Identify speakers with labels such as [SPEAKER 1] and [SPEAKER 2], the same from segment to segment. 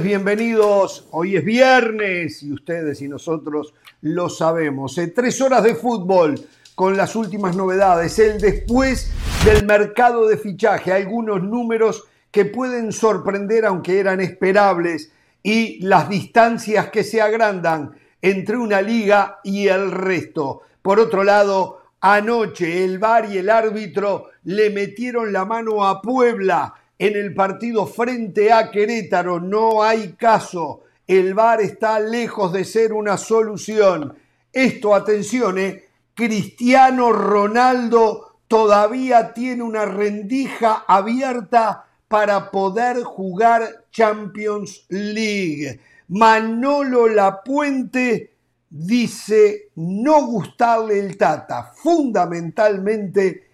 [SPEAKER 1] Bienvenidos, hoy es viernes y ustedes y nosotros lo sabemos. Eh, tres horas de fútbol con las últimas novedades, el después del mercado de fichaje, algunos números que pueden sorprender aunque eran esperables y las distancias que se agrandan entre una liga y el resto. Por otro lado, anoche el VAR y el árbitro le metieron la mano a Puebla en el partido frente a Querétaro. No hay caso. El VAR está lejos de ser una solución. Esto, atención, eh, Cristiano Ronaldo todavía tiene una rendija abierta para poder jugar Champions League. Manolo Lapuente dice no gustarle el Tata, fundamentalmente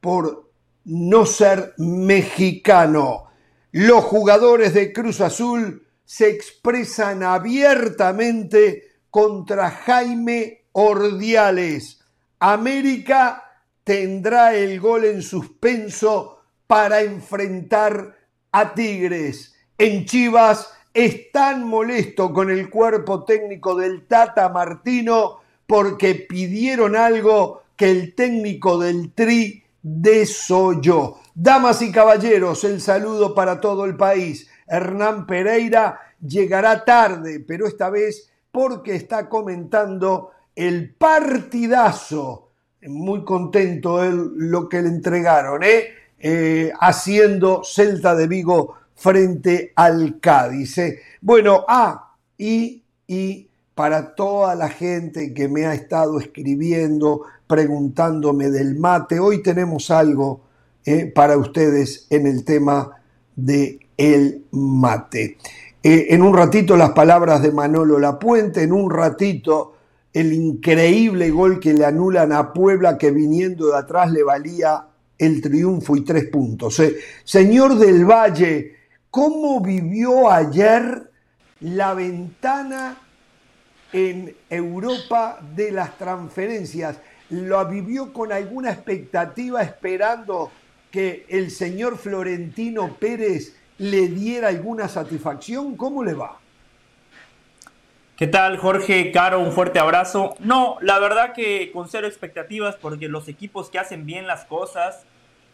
[SPEAKER 1] por no ser mexicano. Los jugadores de Cruz Azul se expresan abiertamente contra Jaime Ordiales. América tendrá el gol en suspenso para enfrentar a Tigres. En Chivas están molesto con el cuerpo técnico del Tata Martino porque pidieron algo que el técnico del Tri yo. Damas y caballeros, el saludo para todo el país. Hernán Pereira llegará tarde, pero esta vez porque está comentando el partidazo. Muy contento él lo que le entregaron, ¿eh? Eh, haciendo Celta de Vigo frente al Cádiz. ¿eh? Bueno, ah, y, y para toda la gente que me ha estado escribiendo, preguntándome del mate. Hoy tenemos algo eh, para ustedes en el tema de el mate. Eh, en un ratito las palabras de Manolo Lapuente, en un ratito el increíble gol que le anulan a Puebla que viniendo de atrás le valía el triunfo y tres puntos. Eh, señor del Valle, ¿cómo vivió ayer la ventana en Europa de las transferencias? Lo vivió con alguna expectativa esperando que el señor Florentino Pérez le diera alguna satisfacción? ¿Cómo le va?
[SPEAKER 2] ¿Qué tal, Jorge? Caro, un fuerte abrazo. No, la verdad que con cero expectativas porque los equipos que hacen bien las cosas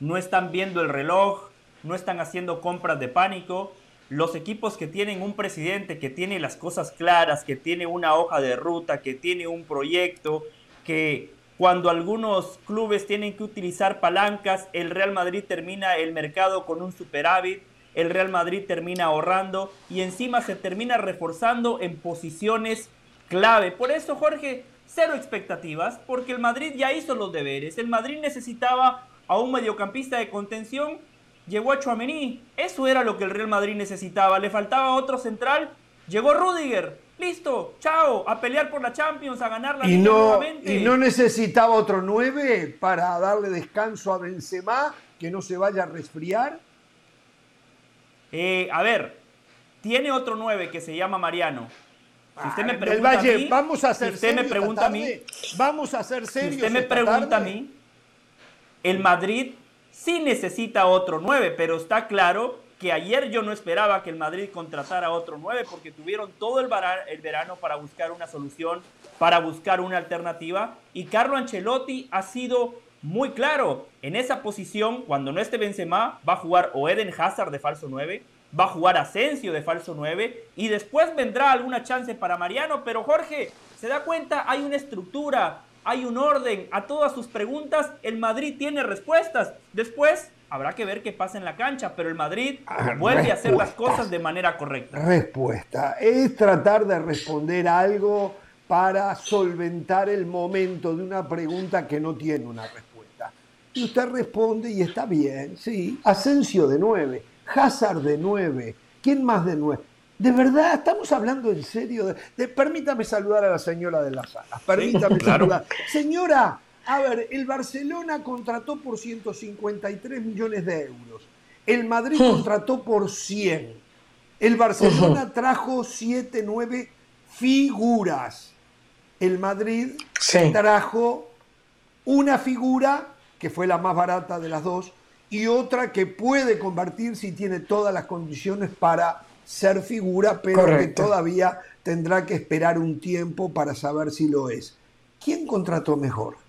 [SPEAKER 2] no están viendo el reloj, no están haciendo compras de pánico. Los equipos que tienen un presidente que tiene las cosas claras, que tiene una hoja de ruta, que tiene un proyecto, que cuando algunos clubes tienen que utilizar palancas, el Real Madrid termina el mercado con un superávit, el Real Madrid termina ahorrando y encima se termina reforzando en posiciones clave. Por eso, Jorge, cero expectativas, porque el Madrid ya hizo los deberes. El Madrid necesitaba a un mediocampista de contención, llegó a Chuamení. Eso era lo que el Real Madrid necesitaba. Le faltaba otro central, llegó Rudiger. Listo, chao, a pelear por la Champions, a ganar la
[SPEAKER 1] y no, Y no necesitaba otro 9 para darle descanso a Benzema, que no se vaya a resfriar.
[SPEAKER 2] Eh, a ver, tiene otro 9 que se llama Mariano. Si usted me ah, pregunta a mí,
[SPEAKER 1] vamos a hacer
[SPEAKER 2] si usted me pregunta a mí,
[SPEAKER 1] vamos a hacer serios.
[SPEAKER 2] Si usted me pregunta a mí, el Madrid sí necesita otro 9, pero está claro que ayer yo no esperaba que el Madrid contratara otro 9 porque tuvieron todo el, verano para buscar una solución, para buscar una alternativa y Carlo Ancelotti ha sido muy claro en esa posición cuando no esté Benzema va a jugar o Eden Hazard de falso 9, va a jugar Asensio de falso 9 y después vendrá alguna chance para Mariano, pero Jorge, se da cuenta, hay una estructura, hay un orden, a todas sus preguntas el Madrid tiene respuestas. Después habrá que ver qué pasa en la cancha, pero el Madrid ah, vuelve a hacer las cosas de manera correcta.
[SPEAKER 1] Respuesta. Es tratar de responder algo para solventar el momento de una pregunta que no tiene una respuesta. Y usted responde y está bien, sí. Asensio de 9, Hazard de 9, ¿quién más de 9? De verdad, estamos hablando en serio. De, permítame saludar a la señora de la sala. Permítame saludar. Señora, a ver, el Barcelona contrató por 153 millones de euros. El Madrid hmm. contrató por 100. El Barcelona trajo 7, 9 figuras. El Madrid trajo una figura, que fue la más barata de las dos, y otra que puede convertir si tiene todas las condiciones para ser figura, pero que todavía tendrá que esperar un tiempo para saber si lo es. ¿Quién contrató mejor?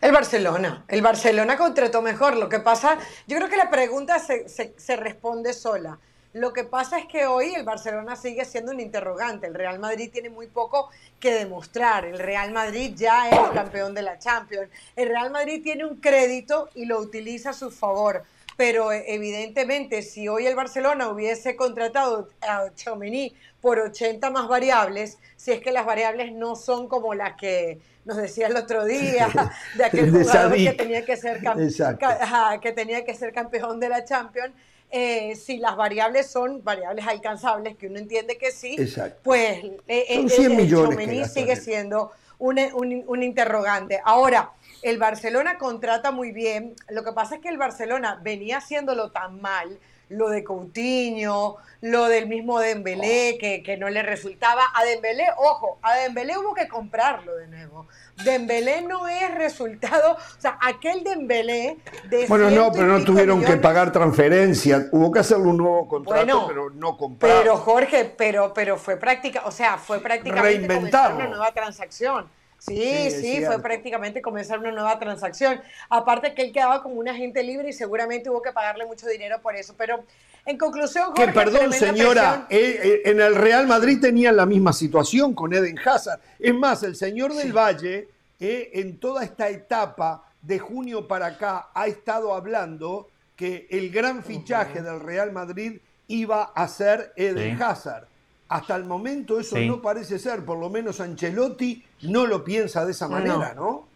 [SPEAKER 3] El Barcelona. El Barcelona contrató mejor. Lo que pasa, yo creo que la pregunta se, se, responde sola. Lo que pasa es que hoy el Barcelona sigue siendo un interrogante. El Real Madrid tiene muy poco que demostrar. El Real Madrid ya es campeón de la Champions. El Real Madrid tiene un crédito y lo utiliza a su favor. Pero eh, evidentemente, si hoy el Barcelona hubiese contratado a Chomení por 80 más variables, si es que las variables no son como las que nos decía el otro día, de aquel jugador que tenía que, ser que tenía que ser campeón de la Champions, eh, si las variables son variables alcanzables, que uno entiende que sí, pues eh, eh, el sigue siendo un, un interrogante. Ahora, el Barcelona contrata muy bien, lo que pasa es que el Barcelona venía haciéndolo tan mal, lo de Coutinho, lo del mismo Dembélé, que, que, no le resultaba. A Dembélé, ojo, a Dembélé hubo que comprarlo de nuevo. Dembélé no es resultado, o sea, aquel Dembélé de
[SPEAKER 1] Bueno, no, pero no tuvieron que pagar transferencia, hubo que hacerle un nuevo contrato, pero no comprar.
[SPEAKER 3] Pero Jorge, pero, pero fue práctica, o sea, fue prácticamente una nueva transacción. Sí, sí, fue prácticamente comenzar una nueva transacción. Aparte que él quedaba como un agente libre y seguramente hubo que pagarle mucho dinero por eso. Pero en conclusión,
[SPEAKER 1] Jorge, Que perdón, señora, eh, eh, en el Real Madrid tenían la misma situación con Eden Hazard. Es más, el señor del Valle, eh, en toda esta etapa de junio para acá, ha estado hablando que el gran fichaje del Real Madrid iba a ser Eden Hazard. Hasta el momento eso no parece ser, por lo menos Ancelotti no lo piensa de esa manera, ¿no?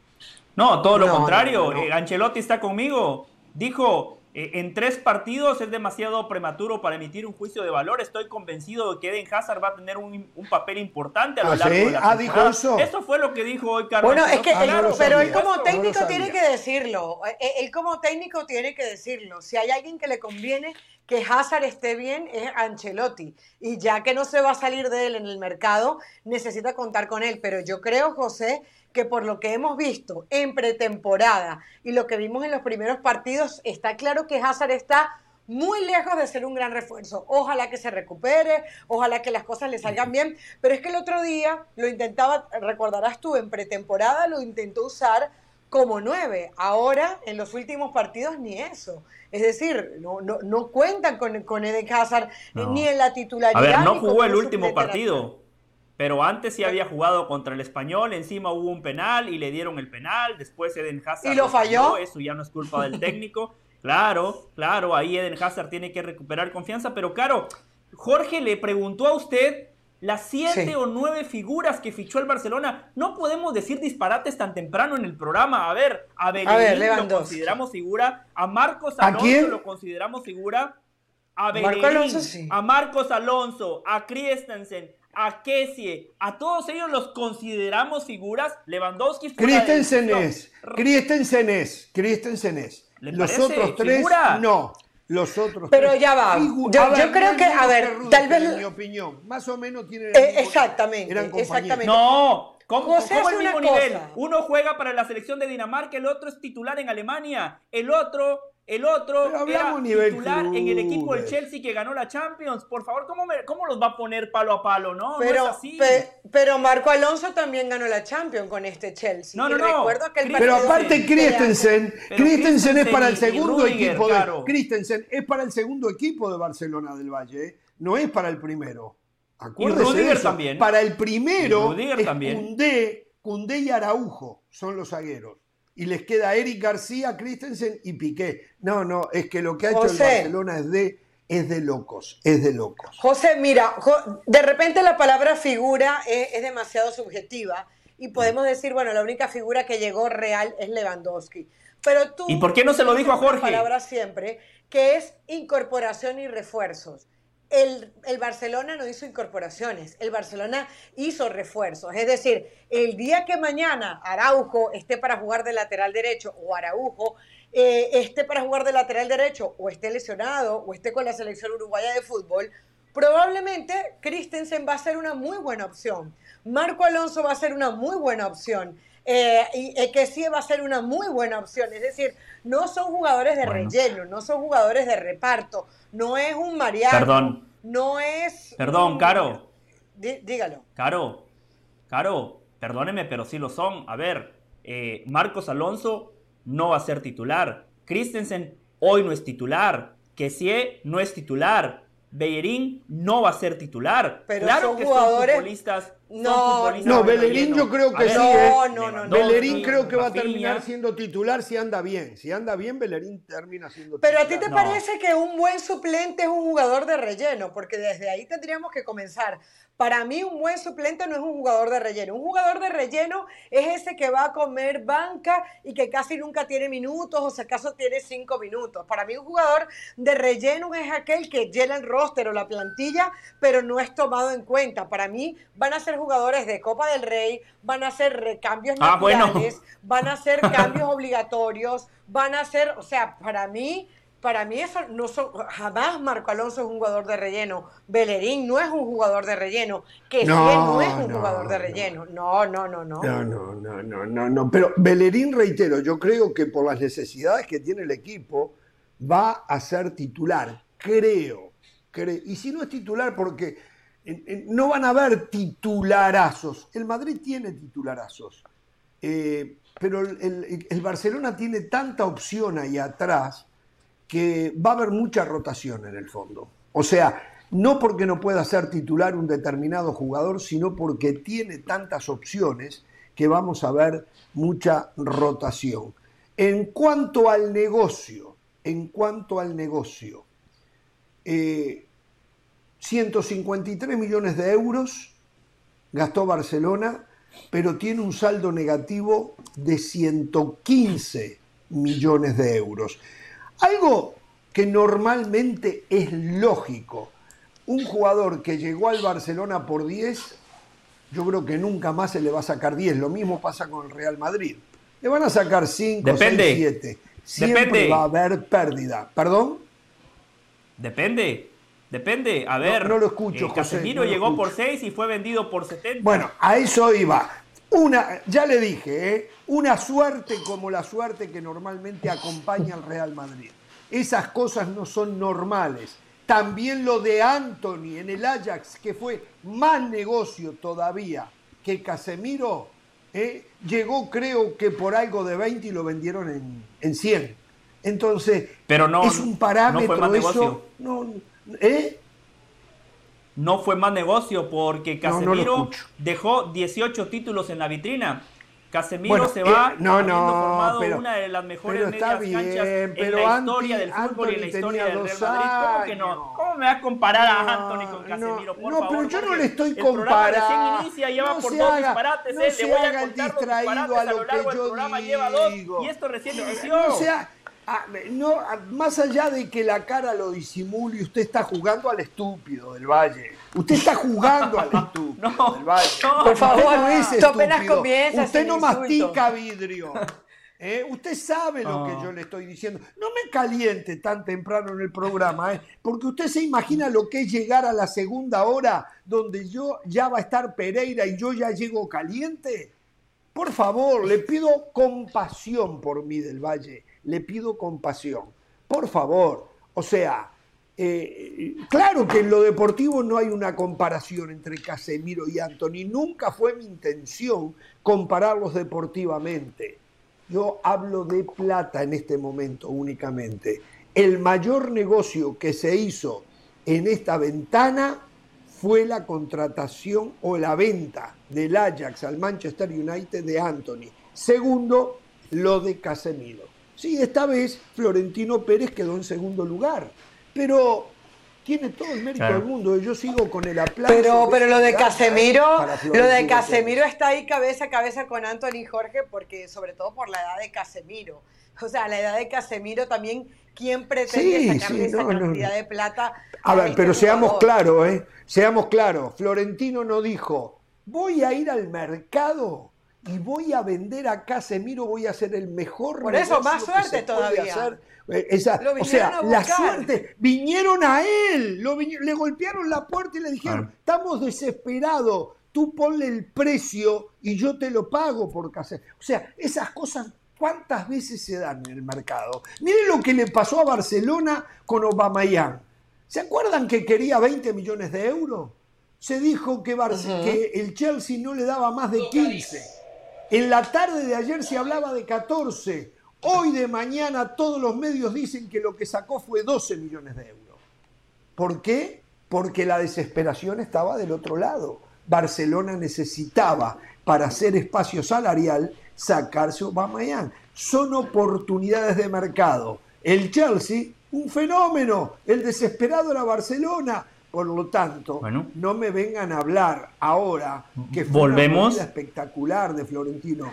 [SPEAKER 2] No, todo lo contrario. Eh, Ancelotti está conmigo. Dijo, eh, en tres partidos es demasiado prematuro para emitir un juicio de valor. Estoy convencido de que Eden Hazard va a tener un, papel importante a lo ¿Ah, largo de la ah, dijo eso. Eso fue lo que dijo hoy Carlos.
[SPEAKER 3] Bueno, es que, pero él como técnico tiene que decirlo. Eh, él como técnico tiene que decirlo. Si hay alguien que le conviene que Hazard esté bien es Ancelotti. Y ya que no se va a salir de él en el mercado, necesita contar con él. Pero yo creo, José, que por lo que hemos visto en pretemporada y lo que vimos en los primeros partidos, está claro que Hazard está muy lejos de ser un gran refuerzo. Ojalá que se recupere, ojalá que las cosas le salgan bien. Pero es que el otro día lo intentaba, recordarás tú, en pretemporada lo intentó usar como nueve. Ahora, en los últimos partidos, ni eso. Es decir, no, no, no cuentan con, con Eden Hazard ni en la titularidad.
[SPEAKER 2] A ver, no jugó el último partido. Pero antes sí había jugado contra el español, encima hubo un penal y le dieron el penal, después Eden Hazard...
[SPEAKER 3] ¿Y lo falló?
[SPEAKER 2] Eso ya no es culpa del técnico. claro, claro, ahí Eden Hazard tiene que recuperar confianza, pero claro, Jorge le preguntó a usted las siete o nueve figuras que fichó el Barcelona. No podemos decir disparates tan temprano en el programa. A ver, a Bellerín lo consideramos figura, a Marcos Alonso lo consideramos figura, a Bellerín, a Marcos Alonso, a Christensen, a Kessie, a todos ellos los consideramos figuras. Lewandowski
[SPEAKER 1] Christensen es, Christensen es, Christensen es. Los otros tres, no. Los otros.
[SPEAKER 3] Pero ya va. Yo, creo que, a ver, tal vez.
[SPEAKER 1] En mi opinión, más o menos tiene.
[SPEAKER 3] Eh, exactamente. exactamente.
[SPEAKER 2] No. ¿Cómo, ¿cómo el mismo nivel? Uno juega para la selección de Dinamarca, el otro es titular en Alemania, el otro el otro era titular en el equipo del Chelsea que ganó la Champions. Por favor, ¿cómo, ¿cómo, los va a poner palo a palo? No,
[SPEAKER 3] pero,
[SPEAKER 2] no es así.
[SPEAKER 3] pero Marco Alonso también ganó la Champions con este Chelsea.
[SPEAKER 1] No, no, no. pero aparte Christensen, Christensen es para el segundo equipo de Christensen es para el segundo equipo de Barcelona del Valle, ¿eh? no es para el primero.
[SPEAKER 2] Acuérdese y Rudiger también.
[SPEAKER 1] Para el primero, es también. Cundé y Araujo son los zagueros y les queda Eric García, Christensen y Piqué. No, no, es que lo que ha hecho el Barcelona es de, es de locos, es de locos.
[SPEAKER 3] José, mira, de repente la palabra figura es, demasiado subjetiva y podemos decir, bueno, la única figura que llegó real es Lewandowski. Pero tú...
[SPEAKER 2] ¿Y por qué no se lo dijo a Jorge?
[SPEAKER 3] palabra siempre, que es incorporación y refuerzos el, Barcelona no hizo incorporaciones, el Barcelona hizo refuerzos. Es decir, el día que mañana Araujo esté para jugar de lateral derecho o Araujo eh, esté para jugar de lateral derecho o esté lesionado o esté con la selección uruguaya de fútbol, probablemente Christensen va a ser una muy buena opción. Marco Alonso va a ser una muy buena opción. Eh, y que sí va a ser una muy buena opción. Es decir, no son jugadores de relleno, no son jugadores de reparto, no es un Mariano.
[SPEAKER 2] Perdón.
[SPEAKER 3] no es...
[SPEAKER 2] Perdón, Caro.
[SPEAKER 3] dígalo.
[SPEAKER 2] Caro, Caro, perdóneme, pero sí lo son. A ver, eh, Marcos Alonso no va a ser titular. Christensen hoy no es titular. Kessie no es titular. Bellerín no va a ser titular.
[SPEAKER 3] Pero
[SPEAKER 2] claro
[SPEAKER 3] son
[SPEAKER 2] que
[SPEAKER 3] jugadores...
[SPEAKER 2] son futbolistas.
[SPEAKER 3] No,
[SPEAKER 1] no, Bellerín yo creo que sí.
[SPEAKER 3] No, no, no,
[SPEAKER 1] Bellerín creo que va a terminar siendo titular si anda bien. Si anda bien, Bellerín termina siendo
[SPEAKER 3] titular. Pero a ti te parece que un buen suplente es un jugador de relleno, porque desde ahí tendríamos que comenzar. Para mí un buen suplente no es un jugador de relleno. Un jugador de relleno es ese que va a comer banca y que casi nunca tiene minutos o si acaso tiene cinco minutos. Para mí un jugador de relleno es aquel que llena el roster o la plantilla, pero no es tomado en cuenta. Para mí van a ser jugadores de Copa del Rey, van a ser recambios ah, naturales, van a ser cambios obligatorios, van a ser, o sea, para mí para mí eso no son, jamás Marco Alonso es un jugador de relleno, Bellerín no es un jugador de relleno, que no, no es un jugador de relleno. No, no, no, no.
[SPEAKER 1] No, no, no, no, no, no. Pero Bellerín, reitero, yo creo que por las necesidades que tiene el equipo, va a ser titular. Creo. creo. Y si no es titular, porque no van a haber titularazos. El Madrid tiene titularazos. Eh, pero el Barcelona tiene tanta opción ahí atrás que va a haber mucha rotación en el fondo. O sea, no porque no pueda ser titular un determinado jugador, sino porque tiene tantas opciones que vamos a ver mucha rotación. En cuanto al negocio, en cuanto al negocio, 153 eh, millones de euros gastó Barcelona, pero tiene un saldo negativo de 115 millones de euros. Algo que normalmente es lógico. Un jugador que llegó al Barcelona por 10, yo creo que nunca más se le va a sacar 10. Lo mismo pasa con el Real Madrid. Le van a sacar 5, 6, 7. Siempre va a haber pérdida. ¿Perdón?
[SPEAKER 2] Depende. Depende. A ver.
[SPEAKER 1] No, lo escucho.
[SPEAKER 2] Eh, Casemiro llegó por 6 y fue vendido por 70.
[SPEAKER 1] Bueno, a eso iba. Una, ya le dije, ¿eh? una suerte como la suerte que normalmente acompaña al Real Madrid. Esas cosas no son normales. También lo de Anthony en el Ajax, que fue más negocio todavía que Casemiro, ¿eh? llegó creo que por algo de 20 y lo vendieron en, en 100. Entonces,
[SPEAKER 2] Pero no,
[SPEAKER 1] es un parámetro
[SPEAKER 2] no fue
[SPEAKER 1] eso. No, ¿eh?
[SPEAKER 2] no fue más negocio porque Casemiro dejó 18 títulos en la vitrina. Casemiro se va
[SPEAKER 1] eh, no, no,
[SPEAKER 2] formado una de las mejores medias canchas en la historia del fútbol y en la historia del Real Madrid. ¿Cómo que no? ¿Cómo me vas a comparar a Anthony con Casemiro? Por
[SPEAKER 1] no,
[SPEAKER 2] favor,
[SPEAKER 1] pero yo no le estoy comparando.
[SPEAKER 2] recién inicia, lleva por dos disparates.
[SPEAKER 1] No
[SPEAKER 2] eh,
[SPEAKER 1] se
[SPEAKER 2] le voy
[SPEAKER 1] a contar dos disparates a lo largo del programa,
[SPEAKER 2] lleva dos y esto recién inició.
[SPEAKER 1] O sea, Ah, no, ah, más allá de que la cara lo disimule, usted está jugando al estúpido del Valle. Usted está jugando al estúpido del Valle.
[SPEAKER 3] por favor, no es estúpido.
[SPEAKER 1] Usted no mastica vidrio. ¿eh? Usted sabe lo que yo le estoy diciendo. No me caliente tan temprano en el programa, ¿eh? porque usted se imagina lo que es llegar a la segunda hora donde yo ya va a estar Pereira y yo ya llego caliente. Por favor, le pido compasión por mí del Valle le pido compasión. Por favor, o sea, eh, claro que en lo deportivo no hay una comparación entre Casemiro y Anthony. Nunca fue mi intención compararlos deportivamente. Yo hablo de plata en este momento únicamente. El mayor negocio que se hizo en esta ventana fue la contratación o la venta del Ajax al Manchester United de Anthony. Segundo, lo de Casemiro. Sí, esta vez Florentino Pérez quedó en segundo lugar, pero tiene todo el mérito del mundo. Yo sigo con el aplauso.
[SPEAKER 3] Pero, pero lo de Casemiro, lo de Casemiro está ahí cabeza a cabeza con Anthony Jorge, porque sobre todo por la edad de Casemiro. O sea, la edad de Casemiro también, ¿quién pretende sacarle esa cantidad de plata?
[SPEAKER 1] A, ver, pero seamos claros, ¿eh? Seamos claros. Florentino no dijo, voy a ir al mercado y voy a vender a Casemiro, voy a ser el mejor.
[SPEAKER 3] Por eso, más suerte todavía.
[SPEAKER 1] Eh, o sea, la suerte, vinieron a él, le golpearon la puerta y le dijeron, estamos desesperados, tú ponle el precio y yo te lo pago por Casemiro. O sea, esas cosas, ¿cuántas veces se dan en el mercado? Miren lo que le pasó a Barcelona con Aubameyang. ¿Se acuerdan que quería 20 millones de euros? Se dijo que, que el Chelsea no le daba más de 15. En la tarde de ayer se hablaba de 14. Hoy de mañana todos los medios dicen que lo que sacó fue 12 millones de euros. ¿Por qué? Porque la desesperación estaba del otro lado. Barcelona necesitaba, para hacer espacio salarial, sacarse Aubameyang. Son oportunidades de mercado. El Chelsea, un fenómeno. El desesperado era Barcelona. Por lo tanto, no me vengan a hablar ahora que fue
[SPEAKER 2] ¿Volvemos?
[SPEAKER 1] una espectacular de Florentino.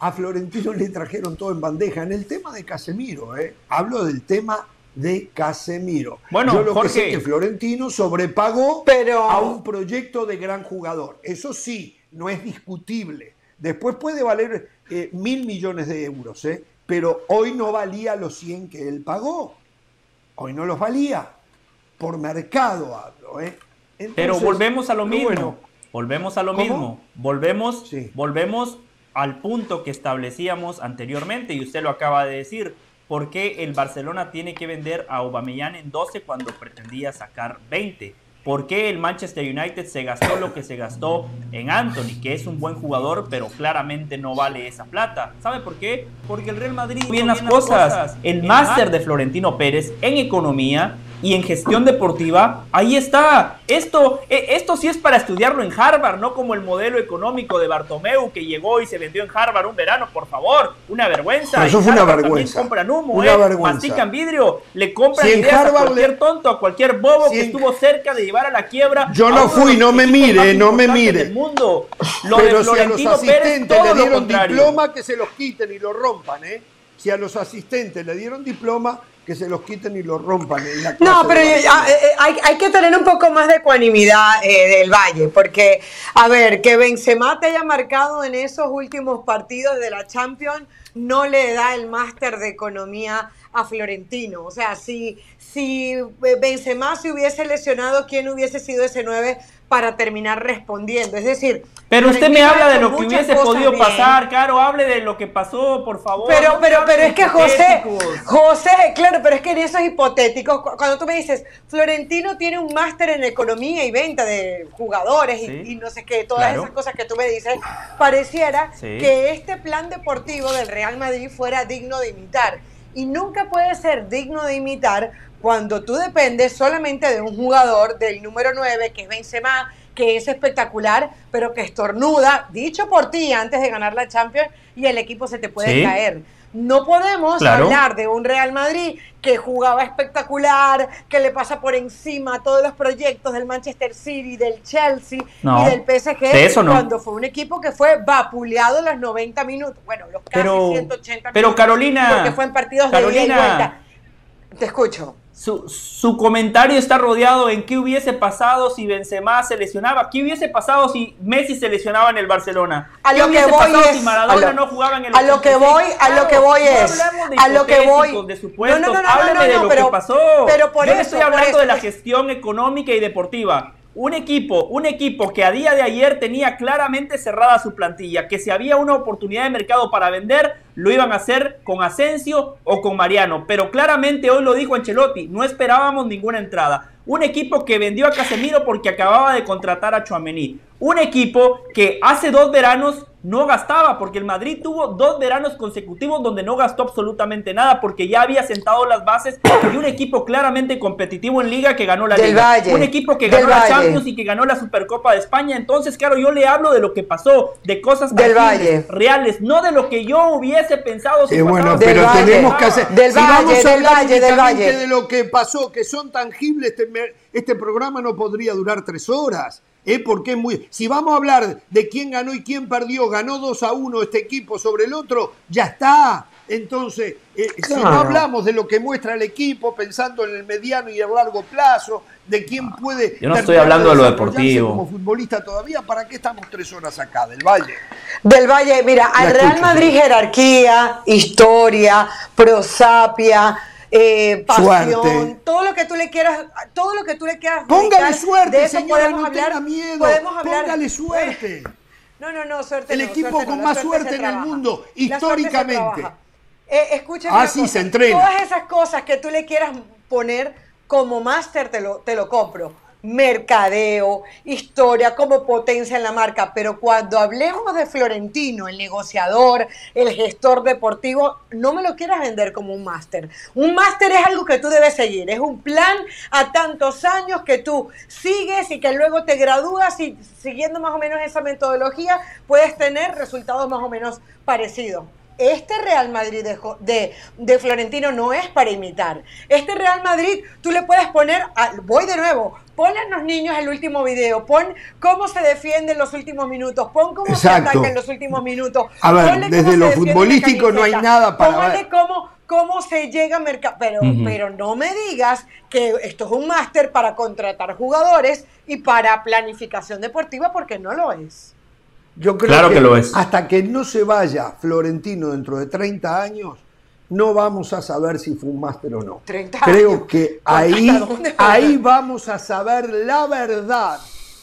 [SPEAKER 1] A Florentino le trajeron todo en bandeja. En el tema de Casemiro, ¿eh? hablo del tema de Casemiro.
[SPEAKER 2] Bueno,
[SPEAKER 1] Yo lo
[SPEAKER 2] Jorge,
[SPEAKER 1] que sé es que Florentino sobrepagó
[SPEAKER 3] Pero-
[SPEAKER 1] a un proyecto de gran jugador. Eso sí, no es discutible. Después puede valer eh, mil millones de euros, ¿eh? pero hoy no valía los 100 que él pagó. Hoy no los valía. Por mercado hablo. ¿eh?
[SPEAKER 2] Pero volvemos a lo mismo.
[SPEAKER 1] bueno,
[SPEAKER 2] volvemos a lo
[SPEAKER 1] ¿Cómo?
[SPEAKER 2] mismo. Volvemos,
[SPEAKER 1] Sí.
[SPEAKER 2] volvemos al punto que establecíamos anteriormente y usted lo acaba de decir. ¿Por qué el Barcelona tiene que vender a Aubameyang en 12 cuando pretendía sacar 20? ¿Por qué el Manchester United se gastó lo que se gastó en Anthony, que es un buen jugador, pero claramente no vale esa plata? ¿Sabe por qué? Porque el Real Madrid bien las cosas. El máster de Florentino Pérez en economía y en gestión deportiva, ahí está. Esto, eh, esto sí es para estudiarlo en Harvard, no como el modelo económico de Bartomeu que llegó y se vendió en Harvard un verano, por favor. Una vergüenza.
[SPEAKER 1] Eso fue una vergüenza.
[SPEAKER 2] Compran humo,
[SPEAKER 1] Una
[SPEAKER 2] eh.
[SPEAKER 1] vergüenza.
[SPEAKER 2] Mastican vidrio, le compran
[SPEAKER 1] Si
[SPEAKER 2] ideas
[SPEAKER 1] Harvard
[SPEAKER 2] a cualquier
[SPEAKER 1] le-
[SPEAKER 2] tonto, a cualquier bobo
[SPEAKER 1] Si
[SPEAKER 2] que
[SPEAKER 1] en-
[SPEAKER 2] estuvo cerca de llevar a la quiebra.
[SPEAKER 1] Yo no fui, no me mire, no me mire.
[SPEAKER 2] del mundo. Lo
[SPEAKER 1] pero
[SPEAKER 2] de
[SPEAKER 1] si a los
[SPEAKER 2] Florentino Pérez,
[SPEAKER 1] asistentes
[SPEAKER 2] todo
[SPEAKER 1] le dieron diploma, que se los quiten y lo rompan, ¿eh? Si a los asistentes le dieron diploma, que se los quiten y lo rompan. En la
[SPEAKER 3] No, pero eh, ah, eh, hay, hay que tener un poco más de ecuanimidad eh, del Valle, porque, a ver, que Benzema te haya marcado en esos últimos partidos de la Champions no le da el máster de economía a Florentino. O sea, si, si eh, Benzema se hubiese lesionado, ¿quién hubiese sido ese 9 para terminar respondiendo? Es decir...
[SPEAKER 2] Pero usted me habla
[SPEAKER 3] ha
[SPEAKER 2] de lo que hubiese podido
[SPEAKER 3] bien.
[SPEAKER 2] pasar, Caro, hable de lo que pasó, por favor.
[SPEAKER 3] Pero, pero, pero es que José. José, claro, pero es que en esos hipotéticos, cu- cuando tú me dices, Florentino tiene un máster en economía y venta de jugadores y- no sé qué, todas
[SPEAKER 2] Claro.
[SPEAKER 3] esas cosas que tú me dices, pareciera
[SPEAKER 2] Sí.
[SPEAKER 3] que este plan deportivo del Real Madrid fuera digno de imitar. Y nunca puede ser digno de imitar cuando tú dependes solamente de un jugador del número 9, que es Benzema, que es espectacular, pero que estornuda, dicho por ti antes de ganar la Champions, y el equipo se te puede
[SPEAKER 2] Sí.
[SPEAKER 3] caer. No podemos
[SPEAKER 2] Claro.
[SPEAKER 3] hablar de un Real Madrid que jugaba espectacular, que le pasa por encima a todos los proyectos del Manchester City, del Chelsea
[SPEAKER 2] No,
[SPEAKER 3] y del PSG,
[SPEAKER 2] de eso no.
[SPEAKER 3] cuando fue un equipo que fue vapuleado los 90 minutos, bueno, los casi
[SPEAKER 2] Pero-
[SPEAKER 3] 180
[SPEAKER 2] pero
[SPEAKER 3] minutos,
[SPEAKER 2] Carolina,
[SPEAKER 3] porque fue en partidos de ida y vuelta. Te escucho.
[SPEAKER 2] Su, su comentario está rodeado en qué hubiese pasado si Benzema se lesionaba, qué hubiese pasado si Messi se lesionaba en el Barcelona,
[SPEAKER 3] A lo que
[SPEAKER 2] hubiese
[SPEAKER 3] voy
[SPEAKER 2] pasado
[SPEAKER 3] es-
[SPEAKER 2] si Maradona
[SPEAKER 3] a lo-
[SPEAKER 2] no jugaba en el
[SPEAKER 3] a lo que
[SPEAKER 2] 86?
[SPEAKER 3] voy- a lo que voy
[SPEAKER 2] no
[SPEAKER 3] es- a lo que voy-
[SPEAKER 2] de supuestos,
[SPEAKER 3] No, no, no, no,
[SPEAKER 2] hábleme
[SPEAKER 3] no,
[SPEAKER 2] de
[SPEAKER 3] no,
[SPEAKER 2] lo
[SPEAKER 3] pero-
[SPEAKER 2] que pasó.
[SPEAKER 3] pero por
[SPEAKER 2] Yo
[SPEAKER 3] eso,
[SPEAKER 2] estoy hablando
[SPEAKER 3] eso
[SPEAKER 2] de la
[SPEAKER 3] es-
[SPEAKER 2] gestión económica y deportiva. Un equipo, un equipo que a día de ayer tenía claramente cerrada su plantilla, que si había una oportunidad de mercado para vender, lo iban a hacer con Asensio o con Mariano. Pero claramente hoy lo dijo Ancelotti, no esperábamos ninguna entrada. Un equipo que vendió a Casemiro porque acababa de contratar a Chouameni. Un equipo que hace dos veranos no gastaba, porque el Madrid tuvo dos veranos consecutivos donde no gastó absolutamente nada, porque ya había sentado las bases de un equipo claramente competitivo en liga que ganó la
[SPEAKER 3] Del
[SPEAKER 2] liga.
[SPEAKER 3] Valle,
[SPEAKER 2] Un equipo que
[SPEAKER 3] del
[SPEAKER 2] ganó la
[SPEAKER 3] Valle.
[SPEAKER 2] Champions y que ganó la Supercopa de España. Entonces, claro, yo le hablo de lo que pasó, de cosas
[SPEAKER 3] Del
[SPEAKER 2] tangibles,
[SPEAKER 3] Valle.
[SPEAKER 2] reales, no de lo que yo hubiese pensado si
[SPEAKER 1] Eh, bueno, pero
[SPEAKER 3] Valle.
[SPEAKER 1] tenemos que hacer.
[SPEAKER 3] Del
[SPEAKER 1] si
[SPEAKER 3] Valle,
[SPEAKER 1] vamos a
[SPEAKER 3] del
[SPEAKER 1] hablar
[SPEAKER 3] Valle, del Valle.
[SPEAKER 1] de lo que pasó, que son tangibles, este, este programa no podría durar tres horas. ¿eh? Porque es muy. Si vamos a hablar de quién ganó y quién perdió, ganó 2 a 1 este equipo sobre el otro, ya está. Entonces, eh, si no hablamos de lo que muestra el equipo, pensando en el mediano y el largo plazo, de quién puede.
[SPEAKER 2] Yo no estoy hablando de lo deportivo.
[SPEAKER 1] Como futbolista todavía, ¿para qué estamos tres horas acá del Valle?
[SPEAKER 3] Del Valle, mira, al Real
[SPEAKER 1] escucho,
[SPEAKER 3] Madrid
[SPEAKER 1] sí.
[SPEAKER 3] jerarquía, historia, prosapia, eh, pasión,
[SPEAKER 1] Suerte.
[SPEAKER 3] todo lo que tú le quieras, todo lo que tú le quieras.
[SPEAKER 1] Póngale
[SPEAKER 3] dedicar,
[SPEAKER 1] suerte,
[SPEAKER 3] de eso
[SPEAKER 1] señora,
[SPEAKER 3] podemos
[SPEAKER 1] no
[SPEAKER 3] hablar,
[SPEAKER 1] tenga miedo.
[SPEAKER 3] Podemos hablar,
[SPEAKER 1] Póngale suerte.
[SPEAKER 3] No, no, no, suerte.
[SPEAKER 1] El
[SPEAKER 3] no,
[SPEAKER 1] equipo
[SPEAKER 3] suerte
[SPEAKER 1] con
[SPEAKER 3] no,
[SPEAKER 1] más suerte en el mundo, históricamente.
[SPEAKER 3] Eh, escúchame
[SPEAKER 1] Ah, sí, se entrena.
[SPEAKER 3] Todas esas cosas que tú le quieras poner como máster te lo, te lo compro. Mercadeo, historia, como potencia en la marca, pero cuando hablemos de Florentino, el negociador, el gestor deportivo, no me lo quieras vender como un máster. Un máster es algo que tú debes seguir, es un plan a tantos años que tú sigues y que luego te gradúas y siguiendo más o menos esa metodología puedes tener resultados más o menos parecidos este Real Madrid de, de, Florentino no es para imitar. Este Real Madrid, tú le puedes poner, voy de nuevo, pon a los niños el último video, pon cómo se defiende en los últimos minutos, pon cómo se ataca en los últimos minutos.
[SPEAKER 1] A ver, desde lo futbolístico no hay nada para
[SPEAKER 3] Póngale cómo, cómo se llega a mercado. Pero, pero no me digas que esto es un máster para contratar jugadores y para planificación deportiva, porque no lo es.
[SPEAKER 1] Yo creo que, lo es. hasta que no se vaya Florentino dentro de 30 años, no vamos a saber si fue un máster o no. Creo que ahí, ahí vamos a saber la verdad.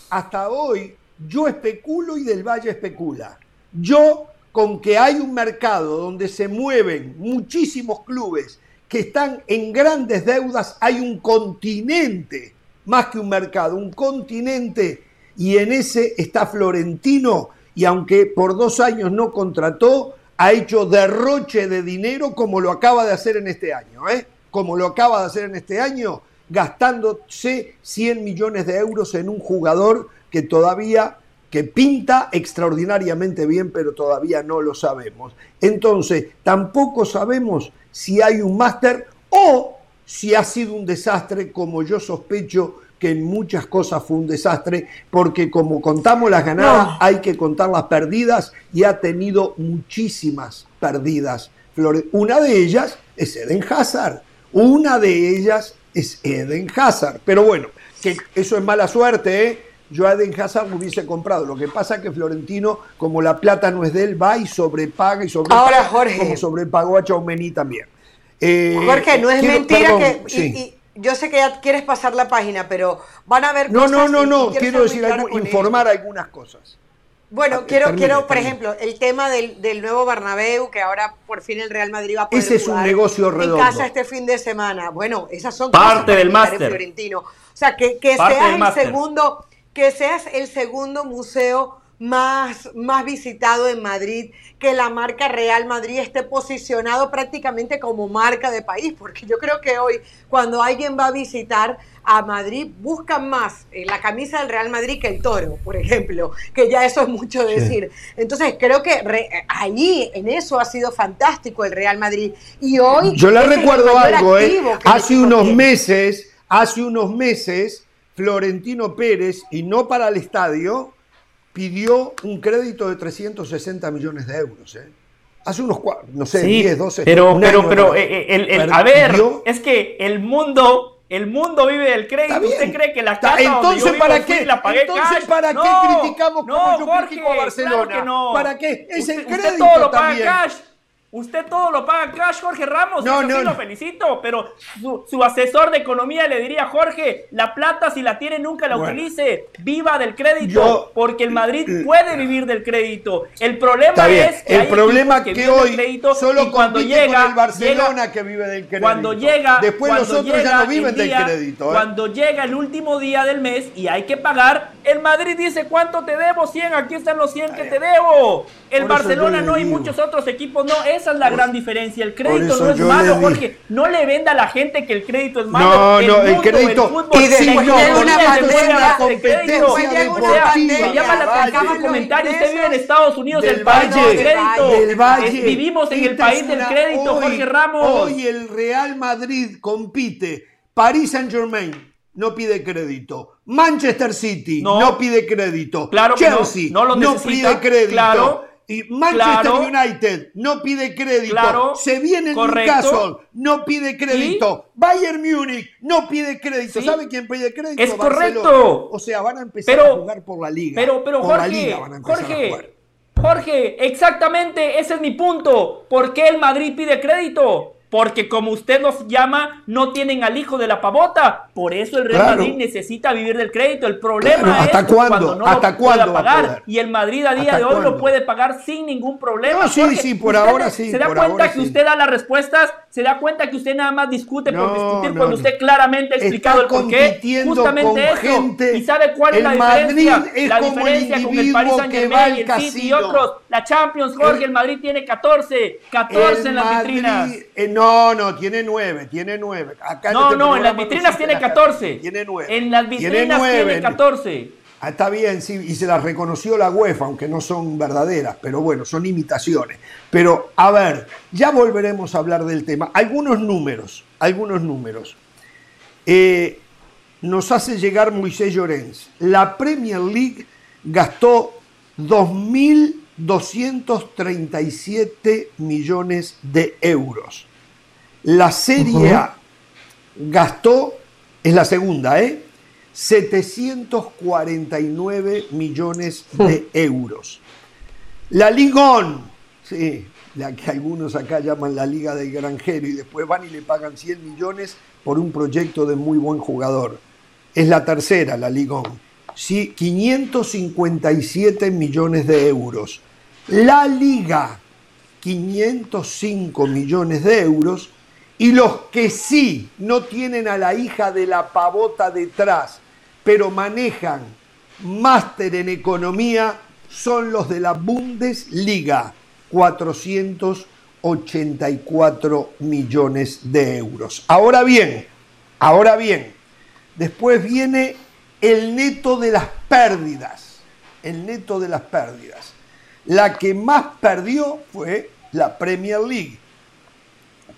[SPEAKER 1] Hasta hoy yo especulo y Del Valle especula. Yo, con que hay un mercado donde se mueven muchísimos clubes que están en grandes deudas, hay un continente, más que un mercado, un continente, y en ese está Florentino y aunque por dos años no contrató, ha hecho derroche de dinero como lo acaba de hacer en este año, ¿eh? Como lo acaba de hacer en este año, gastándose 100 millones de euros en un jugador que todavía que pinta extraordinariamente bien, pero todavía no lo sabemos. Entonces, tampoco sabemos si hay un máster o si ha sido un desastre, como yo sospecho que en muchas cosas fue un desastre, porque como contamos las ganadas, hay que contar las perdidas y ha tenido muchísimas perdidas. Una de ellas es Eden Hazard, una de ellas es Eden Hazard. Pero bueno, que eso es mala suerte, ¿eh? Yo a Eden Hazard hubiese comprado. Lo que pasa es que Florentino, como la plata no es de él, va y sobrepaga y sobrepaga.
[SPEAKER 3] Ahora, Jorge.
[SPEAKER 1] Como sobrepagó a Chaumení también.
[SPEAKER 3] Eh, Jorge, no es mentira que yo sé que ya quieres pasar la página, pero van a ver
[SPEAKER 1] no, cosas. No, no, no, no, quiero decir informar algunas cosas.
[SPEAKER 3] Bueno, ah, quiero, quiero, por ejemplo, el tema del, nuevo Bernabéu, que ahora por fin el Real Madrid va a poder
[SPEAKER 1] Ese es un negocio redondo. En
[SPEAKER 3] casa este fin de semana. Bueno, esas son
[SPEAKER 2] parte del máster.
[SPEAKER 3] O sea, que, que seas el segundo, que seas el segundo museo más, más visitado en Madrid, que la marca Real Madrid esté posicionado prácticamente como marca de país, porque yo creo que hoy cuando alguien va a visitar a Madrid buscan más la camisa del Real Madrid que el toro, por ejemplo, que ya eso es mucho decir. Entonces creo que ahí en eso ha sido fantástico el Real Madrid y hoy
[SPEAKER 1] yo le recuerdo algo, ¿eh? hace unos meses, hace unos meses Florentino Pérez y no para el estadio pidió un crédito de 360 millones de euros. ¿eh? Hace unos, no sé, 10, 12
[SPEAKER 2] Pero, pero, pero, eh, el, a ver, es que el mundo el mundo vive del crédito. ¿Usted cree que la casa
[SPEAKER 1] entonces,
[SPEAKER 2] donde yo
[SPEAKER 1] ¿para qué? la pagué Entonces, ¿para qué criticamos como yo critico a Barcelona? no. ¿Para qué? Es el crédito usted todo lo paga cash.
[SPEAKER 2] Usted todo lo paga cash, Jorge Ramos. No, no, sí lo felicito, pero su, asesor de economía le diría, Jorge, la plata si la tiene nunca la utilice. Viva del crédito, porque el Madrid eh, puede vivir del crédito. El problema es
[SPEAKER 1] que el problema que, que hoy crédito, solo cuando llega el Barcelona que vive del crédito.
[SPEAKER 2] Cuando llega,
[SPEAKER 1] después
[SPEAKER 2] cuando
[SPEAKER 1] los otros ya no viven del crédito.
[SPEAKER 2] ¿eh? Cuando llega el último día del mes y hay que pagar, el Madrid dice cuánto te debo, 100, aquí están los 100 que te debo. El Barcelona no y muchos otros equipos no. Esa es la gran diferencia. El crédito no es malo, Jorge. No le venda a la gente que el crédito es malo.
[SPEAKER 1] No, no, el crédito.
[SPEAKER 3] y después de una pandemia,
[SPEAKER 2] me llama la atención el comentario. Usted vive en Estados Unidos, el país del crédito. Vivimos en el país del crédito, Jorge Ramos.
[SPEAKER 1] Hoy el Real Madrid compite. París Saint Germain no pide crédito. Manchester City no, pide crédito.
[SPEAKER 2] Claro
[SPEAKER 1] Chelsea
[SPEAKER 2] no,
[SPEAKER 1] no, pide crédito. Claro. Y Manchester United no pide crédito. Se viene Newcastle, no pide crédito. Bayern Múnich no pide crédito. ¿Sabe quién pide crédito?
[SPEAKER 2] Es correcto.
[SPEAKER 1] O sea, van a empezar a jugar por la liga.
[SPEAKER 2] Pero, pero Jorge, Jorge, Jorge, exactamente ese es mi punto. ¿Por qué el Madrid pide crédito? Porque como usted los llama, no tienen al hijo de la pavota. Por eso el Real Madrid necesita vivir del crédito. El problema es cuando no
[SPEAKER 1] ¿Hasta
[SPEAKER 2] lo
[SPEAKER 1] pueda
[SPEAKER 2] pagar. Y el Madrid a día de hoy lo puede pagar sin ningún problema.
[SPEAKER 1] No, sí, sí, por ahora sí.
[SPEAKER 2] Se da cuenta que usted da las respuestas, se da cuenta que usted nada más discute por discutir cuando usted claramente ha explicado el porqué. Justamente eso. ¿Y sabe cuál es la diferencia? la diferencia con el Paris Saint Germain y el City y otros. La Champions, Jorge, el, Madrid tiene 14. 14 en las vitrinas.
[SPEAKER 1] Eh, no, no, tiene 9, tiene 9.
[SPEAKER 2] Acá no, no, en las vitrinas tiene 14. Tiene 9. En las vitrinas tiene, 14.
[SPEAKER 1] Ah, está bien, sí, y se las reconoció la UEFA, aunque no son verdaderas, pero bueno, son imitaciones. Pero, a ver, ya volveremos a hablar del tema. Algunos números, algunos números. Eh, nos hace llegar Moisés Llorens. La Premier League gastó 2.237 millones de euros. La Serie A gastó, es la segunda, ¿eh? 749 millones de euros. La Ligón, sí, la que algunos acá llaman la Liga del Granjero y después van y le pagan 100 millones por un proyecto de muy buen jugador. Es la tercera, la Ligón. Sí, 557 millones de euros. La Liga, 505 millones de euros y los que sí no tienen a la hija de la pavota detrás, pero manejan máster en economía, son los de la Bundesliga, 484 millones de euros. Ahora bien, ahora bien, después viene el neto de las pérdidas, el neto de las pérdidas. La que más perdió fue la Premier League,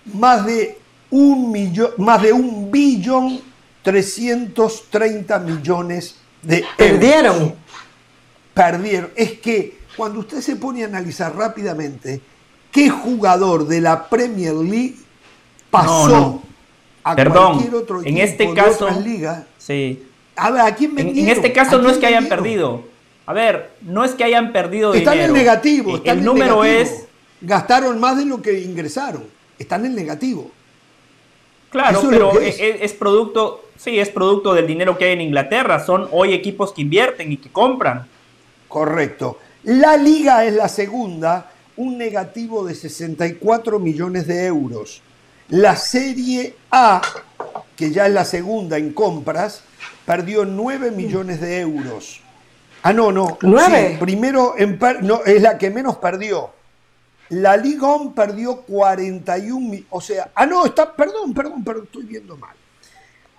[SPEAKER 1] más de un millón, más de un billón 330 millones de euros.
[SPEAKER 3] Perdieron.
[SPEAKER 1] Perdieron. Es que cuando usted se pone a analizar rápidamente qué jugador de la Premier League pasó a cualquier otro equipo
[SPEAKER 2] en este caso,
[SPEAKER 1] de otras ligas.
[SPEAKER 2] Sí.
[SPEAKER 1] A ver, ¿a quién
[SPEAKER 2] vendieron? En, este caso no es que hayan perdido. A ver, no es que hayan perdido
[SPEAKER 1] están
[SPEAKER 2] dinero.
[SPEAKER 1] En negativo,
[SPEAKER 2] están el número es
[SPEAKER 1] gastaron más de lo que ingresaron están en negativo.
[SPEAKER 2] Claro, pero es. producto, sí, es producto del dinero que hay en Inglaterra. Son hoy equipos que invierten y que compran.
[SPEAKER 1] Correcto. La liga es la segunda, un negativo de 64 millones de euros. La Serie A, que ya es la segunda en compras, perdió 9 millones de euros. Ah, no, no.
[SPEAKER 3] ¿Nueve?
[SPEAKER 1] primero, en no, es la que menos perdió. La Ligue 1 perdió 41, o sea, ah no, está, perdón, perdón, perdón, estoy viendo mal.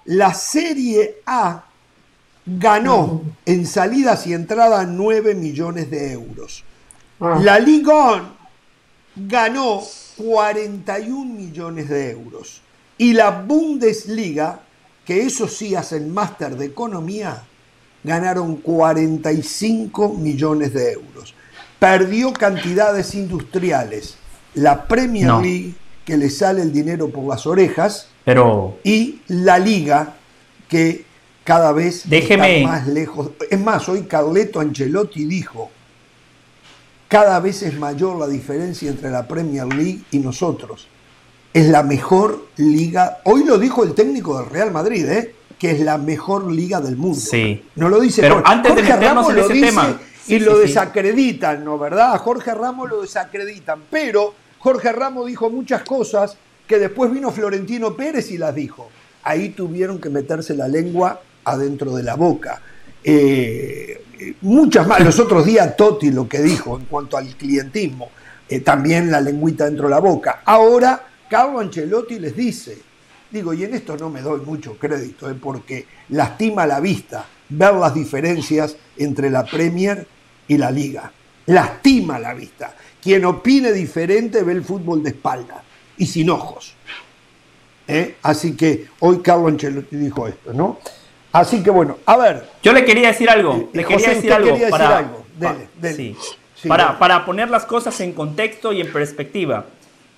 [SPEAKER 1] La Serie A ganó en salidas y entradas 9 millones de euros. Ah. La Ligue 1 ganó 41 millones de euros. Y la Bundesliga, que eso sí hacen máster de economía, ganaron 45 millones de euros perdió cantidades industriales. La Premier League, que le sale el dinero por las orejas,
[SPEAKER 2] Pero...
[SPEAKER 1] y la Liga, que cada vez está más lejos. Es más, hoy Carleto Ancelotti dijo, cada vez es mayor la diferencia entre la Premier League y nosotros. Es la mejor liga, hoy lo dijo el técnico del Real Madrid, ¿eh? que es la mejor liga del mundo.
[SPEAKER 2] Sí.
[SPEAKER 1] No lo dice
[SPEAKER 2] Pero antes de meternos en ese tema
[SPEAKER 1] y lo desacreditan, ¿no verdad? A Jorge Ramos lo desacreditan, pero Jorge Ramos dijo muchas cosas que después vino Florentino Pérez y las dijo. Ahí tuvieron que meterse la lengua adentro de la boca. Eh, muchas más, los otros días Totti lo que dijo en cuanto al clientismo, eh, también la lengüita dentro de la boca. Ahora Carlo Ancelotti les dice, digo, y en esto no me doy mucho crédito, eh, porque lastima la vista ver las diferencias entre la Premier y la Liga. Lastima la vista. Quien opine diferente ve el fútbol de espalda y sin ojos. ¿Eh? Así que hoy Carlos Ancelotti dijo esto, ¿no? Así que bueno, a ver.
[SPEAKER 2] Yo le quería decir algo. Le quería decir algo. para, Para, para poner las cosas en contexto y en perspectiva.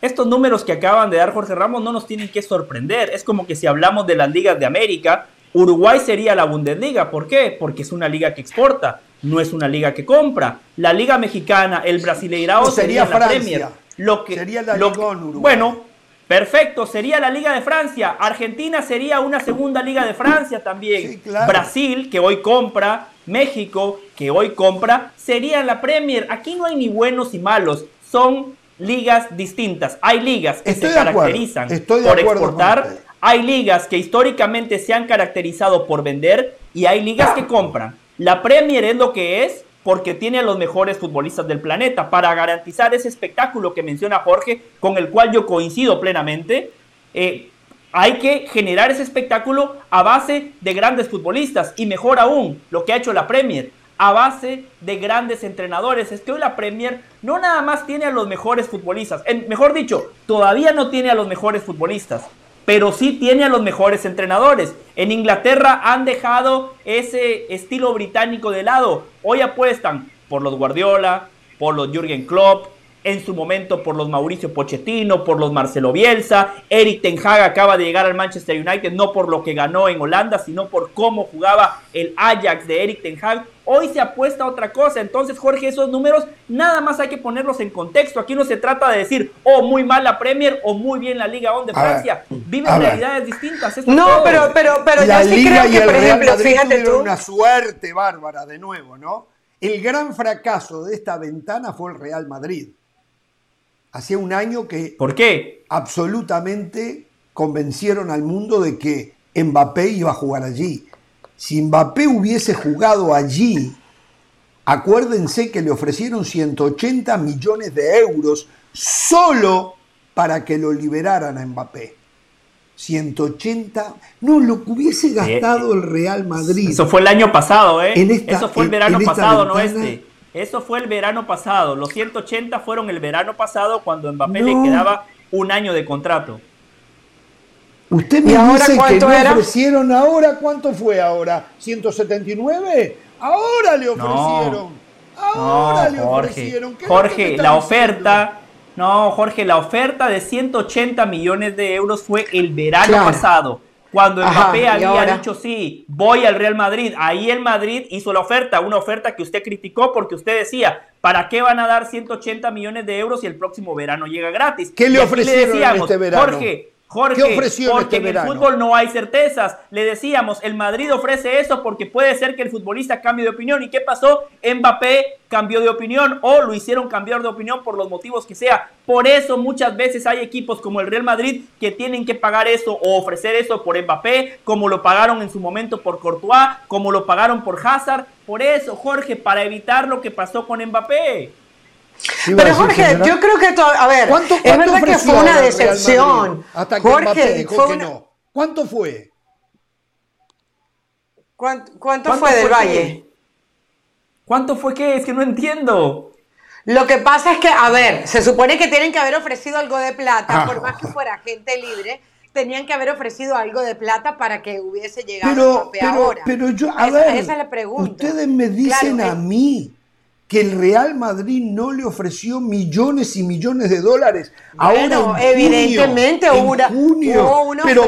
[SPEAKER 2] Estos números que acaban de dar Jorge Ramos no nos tienen que sorprender. Es como que si hablamos de las ligas de América, Uruguay sería la Bundesliga. ¿Por qué? Porque es una liga que exporta, no es una liga que compra. La liga mexicana, el Brasileirao sería, la Premier.
[SPEAKER 1] Lo que, sería la
[SPEAKER 2] Uruguay. Bueno, Perfecto, sería la Liga de Francia. Argentina sería una segunda Liga de Francia también. Brasil, que hoy compra. México, que hoy compra. Sería la Premier. Aquí no hay ni buenos y malos. Son ligas distintas. Hay ligas que se caracterizan por exportar. Hay ligas que históricamente se han caracterizado por vender. Y hay ligas que compran. La Premier es lo que es porque tiene a los mejores futbolistas del planeta. Para garantizar ese espectáculo que menciona Jorge, con el cual yo coincido plenamente, eh, hay que generar ese espectáculo a base de grandes futbolistas y mejor aún, lo que ha hecho la Premier, a base de grandes entrenadores. Es que hoy la Premier no nada más tiene a los mejores futbolistas, mejor dicho, todavía no tiene a los mejores futbolistas, pero sí tiene a los mejores entrenadores. En Inglaterra han dejado ese estilo británico de lado. Hoy apuestan por los Guardiola, por los Jürgen Klopp, en su momento por los Mauricio Pochettino, por los Marcelo Bielsa. Eric Ten Hag acaba de llegar al Manchester United no por lo que ganó en Holanda, sino por cómo jugaba el Ajax de Eric Ten Hag. Hoy se apuesta a otra cosa. Entonces, Jorge, esos números nada más hay que ponerlos en contexto. Aquí no se trata de decir, oh, muy mal la Premier o muy bien la Liga 1 de Francia. Viven realidades distintas.
[SPEAKER 3] no, pero, pero, pero yo sí creo que, por ejemplo, fíjate tú.
[SPEAKER 1] una suerte bárbara de nuevo, ¿no? El gran fracaso de esta ventana fue el Real Madrid. Hacía un año que.
[SPEAKER 2] ¿Por qué?
[SPEAKER 1] Absolutamente convencieron al mundo de que Mbappé iba a jugar allí. Si Mbappé hubiese jugado allí, acuérdense que le ofrecieron 180 millones de euros solo para que lo liberaran a Mbappé. 180, no, lo que hubiese gastado el Real Madrid.
[SPEAKER 2] Eso fue el año pasado, ¿eh? Eso fue el verano pasado, no este. Eso fue el verano pasado. Los 180 fueron el verano pasado cuando Mbappé le quedaba un año de contrato.
[SPEAKER 1] Usted me dice que no ofrecieron ahora, ¿cuánto fue ahora? ¿179? Ahora le ofrecieron. ahora le ofrecieron.
[SPEAKER 2] Jorge, la oferta, no, Jorge, la oferta de 180 millones de euros fue el verano pasado. Cuando Mbappé había dicho sí, voy al Real Madrid, ahí el Madrid hizo la oferta, una oferta que usted criticó porque usted decía, ¿para qué van a dar 180 millones de euros si el próximo verano llega gratis?
[SPEAKER 1] ¿Qué le ofrecieron este verano?
[SPEAKER 2] Jorge, Jorge, porque en el fútbol no hay certezas. Le decíamos, el Madrid ofrece eso porque puede ser que el futbolista cambie de opinión. ¿Y qué pasó? Mbappé cambió de opinión o lo hicieron cambiar de opinión por los motivos que sea. Por eso muchas veces hay equipos como el Real Madrid que tienen que pagar eso o ofrecer eso por Mbappé, como lo pagaron en su momento por Courtois, como lo pagaron por Hazard. Por eso, Jorge, para evitar lo que pasó con Mbappé.
[SPEAKER 3] Pero Jorge, yo creo que, a ver, es verdad que fue una decepción.
[SPEAKER 1] Hasta que Jorge, dijo que no. ¿Cuánto fue?
[SPEAKER 3] ¿Cuánto, fue del Valle?
[SPEAKER 2] ¿Cuánto fue qué? Es que no entiendo.
[SPEAKER 3] Lo que pasa es que, a ver, se supone que tienen que haber ofrecido algo de plata, por más que fuera gente libre, tenían que haber ofrecido algo de plata para que hubiese llegado
[SPEAKER 1] pero,
[SPEAKER 3] a ahora.
[SPEAKER 1] Pero yo, a esa, ver, esa es la pregunta. Ustedes me dicen a mí que el Real Madrid no le ofreció millones y millones de dólares. Ahora
[SPEAKER 3] evidentemente
[SPEAKER 1] hubo una, junio, pero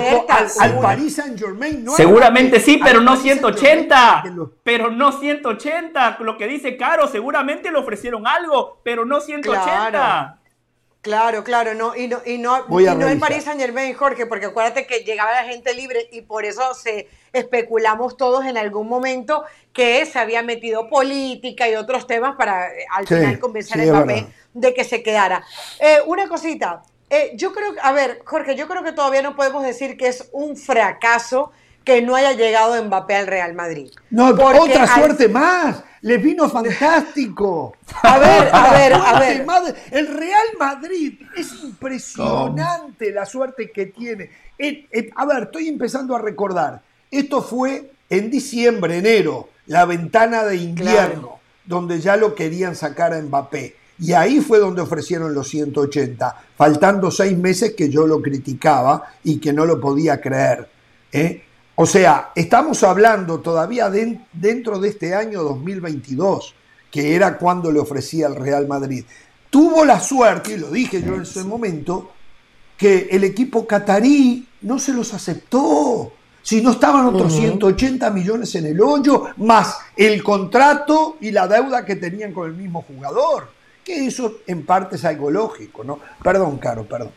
[SPEAKER 1] al, Paris Saint Germain no.
[SPEAKER 2] Seguramente sí, pero no 180. Pero no 180. Lo que dice Caro, seguramente le ofrecieron algo, pero no 180.
[SPEAKER 3] Claro, claro, no, y no, y no, y no el Paris Saint Germain, Jorge, porque acuérdate que llegaba la gente libre y por eso se especulamos todos en algún momento que se había metido política y otros temas para eh, al final convencer al papel de que se quedara. Eh, una cosita, eh, yo creo, a ver, Jorge, yo creo que todavía no podemos decir que es un fracaso que no haya llegado Mbappé al Real Madrid.
[SPEAKER 1] No, otra suerte más. Les vino fantástico.
[SPEAKER 3] A ver, a ver, a ver.
[SPEAKER 1] El Real Madrid es impresionante la suerte que tiene. a ver, estoy empezando a recordar. Esto fue en diciembre, enero, la ventana de invierno, donde ya lo querían sacar a Mbappé. Y ahí fue donde ofrecieron los 180, faltando seis meses que yo lo criticaba y que no lo podía creer. ¿eh? O sea, estamos hablando todavía dentro de este año 2022, que era cuando le ofrecía al Real Madrid. Tuvo la suerte, y lo dije yo en ese momento, que el equipo catarí no se los aceptó. Si no estaban otros 180 millones en el hoyo, más el contrato y la deuda que tenían con el mismo jugador. Que eso en parte es algo lógico, ¿no? Perdón, Caro, perdón.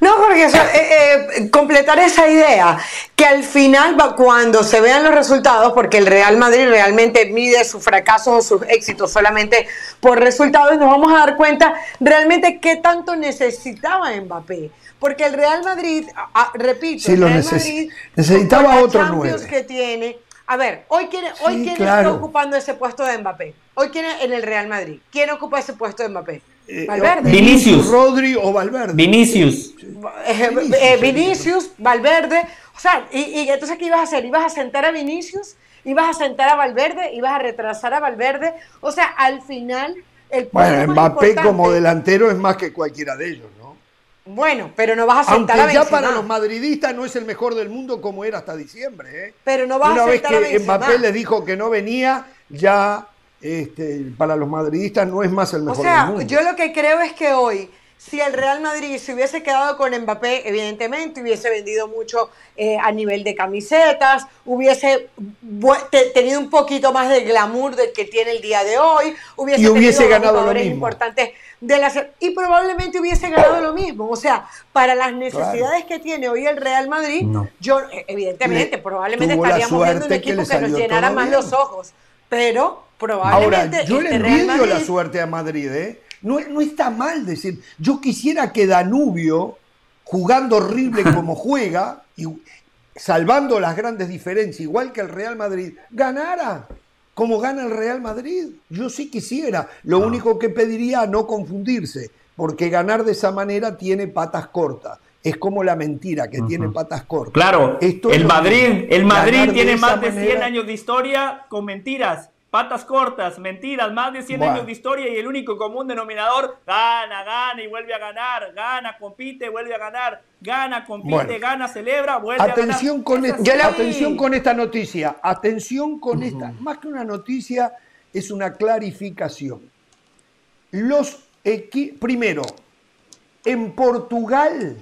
[SPEAKER 3] No, porque eh, eh, completar esa idea, que al final, cuando se vean los resultados, porque el Real Madrid realmente mide sus fracasos o sus éxitos solamente por resultados, nos vamos a dar cuenta realmente qué tanto necesitaba Mbappé. Porque el Real Madrid, repito, el Real Madrid
[SPEAKER 1] necesitaba otro nueve.
[SPEAKER 3] que tiene. A ver, hoy quién, hoy quién está ocupando ese puesto de Mbappé. Hoy quién en el Real Madrid. ¿Quién ocupa ese puesto de Mbappé?
[SPEAKER 2] Eh, Valverde. Vinicius.
[SPEAKER 1] Rodri o Valverde.
[SPEAKER 2] Vinicius.
[SPEAKER 3] Eh, eh, Vinicius, Valverde. O sea, y, entonces ¿qué ibas a hacer? ¿Ibas a sentar a Vinicius? ¿Ibas a sentar a Valverde? ¿Ibas a retrasar a Valverde? O sea, al final...
[SPEAKER 1] El bueno, Mbappé como delantero es más que cualquiera de ellos, ¿no?
[SPEAKER 3] Bueno, pero no vas a sentar
[SPEAKER 1] Aunque a ya para los madridistas no es el mejor del mundo como era hasta diciembre, ¿eh?
[SPEAKER 3] Pero no vas a sentar
[SPEAKER 1] vez que Mbappé le dijo que no venía, ya este, para los madridistas no es más el mejor. O sea,
[SPEAKER 3] yo lo que creo es que hoy, si el Real Madrid se hubiese quedado con Mbappé, evidentemente hubiese vendido mucho eh, a nivel de camisetas, hubiese tenido un poquito más de glamour del que tiene el día de hoy, hubiese,
[SPEAKER 1] y hubiese ganado lo mismo.
[SPEAKER 3] importantes de la, y probablemente hubiese ganado lo mismo. O sea, para las necesidades que tiene hoy el Real Madrid, yo evidentemente, probablemente estaríamos viendo un equipo que, nos llenara más los ojos, pero Probablemente
[SPEAKER 1] Ahora, yo le este envidio la suerte a Madrid, ¿eh? No, no está mal decir, yo quisiera que Danubio, jugando horrible como juega, y salvando las grandes diferencias, igual que el Real Madrid, ganara como gana el Real Madrid. Yo sí quisiera. Lo ah. único que pediría no confundirse, porque ganar de esa manera tiene patas cortas. Es como la mentira que tiene patas cortas.
[SPEAKER 2] Claro, el Madrid, el Madrid tiene más de 100 años de historia con mentiras patas cortas, mentiras, más de 100 años de historia y el único común denominador, gana, gana y vuelve a ganar, gana, compite, vuelve a ganar, gana, compite, gana, celebra, vuelve
[SPEAKER 1] atención
[SPEAKER 2] a ganar.
[SPEAKER 1] Con esta, atención con esta noticia, atención con esta, más que una noticia, es una clarificación. Los primero, en Portugal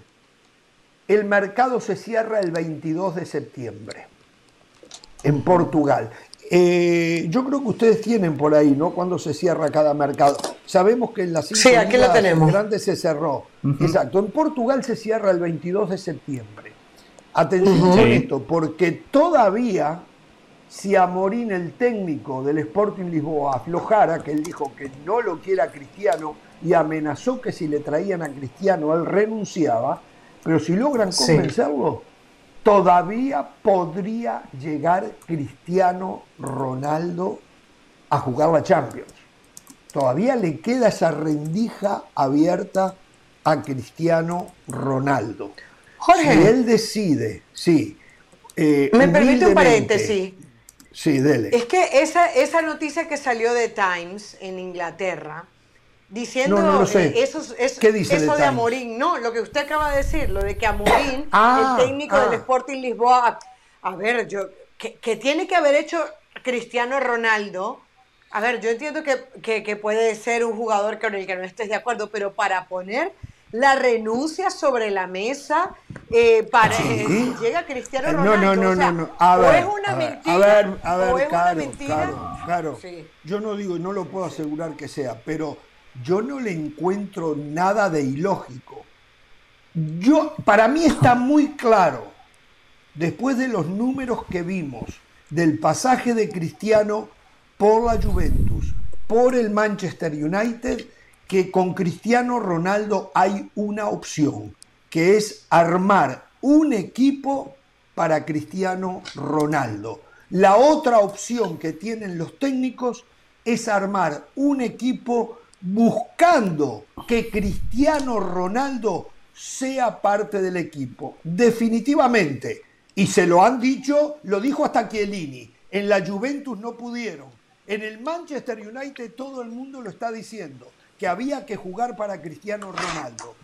[SPEAKER 1] el mercado se cierra el 22 de septiembre. En Portugal. Eh, yo creo que ustedes tienen por ahí, ¿no? Cuando se cierra cada mercado. Sabemos que en las
[SPEAKER 3] sí, aquí la tenemos.
[SPEAKER 1] grandes se cerró. Exacto. En Portugal se cierra el 22 de septiembre. Atención con esto, porque todavía si Amorín, el técnico del Sporting Lisboa, aflojara, que él dijo que no lo quiera a Cristiano y amenazó que si le traían a Cristiano él renunciaba, pero si logran convencerlo, todavía podría llegar Cristiano Ronaldo a jugar la Champions. Todavía le queda esa rendija abierta a Cristiano Ronaldo.
[SPEAKER 3] Jorge.
[SPEAKER 1] Si él decide, sí.
[SPEAKER 3] Eh, Me permite un paréntesis.
[SPEAKER 1] Sí, dele.
[SPEAKER 3] Es que esa, esa noticia que salió de Times en Inglaterra, diciendo no, eh, eso, eso de Amorín. No, lo que usted acaba de decir, lo de que Amorín, ah, el técnico del ah. Sporting Lisboa, a, ver, yo que, tiene que haber hecho Cristiano Ronaldo. A ver, yo entiendo que, puede ser un jugador con el que no estés de acuerdo, pero para poner la renuncia sobre la mesa eh, para eh, llega Cristiano Ronaldo.
[SPEAKER 1] No, no, no, no, A ver, o es una mentira. A ver, a ver, o es una mentira. Claro, Yo no digo, no lo puedo asegurar que sea, pero yo no le encuentro nada de ilógico. Yo, para mí está muy claro, después de los números que vimos del pasaje de Cristiano por la Juventus, por el Manchester United, que con Cristiano Ronaldo hay una opción, que es armar un equipo para Cristiano Ronaldo. La otra opción que tienen los técnicos es armar un equipo buscando que Cristiano Ronaldo sea parte del equipo. Definitivamente. Y se lo han dicho, lo dijo hasta Chiellini. En la Juventus no pudieron. En el Manchester United todo el mundo lo está diciendo, que había que jugar para Cristiano Ronaldo.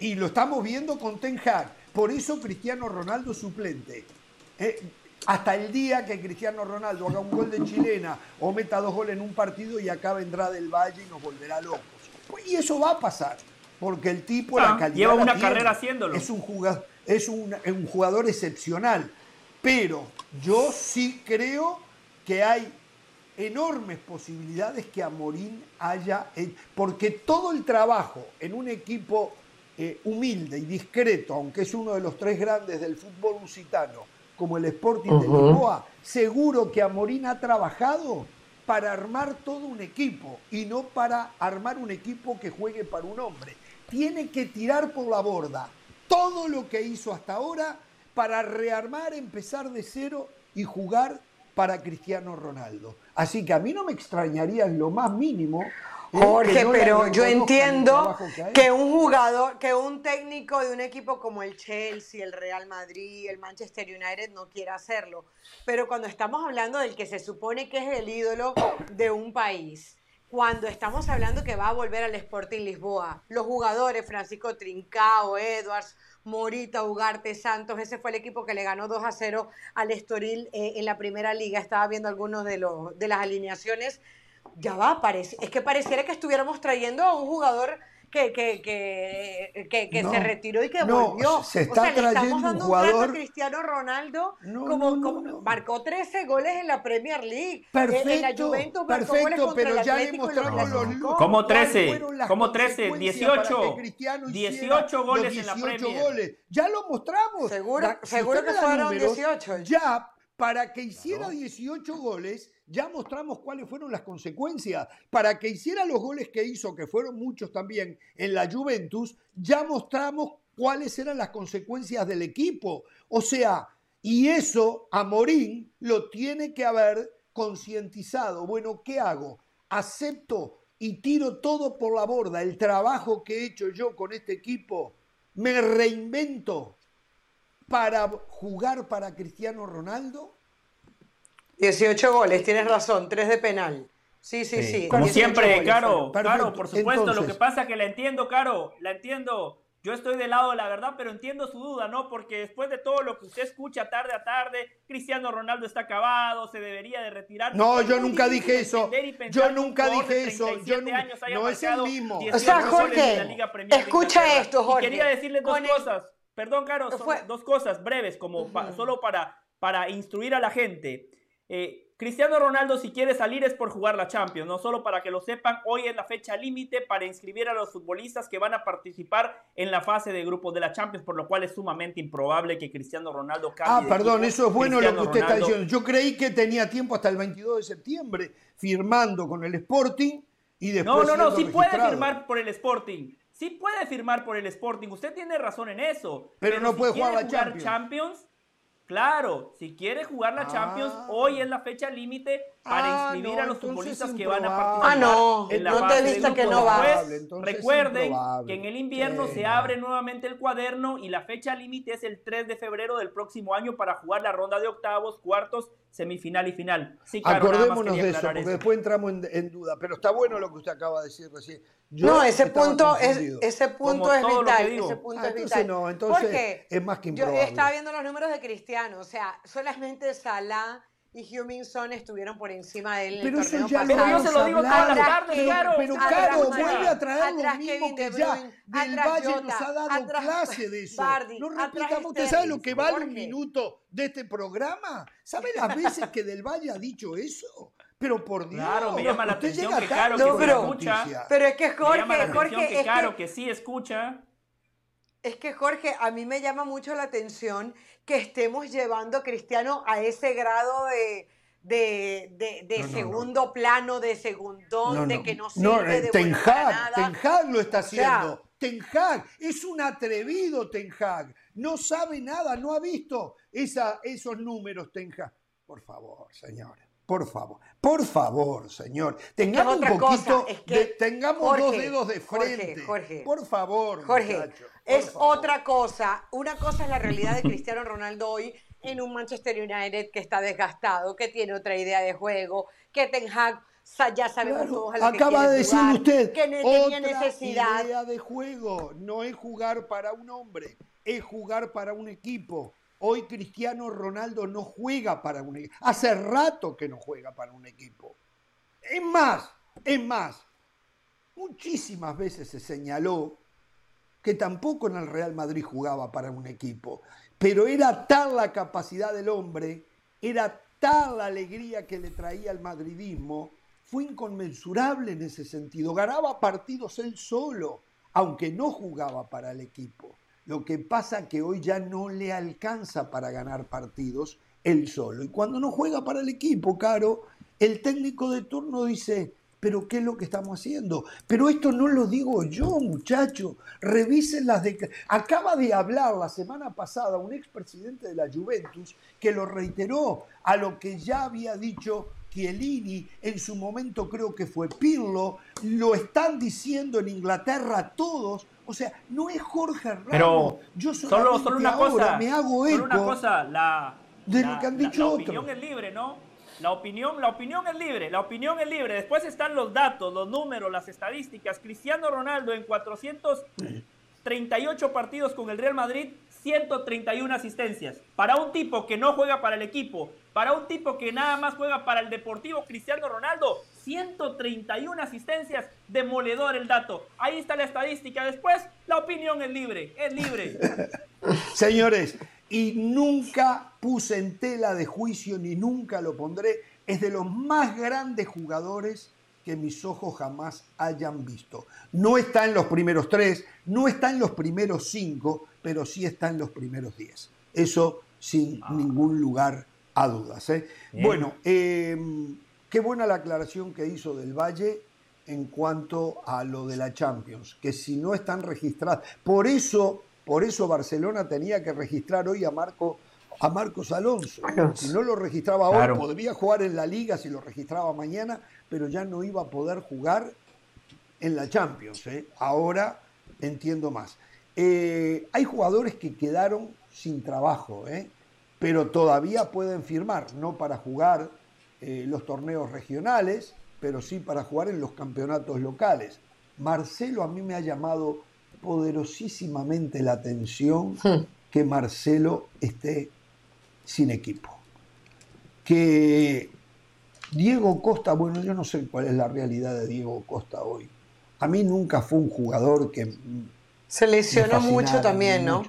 [SPEAKER 1] y, lo estamos viendo con Ten Hag. Por eso Cristiano Ronaldo suplente. Eh, hasta el día que Cristiano Ronaldo haga un gol de chilena o meta dos goles en un partido y acá vendrá del Valle y nos volverá locos. Pues, y eso va a pasar, porque el tipo, la ah, calidad.
[SPEAKER 2] Lleva una carrera haciéndolo.
[SPEAKER 1] Es un jugador, es un, jugador excepcional. Pero yo sí creo que hay enormes posibilidades que Amorín haya, porque todo el trabajo en un equipo eh, humilde y discreto, aunque es uno de los tres grandes del fútbol lusitano, como el Sporting de Lisboa, seguro que Amorín ha trabajado para armar todo un equipo y no para armar un equipo que juegue para un hombre. Tiene que tirar por la borda todo lo que hizo hasta ahora para rearmar, empezar de cero y jugar para Cristiano Ronaldo. Así que a mí no me extrañaría en lo más mínimo
[SPEAKER 3] Jorge, pero yo entiendo que, un jugador, que un técnico de un equipo como el Chelsea, el Real Madrid, el Manchester United no quiera hacerlo. Pero cuando estamos hablando del que se supone que es el ídolo de un país, cuando estamos hablando que va a volver al Sporting Lisboa, los jugadores, Francisco Trincao, Edwards, Morita, Ugarte, Santos, ese fue el equipo que le ganó 2 a 0 al Estoril eh, en la primera liga. Estaba viendo algunos de, los, de las alineaciones ya va, parece, es que pareciera que estuviéramos trayendo a un jugador que, que, que, que, se retiró y que volvió.
[SPEAKER 1] Se está o sea, le estamos dando un, jugador...
[SPEAKER 3] a Cristiano Ronaldo como, como marcó 13 goles en la Premier League.
[SPEAKER 1] Perfecto,
[SPEAKER 3] en la Juventus marcó perfecto, goles
[SPEAKER 1] pero
[SPEAKER 3] el
[SPEAKER 1] ya le mostramos los
[SPEAKER 2] ¿Cómo 13? ¿Cómo 13? 18. 18 goles 18 en la Premier. Goles.
[SPEAKER 1] Ya lo mostramos.
[SPEAKER 3] Seguro, seguro que fueron números, 18.
[SPEAKER 1] Ya para que hiciera 18 goles, ya mostramos cuáles fueron las consecuencias. Para que hiciera los goles que hizo, que fueron muchos también en la Juventus, ya mostramos cuáles eran las consecuencias del equipo. O sea, y eso a Morín lo tiene que haber concientizado. Bueno, ¿qué hago? Acepto y tiro todo por la borda. El trabajo que he hecho yo con este equipo, me reinvento para jugar para Cristiano Ronaldo?
[SPEAKER 3] 18 goles, tienes razón, 3 de penal. Sí, sí, sí.
[SPEAKER 2] Como siempre, Caro, Caro, por supuesto, lo que pasa es que la entiendo, Caro, la entiendo. Yo estoy del lado de la verdad, pero entiendo su duda, ¿no? Porque después de todo lo que usted escucha tarde a tarde, Cristiano Ronaldo está acabado, se debería de retirar.
[SPEAKER 1] No, yo nunca dije eso. Yo nunca dije eso. Yo no, no es el mismo.
[SPEAKER 3] O sea, Jorge, escucha esto, Jorge.
[SPEAKER 2] Y quería decirle dos cosas. Perdón, Caro, dos cosas breves, como solo para, para instruir a la gente. Eh, Cristiano Ronaldo, si quiere salir, es por jugar la Champions, no solo para que lo sepan. Hoy es la fecha límite para inscribir a los futbolistas que van a participar en la fase de grupos de la Champions, por lo cual es sumamente improbable que Cristiano Ronaldo
[SPEAKER 1] cambie. Ah, perdón, eso es bueno lo que usted está diciendo. Yo creí que tenía tiempo hasta el 22 de septiembre firmando con el Sporting y después.
[SPEAKER 2] No, no, no, sí puede firmar por el Sporting. Sí puede firmar por el Sporting, usted tiene razón en eso.
[SPEAKER 1] Pero, no puede jugar la
[SPEAKER 2] Champions. Claro, si quiere jugar la Champions, ah. hoy es la fecha límite para ah, inscribir a los futbolistas que van a participar.
[SPEAKER 3] Ah, no, en la no te que no va.
[SPEAKER 2] recuerden que en el invierno se abre nuevamente el cuaderno y la fecha límite es el 3 de febrero del próximo año para jugar la ronda de octavos, cuartos, semifinal y final.
[SPEAKER 1] Sí, Acordémonos de eso, porque después entramos en, duda. Pero está bueno lo que usted acaba de decir recién.
[SPEAKER 3] no, ese punto, es, ese punto es vital. Ese punto es
[SPEAKER 1] vital. No, entonces es más que improbable.
[SPEAKER 3] Yo estaba viendo los números de Cristiano, o sea, solamente Salah y Heung-Min Son estuvieron por encima de él
[SPEAKER 1] pero
[SPEAKER 3] eso
[SPEAKER 1] ya
[SPEAKER 3] Pero
[SPEAKER 2] yo se lo digo todas las tardes, claro.
[SPEAKER 1] Pero claro, vuelve a traer lo mismo que ya del Valle nos ha dado clase de eso. no repitamos, ¿usted sabe lo que vale un minuto de este programa? ¿Sabe las veces que del Valle ha dicho eso? Pero por Dios.
[SPEAKER 2] Claro, me llama la atención que Caro que sí escucha.
[SPEAKER 3] Pero es que Jorge,
[SPEAKER 2] me llama la
[SPEAKER 3] Jorge,
[SPEAKER 2] que Caro que sí escucha.
[SPEAKER 3] Es que Jorge, a mí me llama mucho la atención que estemos llevando a Cristiano a ese grado de, de, de, segundo plano, de segundón, de que no sirve
[SPEAKER 1] eh,
[SPEAKER 3] de
[SPEAKER 1] Ten
[SPEAKER 3] Hag,
[SPEAKER 1] Ten Hag lo está haciendo. Ten Hag es un atrevido Ten Hag. No sabe nada, no ha visto esa, esos números Ten Hag. Por favor, señora. Por favor, por favor, señor. Tengamos un poquito, tengamos dos dedos de frente. Jorge, por favor,
[SPEAKER 3] Jorge, es otra cosa. Una cosa es la realidad de Cristiano Ronaldo hoy en un Manchester United que está desgastado, que tiene otra idea de juego, que Ten Hag ya sabemos todos a lo
[SPEAKER 1] Acaba
[SPEAKER 3] que
[SPEAKER 1] de decir usted,
[SPEAKER 3] que no tenía necesidad.
[SPEAKER 1] idea de juego. No es jugar para un hombre, es jugar para un equipo. Hoy Cristiano Ronaldo no juega para un equipo. Hace rato que no juega para un equipo. Es más, es más, muchísimas veces se señaló que tampoco en el Real Madrid jugaba para un equipo, pero era tal la capacidad del hombre, era tal la alegría que le traía el madridismo, fue inconmensurable en ese sentido, ganaba partidos él solo, aunque no jugaba para el equipo. Lo que pasa que hoy ya no le alcanza para ganar partidos él solo. Y cuando no juega para el equipo, Caro, el técnico de turno dice, pero ¿qué es lo que estamos haciendo? Pero esto no lo digo yo, muchacho. Revisen las de... Acaba de hablar la semana pasada un expresidente de la Juventus que lo reiteró a lo que ya había dicho Chiellini, en su momento creo que fue Pirlo, lo están diciendo en Inglaterra todos. O sea, no es Jorge Ramos.
[SPEAKER 2] Pero yo solo, solo una cosa,
[SPEAKER 1] me hago eco
[SPEAKER 2] una cosa, la,
[SPEAKER 1] de lo que han dicho
[SPEAKER 2] la, la opinión es libre, ¿no? La opinión, la opinión es libre, la opinión es libre. Después están los datos, los números, las estadísticas. Cristiano Ronaldo en 438 partidos con el Real Madrid 131 asistencias. Para un tipo que no juega para el equipo, para un tipo que nada más juega para el Deportivo Cristiano Ronaldo, 131 asistencias, demoledor el dato. Ahí está la estadística. Después, la opinión es libre, es libre.
[SPEAKER 1] Señores, y nunca puse en tela de juicio ni nunca lo pondré, es de los más grandes jugadores que mis ojos jamás hayan visto. No está en los primeros tres, no está en los primeros cinco, pero sí está en los primeros diez. Eso sin ah. ningún lugar a dudas. ¿eh? Bueno, em, qué buena la aclaración que hizo del Valle en cuanto a lo de la Champions, que si no están registradas, por eso, por eso Barcelona tenía que registrar hoy a Marco a Marcos Alonso. Si no lo registraba hoy, podría jugar en la liga si lo registraba mañana, pero ya no iba a poder jugar en la Champions. ¿eh? Ahora entiendo más. Eh, hay jugadores que quedaron sin trabajo, ¿eh? pero todavía pueden firmar, no para jugar los torneos regionales, pero sí para jugar en los campeonatos locales. Marcelo a mí me ha llamado poderosísimamente la atención hmm. que Marcelo esté sin equipo. Que Diego Costa, bueno, yo no sé cuál es la realidad de Diego Costa hoy. A mí nunca fue un jugador que...
[SPEAKER 3] Se lesionó mucho también, ¿no?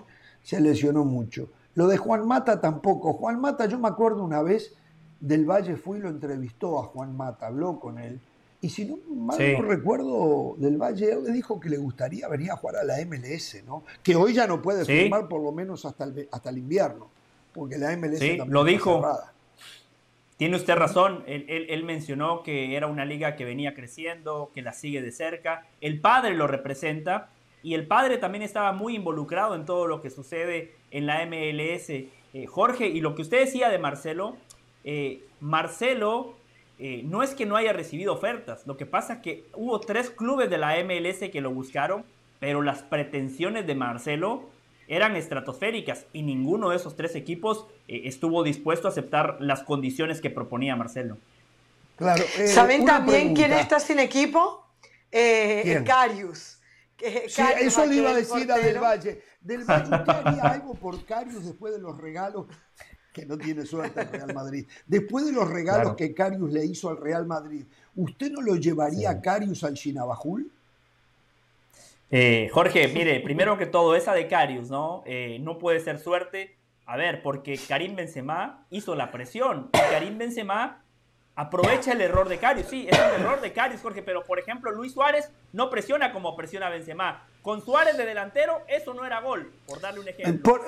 [SPEAKER 1] Se lesionó mucho. Lo de Juan Mata tampoco. Juan Mata, yo me acuerdo una vez, del Valle fue y lo entrevistó a Juan Mata, habló con él. Y si no mal no recuerdo del Valle, él le dijo que le gustaría venir a jugar a la MLS, ¿no? Que hoy ya no puede firmar por lo menos hasta el, hasta el invierno, porque la MLS
[SPEAKER 2] sí, lo dijo. Tiene usted razón, él, mencionó que era una liga que venía creciendo, que la sigue de cerca. El padre lo representa y el padre también estaba muy involucrado en todo lo que sucede en la MLS. Eh, Jorge, y lo que usted decía de Marcelo, eh, Marcelo eh, no es que no haya recibido ofertas, lo que pasa es que hubo tres clubes de la MLS que lo buscaron, pero las pretensiones de Marcelo eran estratosféricas y ninguno de esos tres equipos eh, estuvo dispuesto a aceptar las condiciones que proponía Marcelo.
[SPEAKER 3] Claro, eh, ¿Saben también quién está sin equipo? Eh, Carius.
[SPEAKER 1] eso le iba a decir a Del Valle. Del Valle, ¿usted haría algo por Carius después de los regalos? Que no tiene suerte el Real Madrid. Después de los regalos que Carius le hizo al Real Madrid, ¿usted no lo llevaría a Carius al Chinabajul?
[SPEAKER 2] Eh, Jorge, mire, primero que todo, esa de Carius, ¿no? Eh, no puede ser suerte. A ver, porque Karim Benzema hizo la presión. Y Karim Benzema aprovecha el error de Carius. Sí, es el error de Carius, Jorge, pero por ejemplo, Luis Suárez no presiona como presiona Benzema. Con Suárez de delantero, eso no era gol, por darle un ejemplo.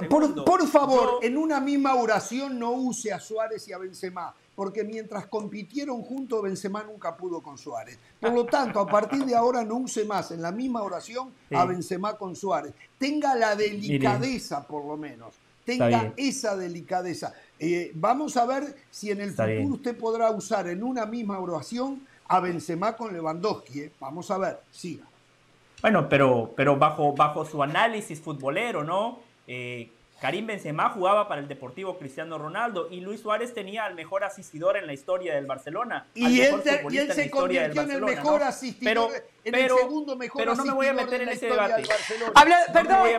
[SPEAKER 1] Por, favor, en una misma oración no use a Suárez y a Benzema porque mientras compitieron juntos, Benzema nunca pudo con Suárez. Por lo tanto, a partir de ahora no use más en la misma oración a Benzema con Suárez. Tenga la delicadeza, por lo menos. Tenga esa delicadeza. Eh, vamos a ver si en el futuro usted podrá usar en una misma oración a Benzema con Lewandowski. ¿eh? Vamos a ver, siga.
[SPEAKER 2] Bueno, pero, pero bajo, bajo su análisis futbolero, ¿no? Eh, Karim Benzema jugaba para el Deportivo Cristiano Ronaldo y Luis Suárez tenía al mejor asistidor en la historia del Barcelona.
[SPEAKER 1] Y, él, se convirtió en el mejor asistidor, pero, en el segundo mejor
[SPEAKER 2] Pero no me voy a meter en ese debate.
[SPEAKER 3] perdón,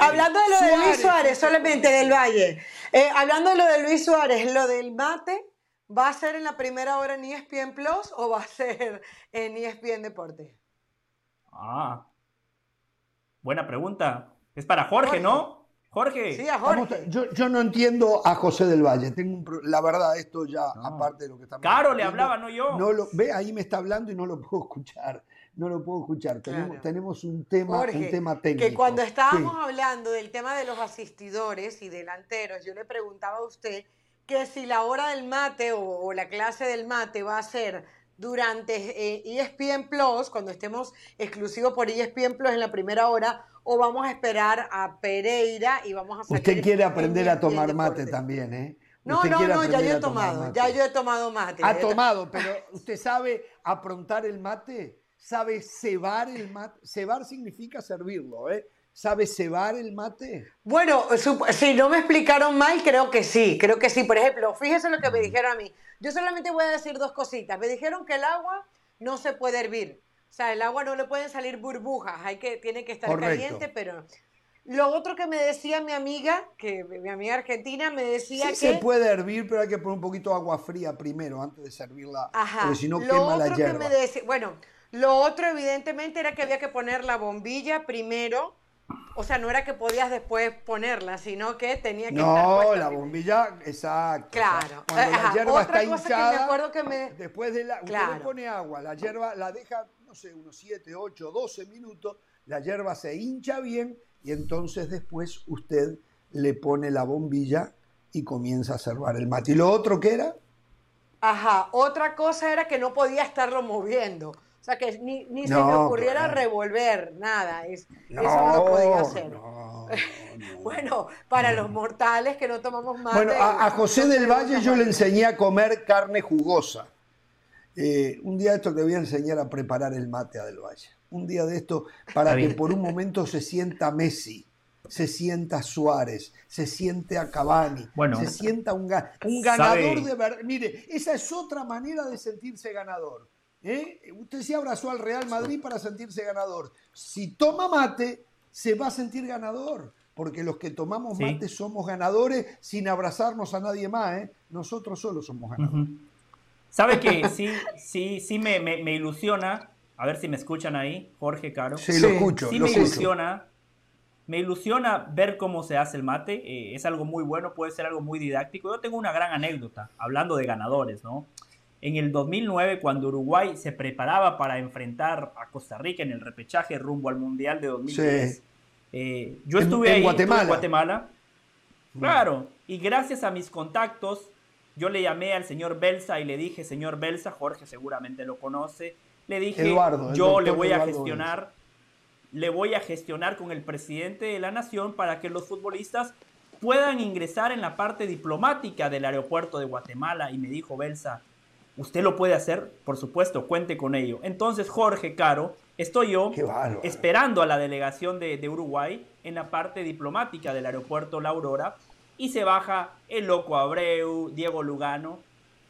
[SPEAKER 3] hablando de lo de Luis Suárez, solamente del Valle. Eh, hablando de lo de Luis Suárez, lo del mate, ¿va a ser en la primera hora en ESPN Plus o va a ser en ESPN Deporte?
[SPEAKER 2] Ah, buena pregunta. Es para Jorge. ¿no? Jorge.
[SPEAKER 3] Sí, a Jorge.
[SPEAKER 1] yo, yo, no entiendo a José del Valle. Tengo un, la verdad, esto ya, aparte de lo que estamos
[SPEAKER 2] Caro le hablaba, no yo.
[SPEAKER 1] No lo, ve, ahí me está hablando y no lo puedo escuchar. No lo puedo escuchar. Tenemos, tenemos un, tema, un tema técnico.
[SPEAKER 3] Que cuando estábamos hablando del tema de los asistidores y delanteros, yo le preguntaba a usted que si la hora del mate o, la clase del mate va a ser durante ESPN eh, e Plus, cuando estemos exclusivos por ESPN Plus en la primera hora, o vamos a esperar a Pereira y vamos a
[SPEAKER 1] salir Usted quiere aprender a tomar mate también, ¿eh?
[SPEAKER 3] No, no, no, ya yo he tomado, ya yo he tomado mate.
[SPEAKER 1] Ha tomado, pero ¿usted sabe aprontar el mate? ¿Sabe cebar el mate? Cebar significa servirlo, ¿eh? ¿Sabe cebar el mate?
[SPEAKER 3] Bueno, si no me explicaron mal, creo que sí, creo que sí. Por ejemplo, fíjese lo que me dijeron a mí. Yo solamente voy a decir dos cositas. Me dijeron que el agua no se puede hervir. O sea, el agua no le pueden salir burbujas, hay que, tiene que estar caliente, pero... Lo otro que me decía mi amiga, que mi amiga argentina, me decía que...
[SPEAKER 1] se puede hervir, pero hay que poner un poquito de agua fría primero, antes de servirla, Ajá. porque si no quema la hierba.
[SPEAKER 3] Que me decía, bueno, lo otro evidentemente era que había que poner la bombilla primero, o sea, no era que podías después ponerla, sino que tenía que
[SPEAKER 1] no, la bombilla, exacto.
[SPEAKER 3] Claro.
[SPEAKER 1] cuando la hierba está hinchada, me acuerdo que me... después de la... Usted le pone agua, la hierba la deja unos 7, 8, 12 minutos, la hierba se hincha bien y entonces después usted le pone la bombilla y comienza a cerrar el mate. ¿Y lo otro qué era?
[SPEAKER 3] Ajá, otra cosa era que no podía estarlo moviendo. O sea, que ni, se me ocurriera revolver, nada. eso no lo podía hacer. bueno, para los mortales que no tomamos mate.
[SPEAKER 1] Bueno, a José del Valle yo le enseñé a comer carne jugosa. Eh, un día de esto le voy a enseñar a preparar el mate a Del Valle. Un día de esto para que por un momento se sienta Messi, se sienta Suárez, se siente a Cavani, se sienta un, un ganador de verdad. Mire, esa es otra manera de sentirse ganador. ¿Eh? Usted se abrazó al Real Madrid para sentirse ganador. Si toma mate, se va a sentir ganador porque los que tomamos mate somos ganadores sin abrazarnos a nadie más, ¿eh? nosotros solo somos ganadores.
[SPEAKER 2] ¿Sabe que sí, sí, sí me, me, ilusiona? A ver si me escuchan ahí, Jorge Caro.
[SPEAKER 1] Sí, lo escucho.
[SPEAKER 2] Sí, me ilusiona. Me ilusiona ver cómo se hace el mate. Eh, es algo muy bueno, puede ser algo muy didáctico. Yo tengo una gran anécdota, hablando de ganadores, ¿no? En el 2009, cuando Uruguay se preparaba para enfrentar a Costa Rica en el repechaje rumbo al Mundial de 2010, eh, yo estuve ahí
[SPEAKER 1] Guatemala.
[SPEAKER 2] en Guatemala. Claro, y gracias a mis contactos yo le llamé al señor Belsa y le dije, señor Belsa, Jorge seguramente lo conoce, le dije, yo le voy a gestionar, le voy a gestionar con el presidente de la nación para que los futbolistas puedan ingresar en la parte diplomática del aeropuerto de Guatemala. Y me dijo Belsa, ¿usted lo puede hacer? Por supuesto, cuente con ello. Entonces, Jorge Caro, estoy yo esperando a la delegación de, de Uruguay en la parte diplomática del aeropuerto La Aurora y se baja el Loco Abreu, Diego Lugano,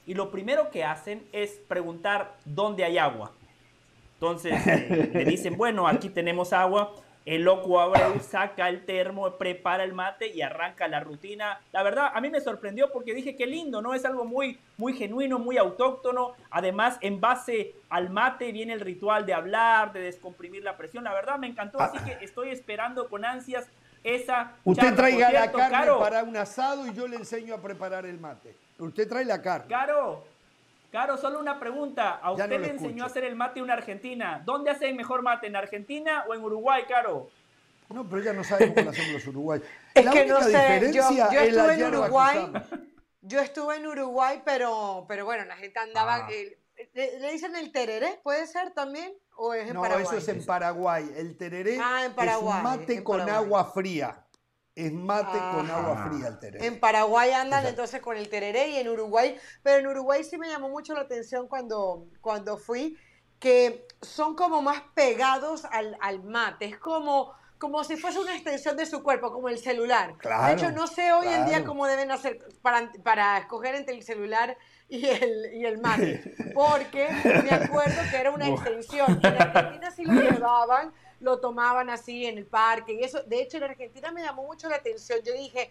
[SPEAKER 2] y lo primero que hacen es preguntar dónde hay agua. Entonces eh, le dicen, bueno, aquí tenemos agua. El loco Abreu saca el termo, prepara el mate y arranca la rutina. La verdad, a mí me sorprendió porque dije, qué lindo, ¿no? Es algo muy, muy genuino, muy autóctono. Además, en base al mate viene el ritual de hablar, de descomprimir la presión. La verdad, me encantó, así que estoy esperando con ansias esa.
[SPEAKER 1] Usted traiga la carne para un asado y yo le enseño a preparar el mate. Usted trae la carne.
[SPEAKER 2] Caro, Caro, solo una pregunta. A usted le enseñó a hacer el mate una Argentina. ¿Dónde hace el mejor mate? ¿En Argentina o en Uruguay, Caro?
[SPEAKER 1] No, pero ya no sabe cómo lo hacemos los uruguayos.
[SPEAKER 3] Es la que no sé, yo, estuve en Uruguay. Yo estuve en Uruguay, pero, pero bueno, la gente andaba. Ah. le, dicen el tereré? ¿Puede ser también? ¿O es en no,
[SPEAKER 1] eso es en Paraguay. El tereré ah, es mate con agua fría. Es mate con agua fría el tereré.
[SPEAKER 3] En Paraguay andan entonces con el tereré y en Uruguay, pero en Uruguay sí me llamó mucho la atención cuando, cuando fui, que son como más pegados al, al mate. Es como como si fuese una extensión de su cuerpo, como el celular. de hecho, no sé hoy en día cómo deben hacer para, para escoger entre el celular y el, y el mate, porque me acuerdo que era una extensión. En Argentina sí lo llevaban, lo tomaban así en el parque y eso. De hecho, en Argentina me llamó mucho la atención. Yo dije,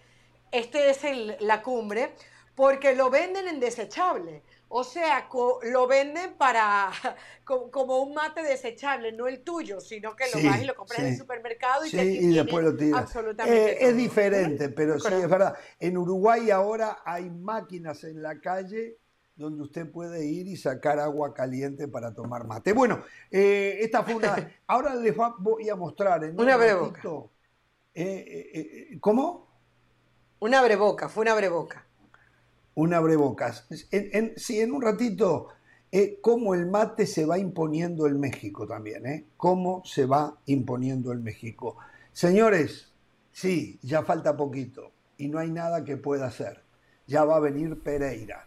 [SPEAKER 3] este es el, la cumbre, porque lo venden en desechable. O sea, lo venden para como un mate desechable, no el tuyo, sino que lo vas y lo compras en el supermercado y, te
[SPEAKER 1] y después lo tiras. Absolutamente. Eh, es diferente, pero sí, es verdad. En Uruguay ahora hay máquinas en la calle donde usted puede ir y sacar agua caliente para tomar mate. Bueno, eh, esta fue una... Ahora les voy a mostrar en
[SPEAKER 3] una breboca.
[SPEAKER 1] Eh, ¿Cómo?
[SPEAKER 3] Una breboca, fue una breboca.
[SPEAKER 1] Una abrebocas. En, sí, en un ratito, eh, cómo el mate se va imponiendo en México también, ¿eh? Cómo se va imponiendo en México. Señores, sí, ya falta poquito y no hay nada que pueda hacer. Ya va a venir Pereira,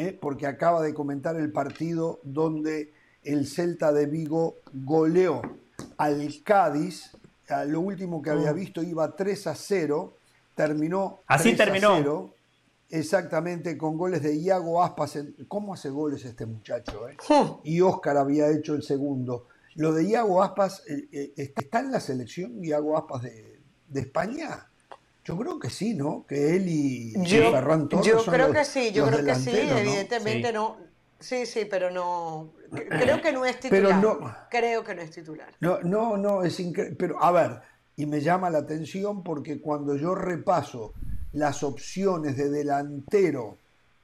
[SPEAKER 1] ¿eh? porque acaba de comentar el partido donde el Celta de Vigo goleó al Cádiz. Lo último que había mm. visto iba 3 a 0, terminó
[SPEAKER 2] Así
[SPEAKER 1] 3
[SPEAKER 2] terminó.
[SPEAKER 1] A 0 Exactamente, con goles de Iago Aspas. ¿Cómo hace goles este muchacho? Eh? Y Oscar había hecho el segundo. Lo de Iago Aspas, eh, ¿está en la selección Iago Aspas de, España? Yo creo que sí, ¿no? Que él y, Ferran Torres.
[SPEAKER 3] Yo creo que sí, yo creo que sí, evidentemente no. Sí, sí, pero no. Creo que no es titular. Pero no, creo que no es titular.
[SPEAKER 1] No, no, no, es increíble. Pero a ver, y me llama la atención porque cuando yo repaso las opciones de delantero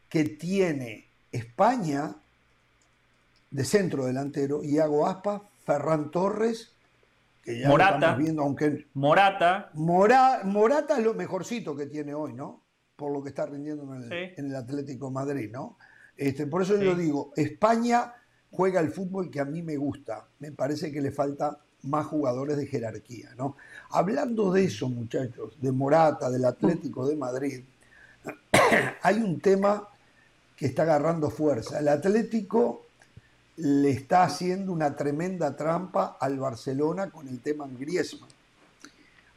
[SPEAKER 1] que tiene España, de centro delantero, Iago Aspa, Ferran Torres,
[SPEAKER 2] que ya Morata, estamos viendo, aunque. Morata.
[SPEAKER 1] Morata es lo mejorcito que tiene hoy, ¿no? Por lo que está rindiendo en el, Atlético Madrid, ¿no? Este, por eso yo digo, España juega el fútbol que a mí me gusta. Me parece que le falta más jugadores de jerarquía. ¿no? Hablando de eso, muchachos, de Morata, del Atlético de Madrid, hay un tema que está agarrando fuerza. El Atlético le está haciendo una tremenda trampa al Barcelona con el tema Griezmann.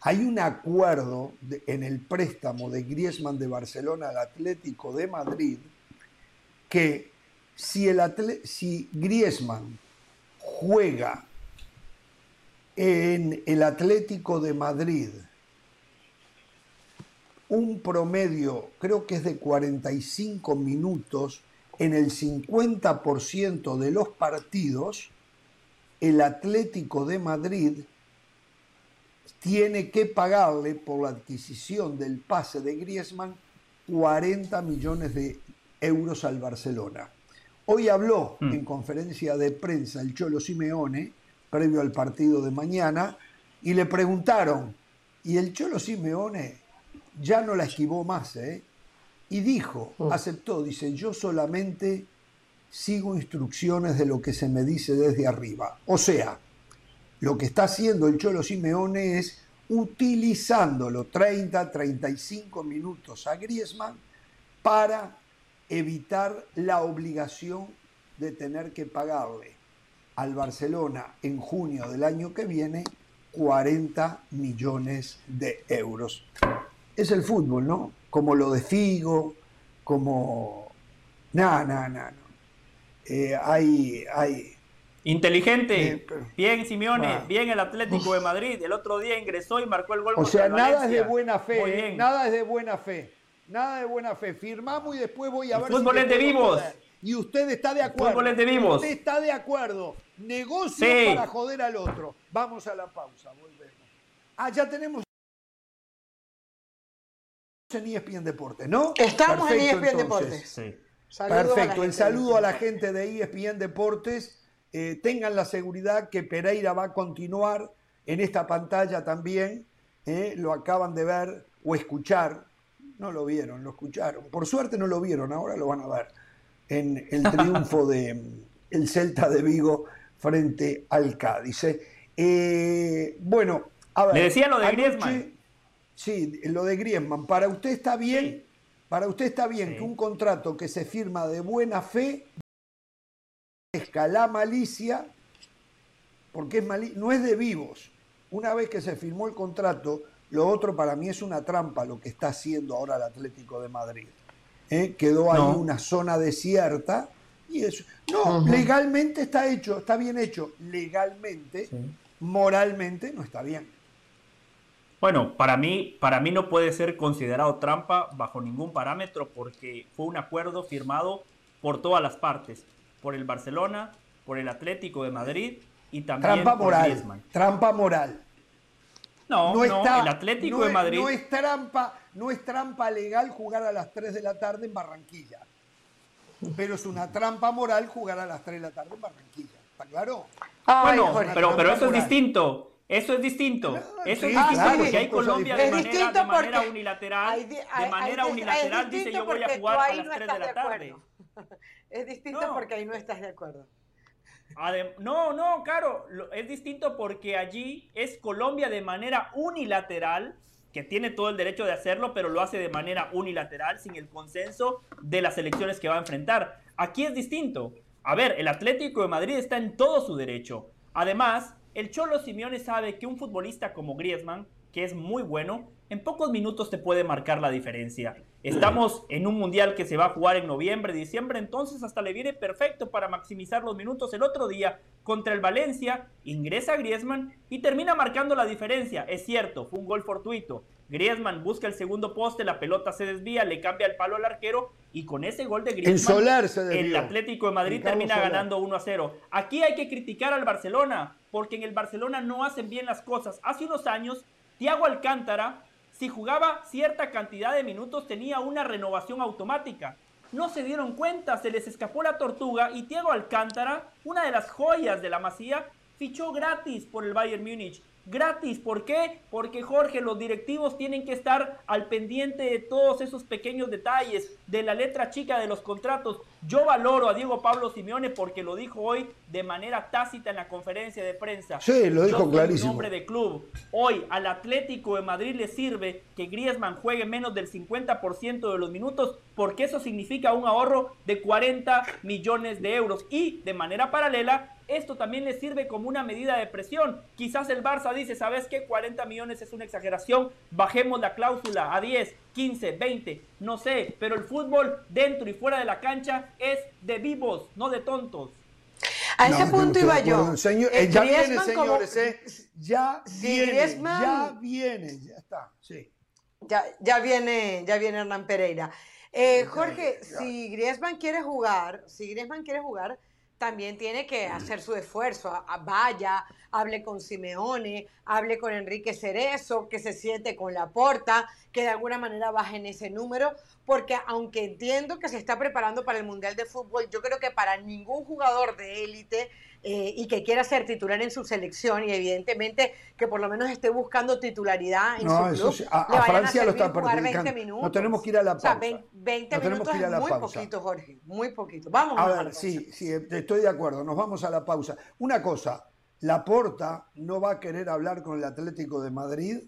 [SPEAKER 1] Hay un acuerdo en el préstamo de Griezmann de Barcelona al Atlético de Madrid que si, el si Griezmann juega en el Atlético de Madrid un promedio, creo que es de 45 minutos, en el 50% de los partidos, el Atlético de Madrid tiene que pagarle por la adquisición del pase de Griezmann 40 millones de euros al Barcelona. Hoy habló mm. en conferencia de prensa el Cholo Simeone previo al partido de mañana, y le preguntaron, y el Cholo Simeone ya no la esquivó más, ¿eh? Y dijo, oh. aceptó, dice, yo solamente sigo instrucciones de lo que se me dice desde arriba. O sea, lo que está haciendo el Cholo Simeone es utilizándolo 30, 35 minutos a Griezmann para evitar la obligación de tener que pagarle al Barcelona en junio del año que viene 40 millones de euros. Es el fútbol, ¿no? Como lo de Figo, como... No, no, no. Eh, hay, hay...
[SPEAKER 2] Inteligente, eh, bien Simeone, bien el Atlético de Madrid, el otro día ingresó y marcó el gol.
[SPEAKER 1] O sea, nada es de buena fe, ¿eh? nada es de buena fe, nada de buena fe. Firmamos y después voy a ver...
[SPEAKER 2] Fútbol es de vivos
[SPEAKER 1] y usted está de acuerdo. Usted está de acuerdo. Negocio para joder al otro. Vamos a la pausa, volvemos. Ah, ya tenemos en ESPN Deportes, ¿no?
[SPEAKER 3] Estamos en ESPN Deportes. Sí.
[SPEAKER 1] Perfecto, el saludo a la gente de ESPN Deportes. Eh, tengan la seguridad que Pereira va a continuar en esta pantalla también. Eh, lo acaban de ver o escuchar. No lo vieron, lo escucharon. Por suerte no lo vieron, ahora lo van a ver en el triunfo de el Celta de Vigo frente al Cádiz. ¿eh? Bueno, a ver.
[SPEAKER 2] Le decía lo de Griezmann.
[SPEAKER 1] Sí, lo de Griezmann. Para usted está bien, para usted está bien que un contrato que se firma de buena fe escala malicia, porque es no es de vivos. Una vez que se firmó el contrato, lo otro para mí es una trampa lo que está haciendo ahora el Atlético de Madrid. ¿eh? quedó ahí una zona desierta. Y eso. No, legalmente está hecho, está bien hecho. Legalmente, moralmente no está bien.
[SPEAKER 2] Bueno, para mí, para mí no puede ser considerado trampa bajo ningún parámetro porque fue un acuerdo firmado por todas las partes, por el Barcelona, por el Atlético de Madrid y también
[SPEAKER 1] trampa
[SPEAKER 2] por
[SPEAKER 1] moral,
[SPEAKER 2] Griezmann.
[SPEAKER 1] Trampa moral.
[SPEAKER 2] No, no, el Atlético
[SPEAKER 1] no
[SPEAKER 2] de
[SPEAKER 1] es-
[SPEAKER 2] Madrid.
[SPEAKER 1] no es trampa, no es trampa legal jugar a las 3 de la tarde en Barranquilla. Pero es una trampa moral jugar a las 3 de la tarde en Barranquilla. ¿Está claro?
[SPEAKER 3] Ay,
[SPEAKER 2] bueno, pero, pero eso es distinto. Eso es distinto. Eso
[SPEAKER 1] sí,
[SPEAKER 2] es distinto
[SPEAKER 3] claro,
[SPEAKER 2] porque hay Colombia de manera, de manera
[SPEAKER 3] porque
[SPEAKER 2] unilateral.
[SPEAKER 3] hay
[SPEAKER 2] de manera
[SPEAKER 3] hay-
[SPEAKER 2] unilateral dice yo voy a jugar a
[SPEAKER 3] ahí
[SPEAKER 2] las
[SPEAKER 3] no
[SPEAKER 2] 3 de la
[SPEAKER 3] de
[SPEAKER 2] tarde.
[SPEAKER 3] acuerdo. Es distinto
[SPEAKER 2] No.
[SPEAKER 3] porque ahí no estás de acuerdo.
[SPEAKER 2] Adem- no, no, claro, lo- es distinto porque allí es Colombia de manera unilateral, que tiene todo el derecho de hacerlo, pero lo hace de manera unilateral, sin el consenso de las elecciones que va a enfrentar. Aquí es distinto. A ver, el Atlético de Madrid está en todo su derecho. Además, el Cholo Simeone sabe que un futbolista como Griezmann, que es muy bueno, en pocos minutos te puede marcar la diferencia. Estamos en un mundial que se va a jugar en noviembre, diciembre, entonces hasta le viene perfecto para maximizar los minutos. El otro día, contra el Valencia, ingresa Griezmann y termina marcando la diferencia. Es cierto, fue un gol fortuito. Griezmann busca el segundo poste, la pelota se desvía, le cambia el palo al arquero y con ese gol de Griezmann,
[SPEAKER 1] se
[SPEAKER 2] el. Atlético de Madrid termina ganando 1 a 0. Aquí hay que criticar al Barcelona, porque en el Barcelona no hacen bien las cosas. Hace unos años, Thiago Alcántara, si jugaba cierta cantidad de minutos, tenía una renovación automática. No se dieron cuenta, se les escapó la tortuga y Thiago Alcántara, una de las joyas de la Masía, fichó gratis por el Bayern Múnich. Gratis, ¿por qué? Porque Jorge, los directivos tienen que estar al pendiente de todos esos pequeños detalles, de la letra chica de los contratos. Yo valoro a Diego Pablo Simeone porque lo dijo hoy de manera tácita en la conferencia de prensa.
[SPEAKER 1] Sí, lo dijo
[SPEAKER 2] Yo
[SPEAKER 1] clarísimo.
[SPEAKER 2] Un hombre de club. Hoy al Atlético de Madrid le sirve que Griezmann juegue menos del 50% de los minutos porque eso significa un ahorro de 40 millones de euros y de manera paralela esto también le sirve como una medida de presión. Quizás el Barça dice, ¿sabes qué? 40 millones es una exageración, bajemos la cláusula a 10, 15, 20, no sé, pero el fútbol dentro y fuera de la cancha es de vivos, no de tontos.
[SPEAKER 3] A ese
[SPEAKER 1] No,
[SPEAKER 3] punto iba yo.
[SPEAKER 1] Señor-
[SPEAKER 3] Eh,
[SPEAKER 1] eh, ya viene,
[SPEAKER 3] como-
[SPEAKER 1] señores, eh. Ya
[SPEAKER 3] Sí,
[SPEAKER 1] viene,
[SPEAKER 3] Griezmann-
[SPEAKER 1] ya viene, ya está, sí.
[SPEAKER 3] Ya, ya viene, ya viene Hernán Pereira. Eh,
[SPEAKER 1] Ya,
[SPEAKER 3] Jorge,
[SPEAKER 1] ya.
[SPEAKER 3] si Griezmann quiere jugar, si Griezmann quiere jugar, también tiene que hacer su esfuerzo. Vaya, hable con Simeone, hable con Enrique Cerezo, que se siente con la porta, que de alguna manera bajen ese número, porque aunque entiendo que se está preparando para el Mundial de Fútbol, yo creo que para ningún jugador de élite eh, y que quiera ser titular en su selección y evidentemente que por lo menos esté buscando titularidad en
[SPEAKER 1] No,
[SPEAKER 3] su
[SPEAKER 1] eso
[SPEAKER 3] club,
[SPEAKER 1] sí. A-
[SPEAKER 3] le
[SPEAKER 1] a Francia lo está
[SPEAKER 3] jugar 20
[SPEAKER 1] perjudicando.
[SPEAKER 3] minutos.
[SPEAKER 1] No tenemos que ir a la
[SPEAKER 3] O sea,
[SPEAKER 1] pausa.
[SPEAKER 3] 20, 20
[SPEAKER 1] No
[SPEAKER 3] minutos es muy
[SPEAKER 1] pausa.
[SPEAKER 3] poquito, Jorge, muy poquito. Vamos
[SPEAKER 1] A
[SPEAKER 3] a
[SPEAKER 1] ver,
[SPEAKER 3] pausa.
[SPEAKER 1] sí, sí, estoy de acuerdo. Nos vamos a la pausa. Una cosa, Laporta no va a querer hablar con el Atlético de Madrid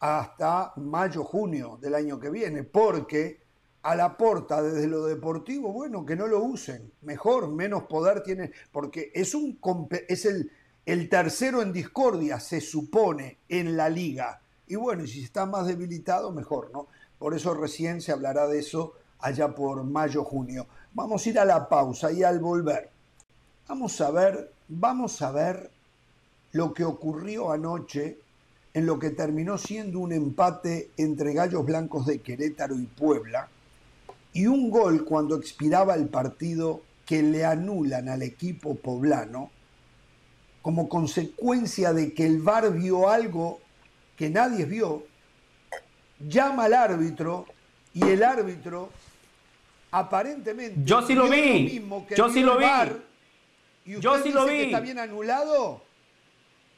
[SPEAKER 1] hasta mayo, junio del año que viene, porque a Laporta desde lo deportivo, bueno, que no lo usen. Mejor, menos poder tiene, porque es, un, es el, el tercero en discordia, se supone, en la liga. Y bueno, si está más debilitado, mejor, ¿no? Por eso recién se hablará de eso allá por mayo, junio. Vamos a ir a la pausa y al volver. Vamos a ver, vamos a ver lo que ocurrió anoche en lo que terminó siendo un empate entre Gallos Blancos de Querétaro y Puebla y un gol cuando expiraba el partido que le anulan al equipo poblano como consecuencia de que el VAR vio algo que nadie vio, llama al árbitro y el árbitro aparentemente
[SPEAKER 2] Yo sí lo vi.
[SPEAKER 1] mismo que
[SPEAKER 2] Yo sí lo vi.
[SPEAKER 1] Y
[SPEAKER 2] Yo
[SPEAKER 1] usted
[SPEAKER 2] sí lo
[SPEAKER 1] que
[SPEAKER 2] vi.
[SPEAKER 1] está bien anulado.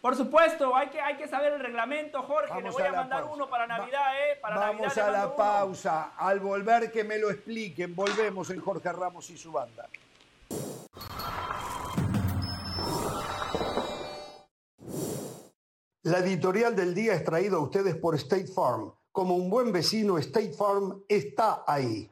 [SPEAKER 2] Por supuesto, hay que, hay que saber el reglamento, Jorge. le
[SPEAKER 1] Vamos
[SPEAKER 2] voy
[SPEAKER 1] a
[SPEAKER 2] mandar
[SPEAKER 1] pausa.
[SPEAKER 2] uno para
[SPEAKER 1] Va-
[SPEAKER 2] Navidad, ¿eh? Para
[SPEAKER 1] Vamos
[SPEAKER 2] Navidad le
[SPEAKER 1] a la
[SPEAKER 2] uno.
[SPEAKER 1] pausa. Al volver que me lo expliquen, volvemos en Jorge Ramos y su banda. La editorial del día es traída a ustedes por State Farm. Como un buen vecino, State Farm está ahí.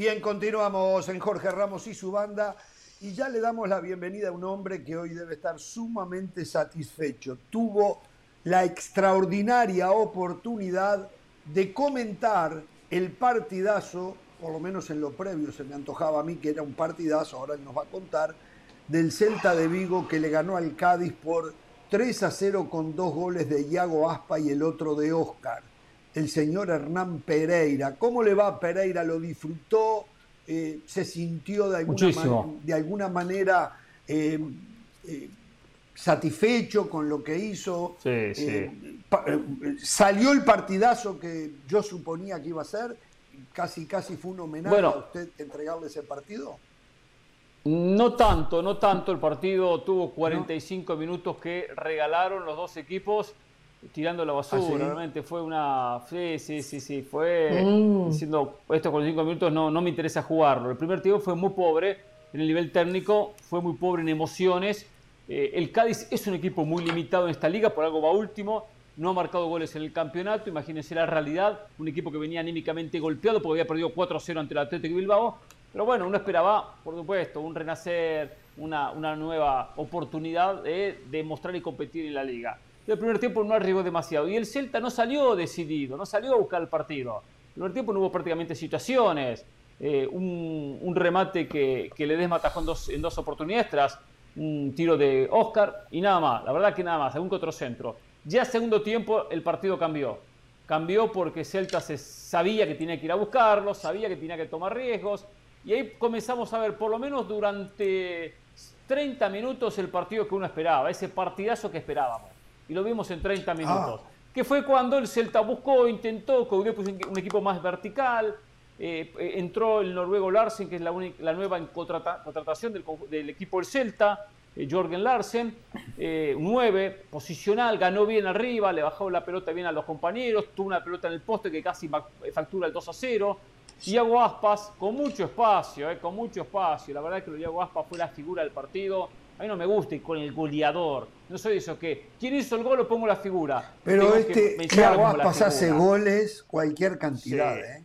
[SPEAKER 1] Bien, continuamos en Jorge Ramos y su banda y ya le damos la bienvenida a un hombre que hoy debe estar sumamente satisfecho. Tuvo la extraordinaria oportunidad de comentar el partidazo, por lo menos en lo previo se me antojaba a mí que era un partidazo, ahora él nos va a contar, del Celta de Vigo que le ganó al Cádiz por 3 a 0 con dos goles de Iago Aspa y el otro de Oscar. El señor Hernán Pereira. ¿Cómo le va a Pereira? ¿Lo disfrutó? Eh, ¿Se sintió de alguna, de alguna manera eh, eh, satisfecho con lo que hizo?
[SPEAKER 4] Sí, sí.
[SPEAKER 1] ¿Salió el partidazo que yo suponía que iba a ser? Casi, casi fue un homenaje a usted entregarle ese partido.
[SPEAKER 4] No tanto, no tanto. El partido tuvo 45 minutos que regalaron los dos equipos tirando la basura. ¿Ah, Realmente fue una. Sí, sí, sí, sí. Fue mm. diciendo: estos 45 minutos no, no me interesa jugarlo. El primer tiempo fue muy pobre en el nivel técnico, fue muy pobre en emociones. Eh, el Cádiz es un equipo muy limitado en esta liga, por algo va último. No ha marcado goles en el campeonato. Imagínense la realidad. Un equipo que venía anímicamente golpeado porque había perdido 4-0 ante el Atlético Bilbao pero bueno, uno esperaba, por supuesto, un renacer, una, una nueva oportunidad de demostrar y competir en la liga. El primer tiempo no arriesgó demasiado y el Celta no salió decidido, no salió a buscar el partido. El primer tiempo no hubo prácticamente situaciones. Eh, un, remate que, que Ledesma atajó en dos, en oportunidades tras un tiro de Oscar y nada más. La verdad que nada más, algún que otro centro. Ya segundo tiempo el partido cambió. Cambió porque Celta sabía que tenía que ir a buscarlo, sabía que tenía que tomar riesgos y ahí comenzamos a ver, por lo menos durante 30 minutos, el partido que uno esperaba, ese partidazo que esperábamos. Y lo vimos en 30 minutos. Ah. Que fue cuando el Celta buscó, intentó, Coudet puso un equipo más vertical, eh, eh, entró el noruego Larsen, que es la, la nueva contratación del, equipo del Celta, eh, Jorgen Larsen, 9, posicional, ganó bien arriba, le bajó la pelota bien a los compañeros, tuvo una pelota en el poste que casi factura el 2 a 0, Iago Aspas con mucho espacio, eh, con mucho espacio. La verdad es que Iago Aspas fue la figura del partido. A mí no me gusta ir con el goleador. No soy eso que. ¿Quién hizo el gol lo pongo la figura?
[SPEAKER 1] Pero este Iago Aspas hace goles cualquier cantidad. ¿eh?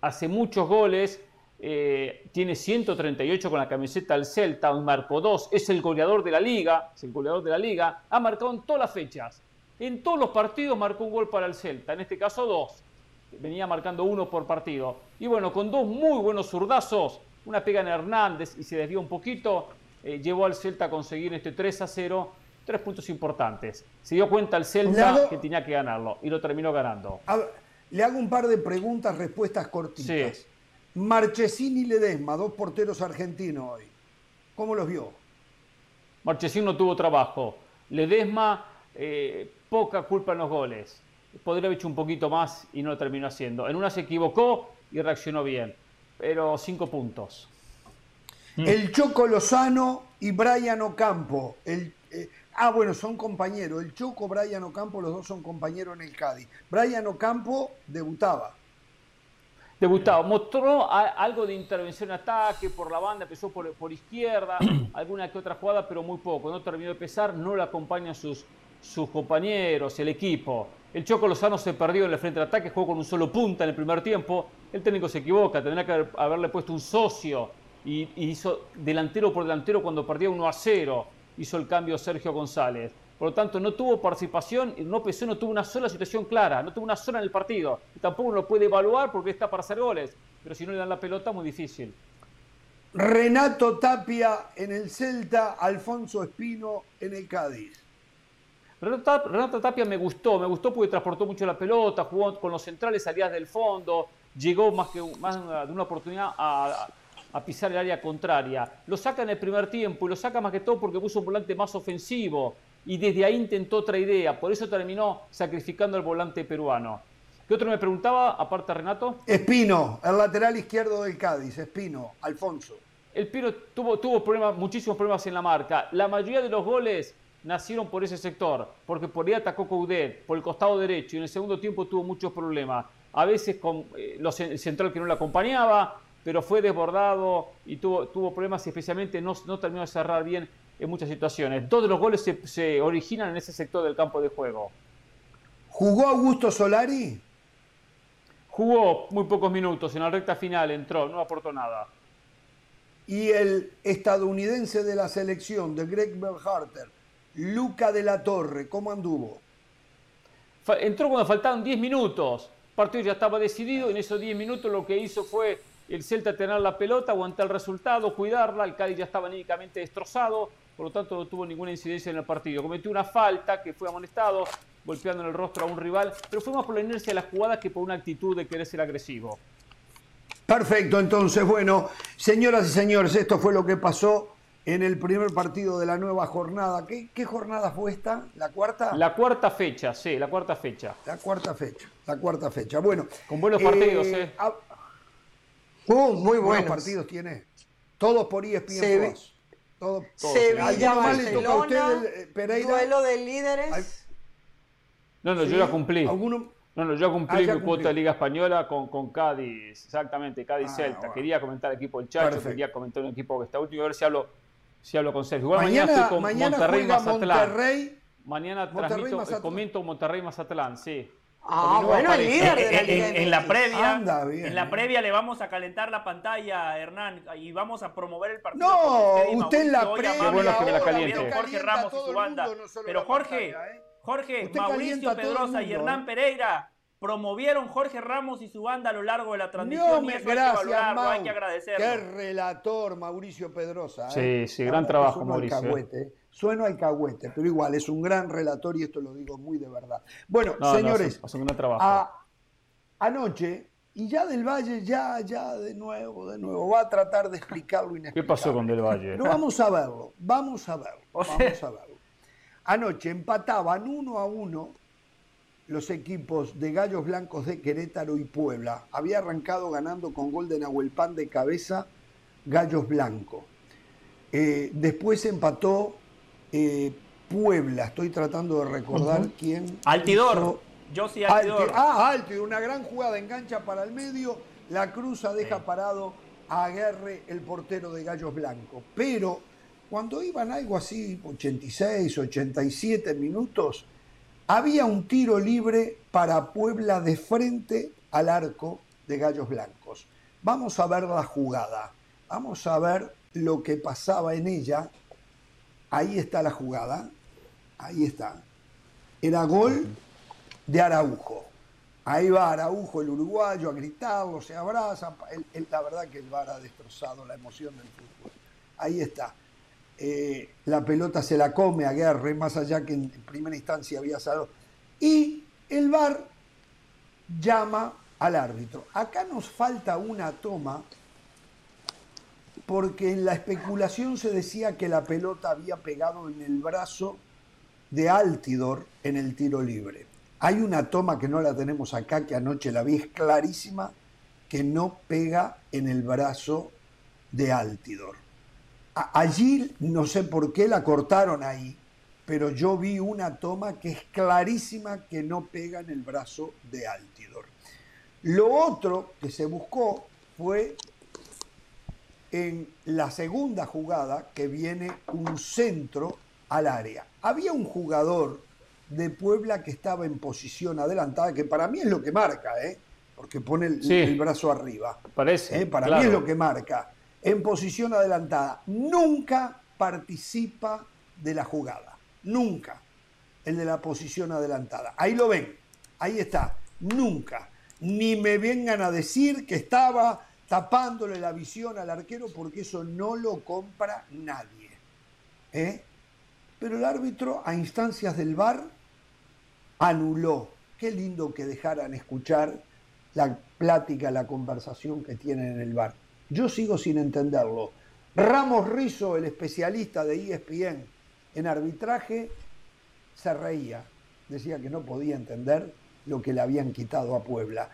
[SPEAKER 4] Hace muchos goles. Eh, tiene 138 con la camiseta del Celta, marcó dos, es el goleador de la liga, es el goleador de la liga, ha marcado en todas las fechas, en todos los partidos marcó un gol para el Celta, en este caso dos, venía marcando uno por partido. Y bueno, con dos muy buenos zurdazos, una pega en Hernández y se desvió un poquito, eh, llevó al Celta a conseguir este 3 a 0, tres puntos importantes. Se dio cuenta el Celta que tenía que ganarlo y lo terminó ganando.
[SPEAKER 1] le hago un par de preguntas, respuestas cortitas. Marchesín y Ledesma, dos porteros argentinos hoy. ¿Cómo los vio?
[SPEAKER 4] Marchesín no tuvo trabajo. Ledesma, eh, poca culpa en los goles podría haber hecho un poquito más y no lo terminó haciendo. En una se equivocó y reaccionó bien, pero cinco puntos.
[SPEAKER 1] Mm. El Choco Lozano y Brian Ocampo. El, eh, ah, bueno, son compañeros. El Choco, Brian Ocampo, los dos son compañeros en el Cádiz. Brian Ocampo debutaba.
[SPEAKER 4] Debutaba, mostró algo de intervención en ataque por la banda, empezó por, por izquierda, alguna que otra jugada, pero muy poco. No terminó de pesar, no le acompañan sus, sus compañeros, el equipo. El Choco Lozano se perdió en el frente de ataque, jugó con un solo punta en el primer tiempo. El técnico se equivoca, tendría que haberle puesto un socio y, hizo delantero por delantero cuando perdía 1 a 0. Hizo el cambio Sergio González. Por lo tanto, no tuvo participación, no pesó, no tuvo una sola situación clara, no tuvo una sola en el partido. Y tampoco lo puede evaluar porque está para hacer goles. Pero si no le dan la pelota, muy difícil.
[SPEAKER 1] Renato Tapia en el Celta, Alfonso Espino en el Cádiz.
[SPEAKER 4] Renato Tapia me gustó, me gustó porque transportó mucho la pelota, jugó con los centrales, salías del fondo, llegó más, que, más de una oportunidad a, pisar el área contraria. Lo saca en el primer tiempo y lo saca más que todo porque puso un volante más ofensivo y desde ahí intentó otra idea, por eso terminó sacrificando al volante peruano. ¿Qué otro me preguntaba, aparte Renato?
[SPEAKER 1] Espino, el lateral izquierdo del Cádiz, Espino, Alfonso.
[SPEAKER 4] El Pino tuvo, tuvo problemas, muchísimos problemas en la marca. La mayoría de los goles nacieron por ese sector, porque por ahí atacó Coudet, por el costado derecho, y en el segundo tiempo tuvo muchos problemas. A veces con eh, los, el central que no le acompañaba, pero fue desbordado y tuvo, tuvo problemas y especialmente no, no terminó de cerrar bien en muchas situaciones. Todos los goles se, se originan en ese sector del campo de juego.
[SPEAKER 1] ¿Jugó Augusto Solari?
[SPEAKER 4] Jugó muy pocos minutos, en la recta final entró, no aportó nada.
[SPEAKER 1] Y el estadounidense de la selección, de Greg Berharter, Luca de la Torre, ¿cómo anduvo?
[SPEAKER 4] Entró cuando faltaban 10 minutos. El partido ya estaba decidido. En esos 10 minutos lo que hizo fue el Celta tener la pelota, aguantar el resultado, cuidarla. El Cádiz ya estaba anímicamente destrozado. por lo tanto no tuvo ninguna incidencia en el partido. Cometió una falta que fue amonestado, golpeando en el rostro a un rival, pero fue más por la inercia de la jugada que por una actitud de querer ser agresivo.
[SPEAKER 1] Perfecto, entonces, bueno, señoras y señores, esto fue lo que pasó en el primer partido de la nueva jornada. ¿Qué, qué jornada fue esta? ¿La cuarta?
[SPEAKER 4] La cuarta fecha, sí, la cuarta fecha.
[SPEAKER 1] La cuarta fecha, la cuarta fecha. Bueno.
[SPEAKER 4] Con buenos partidos, ¿eh?
[SPEAKER 1] A, uh, muy buenos. partidos tiene. Todos por ESPN
[SPEAKER 3] Se
[SPEAKER 1] Plus. Todo,
[SPEAKER 3] todo. Sevilla, Barcelona,
[SPEAKER 1] usted, eh, Pereira?
[SPEAKER 3] duelo de líderes.
[SPEAKER 4] No, no,
[SPEAKER 1] ¿Sí?
[SPEAKER 4] yo ya cumplí.
[SPEAKER 1] ¿Alguno?
[SPEAKER 4] No, no, yo cumplí
[SPEAKER 1] Ah,
[SPEAKER 4] mi cuota
[SPEAKER 1] cumplió.
[SPEAKER 4] de Liga Española con, con Cádiz, exactamente, Cádiz
[SPEAKER 1] Ah, bueno.
[SPEAKER 4] Quería comentar el equipo del Chacho,
[SPEAKER 1] Perfecto.
[SPEAKER 4] quería comentar un equipo que está último, a ver si hablo, si hablo con Sergio. Igual mañana,
[SPEAKER 1] Mañana,
[SPEAKER 4] estoy con
[SPEAKER 1] mañana
[SPEAKER 4] Monterrey
[SPEAKER 1] juega
[SPEAKER 4] Mazatlán.
[SPEAKER 1] Monterrey.
[SPEAKER 4] Mañana
[SPEAKER 1] Monterrey,
[SPEAKER 4] transmito,
[SPEAKER 1] Mazatlán.
[SPEAKER 4] eh, comento Monterrey Mazatlán, sí.
[SPEAKER 3] Ah,
[SPEAKER 4] no
[SPEAKER 3] bueno, el líder de la
[SPEAKER 2] En,
[SPEAKER 3] Liga
[SPEAKER 2] en- en la previa,
[SPEAKER 1] Anda bien,
[SPEAKER 2] en la
[SPEAKER 1] eh.
[SPEAKER 2] previa le vamos a calentar la pantalla, Hernán, y vamos a promover el partido.
[SPEAKER 1] No,
[SPEAKER 2] y
[SPEAKER 1] usted en la previa.
[SPEAKER 4] Qué bueno que me la caliente.
[SPEAKER 2] Jorge Ramos y su banda.
[SPEAKER 1] mundo, no
[SPEAKER 2] Pero Jorge,
[SPEAKER 1] pantalla, ¿eh?
[SPEAKER 2] Jorge,
[SPEAKER 1] Usted
[SPEAKER 2] Mauricio Pedrosa y
[SPEAKER 1] mundo,
[SPEAKER 2] Hernán
[SPEAKER 1] ¿eh?
[SPEAKER 2] Pereira promovieron Jorge Ramos y su banda a lo largo de la
[SPEAKER 1] No
[SPEAKER 2] transmisión. y
[SPEAKER 1] me
[SPEAKER 2] eso hay que
[SPEAKER 1] gracias,
[SPEAKER 2] valorarlo, hay
[SPEAKER 1] Mau.
[SPEAKER 2] que agradecerlo.
[SPEAKER 1] Qué relator, Mauricio Pedrosa.
[SPEAKER 4] Sí,
[SPEAKER 1] ¿eh?
[SPEAKER 4] sí, gran trabajo, Mauricio, ¿eh?
[SPEAKER 1] Alcahuete, ¿eh? Sueno alcahuete, pero igual, es un gran relator y esto lo digo muy de verdad. Bueno,
[SPEAKER 4] No, no,
[SPEAKER 1] señores,
[SPEAKER 4] hace- hace un trabajo.
[SPEAKER 1] a- anoche, y ya del Valle, ya, ya, de nuevo, de nuevo, va a tratar de explicar lo
[SPEAKER 4] ¿Qué pasó con Del Valle?
[SPEAKER 1] Pero vamos a verlo, vamos a verlo,
[SPEAKER 2] O sea-
[SPEAKER 1] vamos a verlo. Anoche empataban uno a uno los equipos de Gallos Blancos de Querétaro y Puebla. Había arrancado ganando con gol de Nahuelpan de cabeza Gallos Blancos. Eh, después empató eh, Puebla. Estoy tratando de recordar quién.
[SPEAKER 2] Altidor.
[SPEAKER 1] hizo-
[SPEAKER 2] Yo sí,
[SPEAKER 1] Alti-
[SPEAKER 2] Altidor.
[SPEAKER 1] Ah, Altidor, una gran jugada, engancha para el medio, la cruza, deja parado a Aguerre, el portero de Gallos Blancos. Pero cuando iban algo así, 86, 87 minutos, había un tiro libre para Puebla de frente al arco de Gallos Blancos. Vamos a ver la jugada, vamos a ver lo que pasaba en ella. Ahí está la jugada, ahí está. Era gol de Araujo. Ahí va Araujo, el uruguayo, a gritarlo, se el- la verdad que el VAR ha destrozado la emoción del fútbol. Ahí está. Eh, la pelota se la come a Guerre, más allá que en primera instancia había saldo. Y el VAR llama al árbitro. Acá nos falta una toma porque en la especulación se decía que la pelota había pegado en el brazo de Altidor en el tiro libre. Hay una toma que no la tenemos acá, que anoche la vi, es clarísima, que no pega en el brazo de Altidor. Allí no sé por qué la cortaron ahí, pero yo vi una toma que es clarísima que no pega en el brazo de Altidor. Lo otro que se buscó fue en la segunda jugada que viene un centro al área. Había un jugador de Puebla que estaba en posición adelantada, que para mí es lo que marca, ¿eh? porque pone el,
[SPEAKER 4] Sí.
[SPEAKER 1] el brazo arriba.
[SPEAKER 4] Parece.
[SPEAKER 1] ¿eh? Para
[SPEAKER 4] claro.
[SPEAKER 1] mí es lo que marca. En posición adelantada. Nunca participa de la jugada. Nunca. El de la posición adelantada. Ahí lo ven. Ahí está. Nunca. Ni me vengan a decir que estaba tapándole la visión al arquero porque eso no lo compra nadie. ¿eh? Pero el árbitro, a instancias del VAR, anuló. Qué lindo que dejaran escuchar la plática, la conversación que tienen en el bar. Yo sigo sin entenderlo. Ramos Rizzo, el especialista de ESPN en arbitraje, se reía. Decía que no podía entender lo que le habían quitado a Puebla.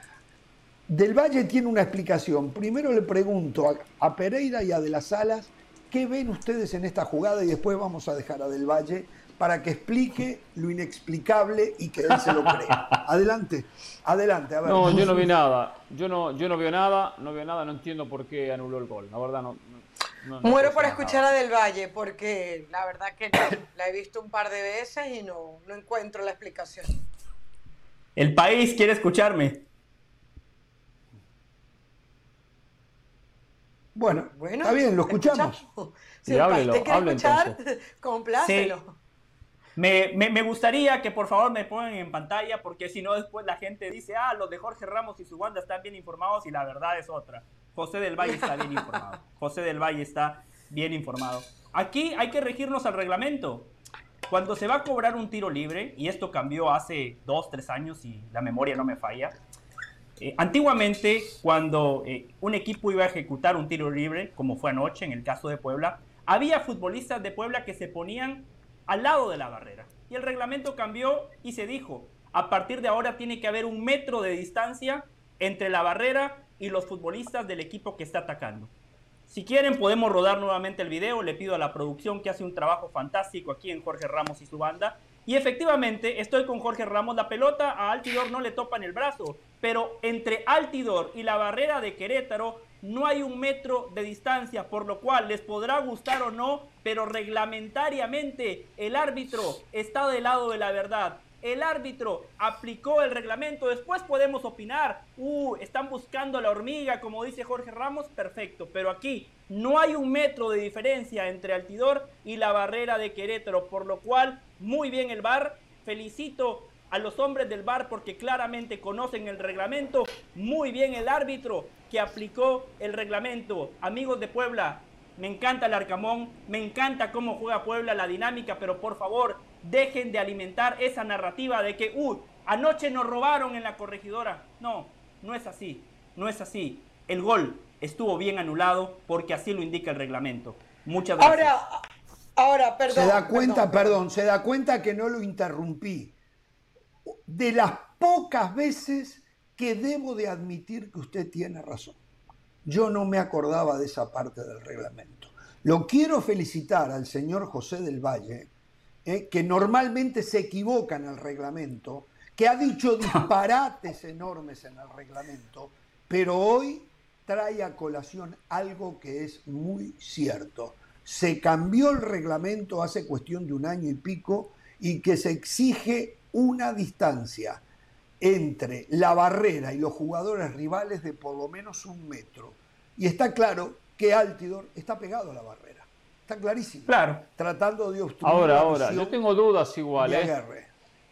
[SPEAKER 1] Del Valle tiene una explicación. Primero le pregunto a, a Pereira y a De las Alas qué ven ustedes en esta jugada y después vamos a dejar a Del Valle para que explique lo inexplicable y que él se lo crea. Adelante, adelante, a ver.
[SPEAKER 4] No, yo no vi nada. Yo no, yo no veo nada, no veo nada, no entiendo por qué anuló el gol. La verdad no. no- no
[SPEAKER 3] Muero por
[SPEAKER 4] nada.
[SPEAKER 3] escuchar a Del Valle porque la verdad que no. La he visto un par de veces y no, no encuentro la explicación.
[SPEAKER 2] El país quiere escucharme.
[SPEAKER 1] Bueno,
[SPEAKER 3] Bueno,
[SPEAKER 1] está bien, lo escuchamos.
[SPEAKER 3] Si
[SPEAKER 4] Y
[SPEAKER 3] el
[SPEAKER 4] háblelo,
[SPEAKER 3] te escuchar,
[SPEAKER 4] entonces.
[SPEAKER 3] complácelo.
[SPEAKER 2] Me, me- me gustaría que por favor me pongan en pantalla porque si no después la gente dice, ah, los de Jorge Ramos y su banda están bien informados y la verdad es otra. José del Valle está bien informado. José del Valle está bien informado. Aquí hay que regirnos al reglamento. Cuando se va a cobrar un tiro libre, y esto cambió hace dos, tres años y la memoria no me falla, eh, antiguamente cuando eh, un equipo iba a ejecutar un tiro libre, como fue anoche en el caso de Puebla, había futbolistas de Puebla que se ponían al lado de la barrera. Y el reglamento cambió y se dijo, a partir de ahora tiene que haber un metro de distancia entre la barrera y los futbolistas del equipo que está atacando. Si quieren podemos rodar nuevamente el video, le pido a la producción que hace un trabajo fantástico aquí en Jorge Ramos y su banda. Y efectivamente estoy con Jorge Ramos, la pelota a Altidor no le topa en el brazo, pero entre Altidor y la barrera de Querétaro no hay un metro de distancia, por lo cual les podrá gustar o no, pero reglamentariamente el árbitro está del lado de la verdad. El árbitro aplicó el reglamento, después podemos opinar, uh, están buscando la hormiga, como dice Jorge Ramos, perfecto, pero aquí no hay un metro de diferencia entre Altidor y la barrera de Querétaro, por lo cual, muy bien el VAR, felicito a los hombres del VAR porque claramente conocen el reglamento, muy bien el árbitro que aplicó el reglamento, amigos de Puebla, me encanta el Arcamón, me encanta cómo juega Puebla, la dinámica, pero por favor, dejen de alimentar esa narrativa de que, uy, anoche nos robaron en la corregidora. No, no es así, no es así. El gol estuvo bien anulado porque así lo indica el reglamento. Muchas gracias.
[SPEAKER 3] Ahora, ahora, perdón.
[SPEAKER 1] Se da cuenta, perdón, se da cuenta que no lo interrumpí. De las pocas veces que debo de admitir que usted tiene razón. Yo no me acordaba de esa parte del reglamento. Lo quiero felicitar al señor José del Valle, eh, que normalmente se equivoca en el reglamento, que ha dicho disparates enormes en el reglamento, pero hoy trae a colación algo que es muy cierto. Se cambió el reglamento hace cuestión de un año y pico y que se exige una distancia entre la barrera y los jugadores rivales de por lo menos un metro. Y está claro que Altidor está pegado a la barrera. Está clarísimo.
[SPEAKER 2] Claro.
[SPEAKER 1] Tratando de obstruir.
[SPEAKER 4] Ahora, ahora, yo tengo dudas igual. ¿eh?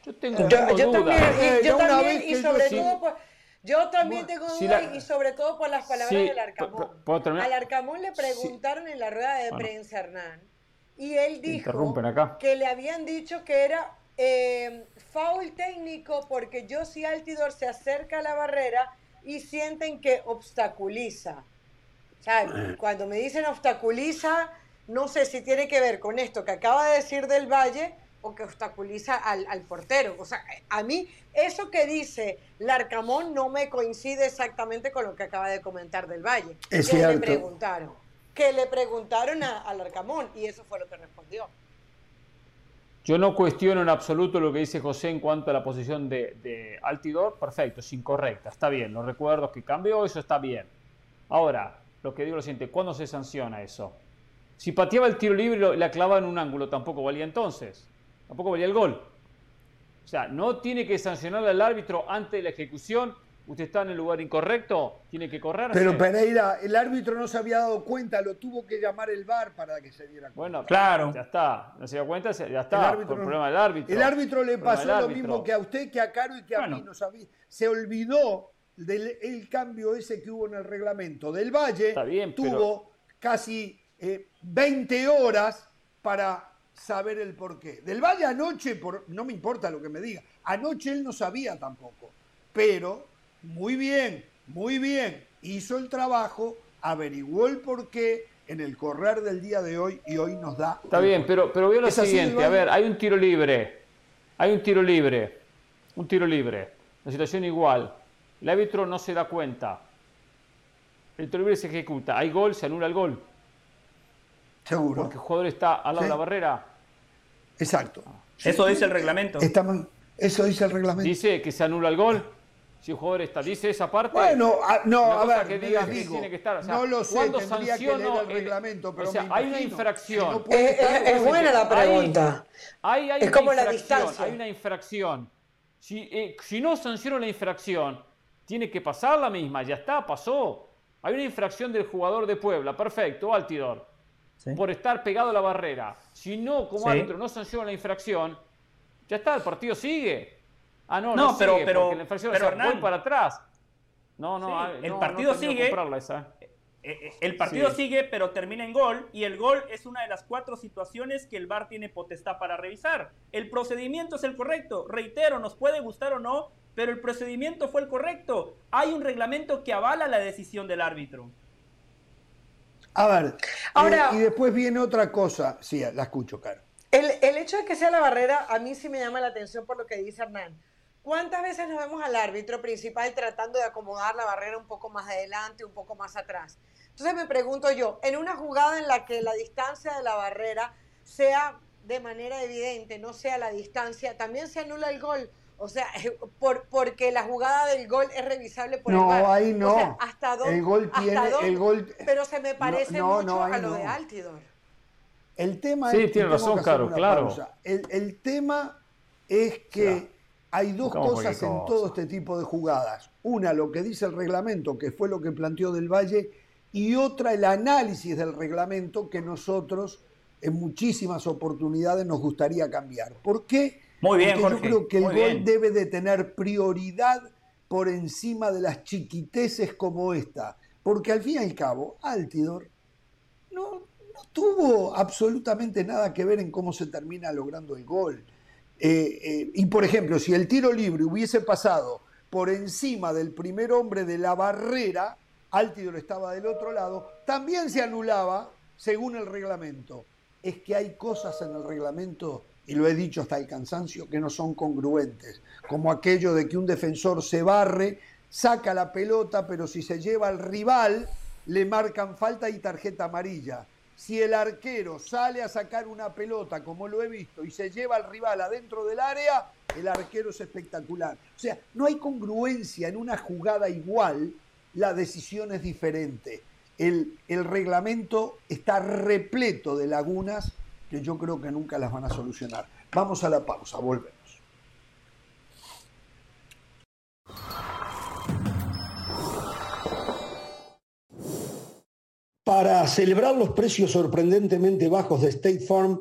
[SPEAKER 3] Yo tengo, yo, dudas. También, yo también, y sobre todo por, yo también tengo dudas y sobre todo por las palabras del Arcamón. Al Arcamón le preguntaron en la rueda de prensa, Hernán, y él dijo que le habían dicho que era eh, foul técnico porque yo si Altidor se acerca a la barrera y sienten que obstaculiza. O sea, cuando me dicen obstaculiza, no sé si tiene que ver con esto que acaba de decir del Valle o que obstaculiza al, portero. O sea, a mí eso que dice Larcamón no me coincide exactamente con lo que acaba de comentar del Valle.
[SPEAKER 1] Es
[SPEAKER 3] que
[SPEAKER 1] cierto.
[SPEAKER 3] le preguntaron. Que le preguntaron a, Larcamón y eso fue lo que respondió.
[SPEAKER 4] Yo no cuestiono en absoluto lo que dice José en cuanto a la posición de, de Altidor. Perfecto, es incorrecta, está bien. Los recuerdos que cambió, eso está bien. Ahora, lo que digo es lo siguiente, ¿cuándo se sanciona eso? Si pateaba el tiro libre y la clavaba en un ángulo, tampoco valía entonces. Tampoco valía el gol. O sea, no tiene que sancionar al árbitro antes de la ejecución. Usted está en el lugar incorrecto, tiene que correr.
[SPEAKER 1] Pero Pereira, el árbitro no se había dado cuenta, lo tuvo que llamar el VAR para que se diera cuenta.
[SPEAKER 4] Bueno, claro. Ya está. No se dio cuenta, ya está. El, problema del árbitro.
[SPEAKER 1] El árbitro le pasó lo mismo que a usted, que a Caro y que a mí. No sabía. Se olvidó del el cambio ese que hubo en el reglamento. Del Valle
[SPEAKER 4] está bien,
[SPEAKER 1] tuvo casi 20 eh, horas para saber el porqué. Del Valle anoche, por, no me importa lo que me diga, anoche él no sabía tampoco, pero muy bien, muy bien, hizo el trabajo, averiguó el porqué en el correr del día de hoy y hoy nos da...
[SPEAKER 4] Está bien, pero, pero veo lo siguiente, a ver, hay un tiro libre, hay un tiro libre, un tiro libre, la situación igual, el árbitro no se da cuenta, el tiro libre se ejecuta, hay gol, se anula el gol.
[SPEAKER 1] Seguro.
[SPEAKER 4] Porque el jugador está al lado de la barrera.
[SPEAKER 1] Exacto.
[SPEAKER 2] Eso dice el reglamento.
[SPEAKER 1] eso dice el reglamento.
[SPEAKER 4] Dice que se anula el gol. Si el jugador está, dice esa parte.
[SPEAKER 1] Bueno, no, a ver,
[SPEAKER 4] que diga que tiene que estar.
[SPEAKER 1] no lo sé, tendría que leer el reglamento, pero
[SPEAKER 4] o sea, hay una infracción.
[SPEAKER 3] es, buena la pregunta.
[SPEAKER 4] Hay,
[SPEAKER 3] es como la distancia.
[SPEAKER 4] Hay una infracción. Si, eh, si no sanciona la infracción, tiene que pasar la misma. Ya está, pasó. Hay una infracción del jugador de Puebla. Perfecto, Altidor por estar pegado a la barrera. Si no, como árbitro, no sanciona la infracción, ya está, el partido sigue. Ah, no, no,
[SPEAKER 2] pero,
[SPEAKER 4] la infracción
[SPEAKER 2] pero
[SPEAKER 4] para atrás. No, no,
[SPEAKER 2] el partido sigue. el partido sigue, pero termina en gol y el gol es una de las cuatro situaciones que el VAR tiene potestad para revisar. El procedimiento es el correcto. Reitero, nos puede gustar o no, pero el procedimiento fue el correcto. Hay un reglamento que avala la decisión del árbitro.
[SPEAKER 1] A ver, Ahora, eh, y después viene otra cosa. Sí, la escucho, Caro.
[SPEAKER 3] El, el hecho de que sea la barrera, a mí sí me llama la atención por lo que dice Hernán. ¿Cuántas veces nos vemos al árbitro principal tratando de acomodar la barrera un poco más adelante, un poco más atrás? Entonces me pregunto yo, en una jugada en la que la distancia de la barrera sea de manera evidente, no sea la distancia, también se anula el gol. O sea, por, porque la jugada del gol es revisable por
[SPEAKER 1] no,
[SPEAKER 3] el
[SPEAKER 1] No, ahí no.
[SPEAKER 3] O
[SPEAKER 1] sea,
[SPEAKER 3] hasta dónde,
[SPEAKER 1] el gol tiene, el gol...
[SPEAKER 3] Pero se me parece mucho a lo de Altidor.
[SPEAKER 1] El tema
[SPEAKER 4] sí, tiene razón, Caro, claro.
[SPEAKER 1] El, el, tema es que hay dos cosas en todo este tipo de jugadas. Una, lo que dice el reglamento, que fue lo que planteó Del Valle, y otra, el análisis del reglamento que nosotros en muchísimas oportunidades nos gustaría cambiar. ¿Por qué?
[SPEAKER 2] Muy bien,
[SPEAKER 1] Porque yo creo que el gol debe de tener prioridad por encima de las chiquiteces como esta. Porque al fin y al cabo, Altidor no, no tuvo absolutamente nada que ver en cómo se termina logrando el gol. Eh, eh, y por ejemplo, si el tiro libre hubiese pasado por encima del primer hombre de la barrera, Altidor estaba del otro lado, también se anulaba según el reglamento. Es que hay cosas en el reglamento, y lo he dicho hasta el cansancio, que no son congruentes, como aquello de que un defensor se barre, saca la pelota, pero si se lleva al rival, le marcan falta y tarjeta amarilla si el arquero sale a sacar una pelota, como lo he visto, y se lleva al rival adentro del área, el arquero es espectacular. O sea, no hay congruencia en una jugada igual, la decisión es diferente. El, el reglamento está repleto de lagunas que yo creo que nunca las van a solucionar. Vamos a la pausa, volvemos. Para celebrar los precios sorprendentemente bajos de State Farm,